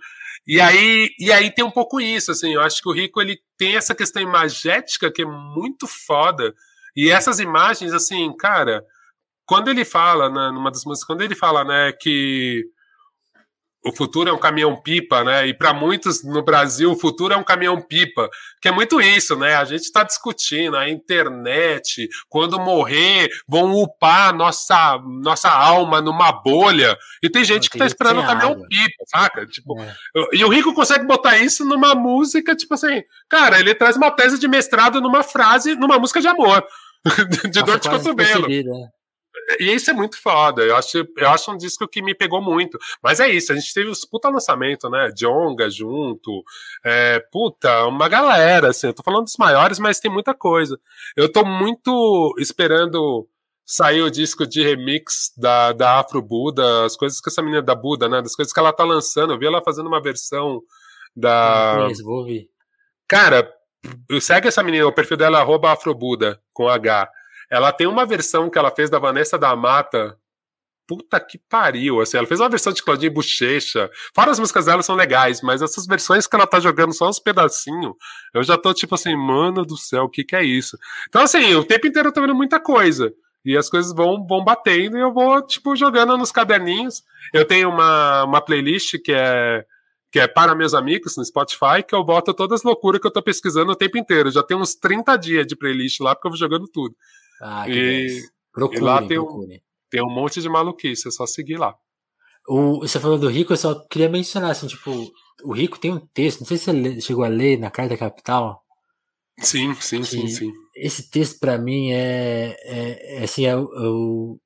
S2: E aí, e aí tem um pouco isso, assim, eu acho que o Rico ele tem essa questão imagética que é muito foda. E essas imagens, assim, cara, quando ele fala, né, numa das músicas, quando ele fala, né, que o futuro é um caminhão-pipa, né? E para muitos no Brasil, o futuro é um caminhão-pipa, que é muito isso, né? A gente está discutindo a internet, quando morrer, vão upar nossa, nossa alma numa bolha. E tem gente que está esperando o caminhão-pipa, saca? Tipo, é. E o Rico consegue botar isso numa música, tipo assim, cara, ele traz uma tese de mestrado numa frase, numa música de amor. de Nossa, dor de cotovelo. Né? E isso é muito foda. Eu acho, eu acho um disco que me pegou muito. Mas é isso, a gente teve os puta lançamento, né? Jonga junto. É, puta, uma galera, assim. Eu tô falando dos maiores, mas tem muita coisa. Eu tô muito esperando sair o disco de remix da, da Afro Buda, as coisas que essa menina da Buda, né? Das coisas que ela tá lançando. Eu vi ela fazendo uma versão da. vou ouvir. Cara, segue essa menina, o perfil dela é Afrobuda, com H. Ela tem uma versão que ela fez da Vanessa da Mata. Puta que pariu, assim, ela fez uma versão de Claudinho Bochecha. Fora as músicas dela são legais, mas essas versões que ela tá jogando só uns pedacinhos, eu já tô tipo assim, mano do céu, o que que é isso? Então assim, o tempo inteiro eu tô vendo muita coisa. E as coisas vão, vão batendo e eu vou, tipo, jogando nos caderninhos. Eu tenho uma, uma playlist que é que é para meus amigos no Spotify, que eu boto todas as loucuras que eu tô pesquisando o tempo inteiro. Já tem uns 30 dias de playlist lá, porque eu vou jogando tudo.
S1: Ah, que e, procure, e
S2: lá tem um, tem um monte de maluquice, é só seguir lá.
S1: O, você falou do Rico, eu só queria mencionar, assim, tipo, o Rico tem um texto, não sei se você chegou a ler na Carta Capital.
S2: Sim, sim, sim, sim.
S1: Esse texto para mim é, é, é, assim, é, o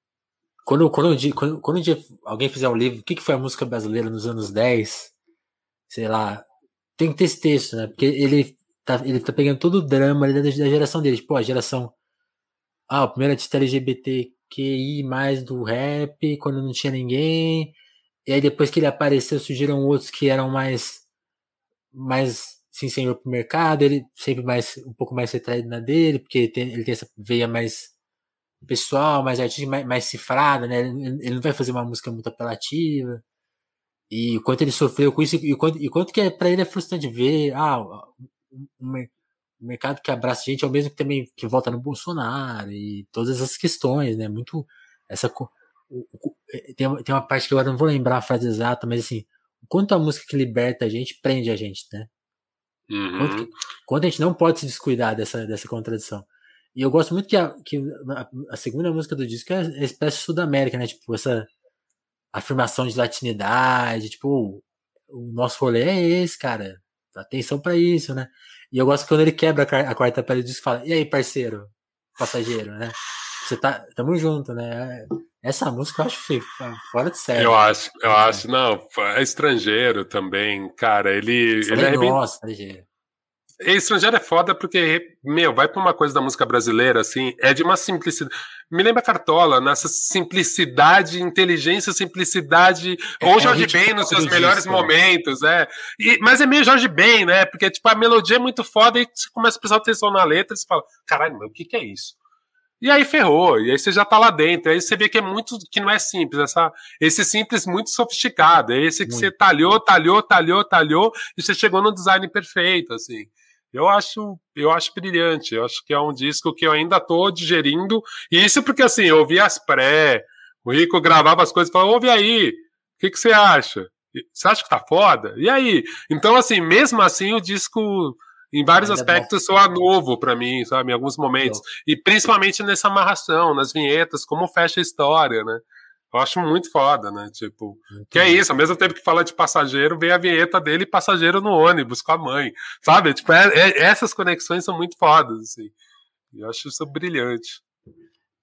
S1: quando, quando, quando, quando alguém fizer um livro, o que, que foi a música brasileira nos anos 10, sei lá, tem que ter esse texto, né? Porque ele tá, ele tá pegando todo o drama da, da geração dele. Tipo, a geração. Ah, o primeiro artista LGBTQI mais do rap, quando não tinha ninguém. E aí depois que ele apareceu, surgiram outros que eram mais. mais sim senhor pro mercado, ele sempre mais um pouco mais retraído na dele, porque ele tem, ele tem essa veia mais pessoal, mais artística, mais, mais cifrada, né? Ele, ele não vai fazer uma música muito apelativa. E o quanto ele sofreu com isso, e o quanto, e quanto que é, para ele é frustrante ver, ah, o, mercado que abraça a gente é o mesmo que também que vota no Bolsonaro e todas essas questões, né? Muito essa o, o, é, tem, tem uma parte que agora não vou lembrar a frase exata, mas assim, quanto a música que liberta a gente prende a gente, né?
S2: Uhum.
S1: Quanto, quanto, a gente não pode se descuidar dessa, dessa contradição. E eu gosto muito que a, que a, a segunda música do disco é a espécie de Sudamérica, né? Tipo, essa afirmação de latinidade, tipo, o nosso rolê é esse, cara. Atenção para isso, né? E eu gosto quando ele quebra a quarta pele disco e fala: E aí, parceiro, passageiro, né? Você tá. Tamo junto, né? Essa música eu acho fora de série.
S2: Eu acho, eu é. acho, não, é estrangeiro também, cara. Ele. ele
S1: é nossa, estrangeiro.
S2: Estrangeiro é foda porque, meu, vai pra uma coisa da música brasileira, assim, é de uma simplicidade. Me lembra Cartola, nessa simplicidade, inteligência, simplicidade, é, ou é Jorge Ben nos seus melhores disco, né? momentos, é. E, mas é meio Jorge Ben, né? Porque, tipo, a melodia é muito foda e você começa a prestar atenção na letra e você fala, caralho, meu, o que que é isso? E aí ferrou, e aí você já tá lá dentro. Aí você vê que é muito, que não é simples, essa, esse simples muito sofisticado. É esse que muito. você talhou, talhou, talhou, talhou, e você chegou no design perfeito, assim. Eu acho, eu acho brilhante. Eu acho que é um disco que eu ainda tô digerindo. E isso porque, assim, eu ouvi as pré, o Rico gravava as coisas e falava, ouve aí, o que, que você acha? Você acha que tá foda? E aí? Então, assim, mesmo assim, o disco, em vários ainda aspectos, bom. soa novo para mim, sabe? Em alguns momentos. E principalmente nessa amarração, nas vinhetas, como fecha a história, né? Eu acho muito foda, né? Tipo, muito que é isso, ao mesmo tempo que fala de passageiro, vem a vinheta dele passageiro no ônibus com a mãe, sabe? Tipo, é, é, essas conexões são muito fodas, assim. Eu acho isso brilhante.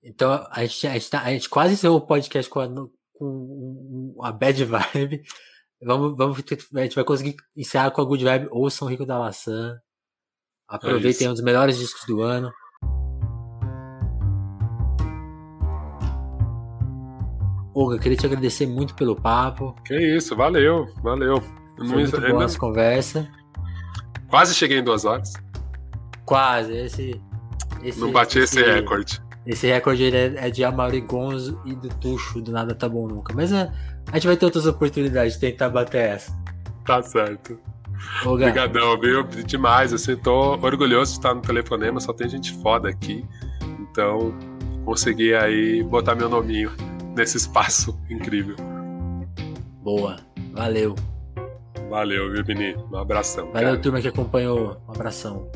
S1: Então, a gente, a gente, tá, a gente quase encerrou o podcast com a, com a bad vibe. Vamos, vamos, a gente vai conseguir encerrar com a good vibe. Ouçam Rico da Maçã. Aproveitem é um dos melhores discos do ano. Olga, queria te agradecer muito pelo papo.
S2: Que isso, valeu, valeu.
S1: Foi não, muito boa essa conversa.
S2: Quase cheguei em duas horas.
S1: Quase, esse. esse
S2: não bati esse, esse recorde.
S1: Esse recorde é, é de Amaury Gonzo e do Tuxo, do Nada Tá Bom Nunca. Mas é, a gente vai ter outras oportunidades de tentar bater essa.
S2: Tá certo. Obrigadão, viu? Demais. Assim, tô orgulhoso de estar no telefonema, só tem gente foda aqui. Então, consegui aí botar meu nominho nesse espaço incrível.
S1: Boa, valeu.
S2: Valeu, viu, Vini? Um abração.
S1: Valeu, cara. turma que acompanhou. Um abração.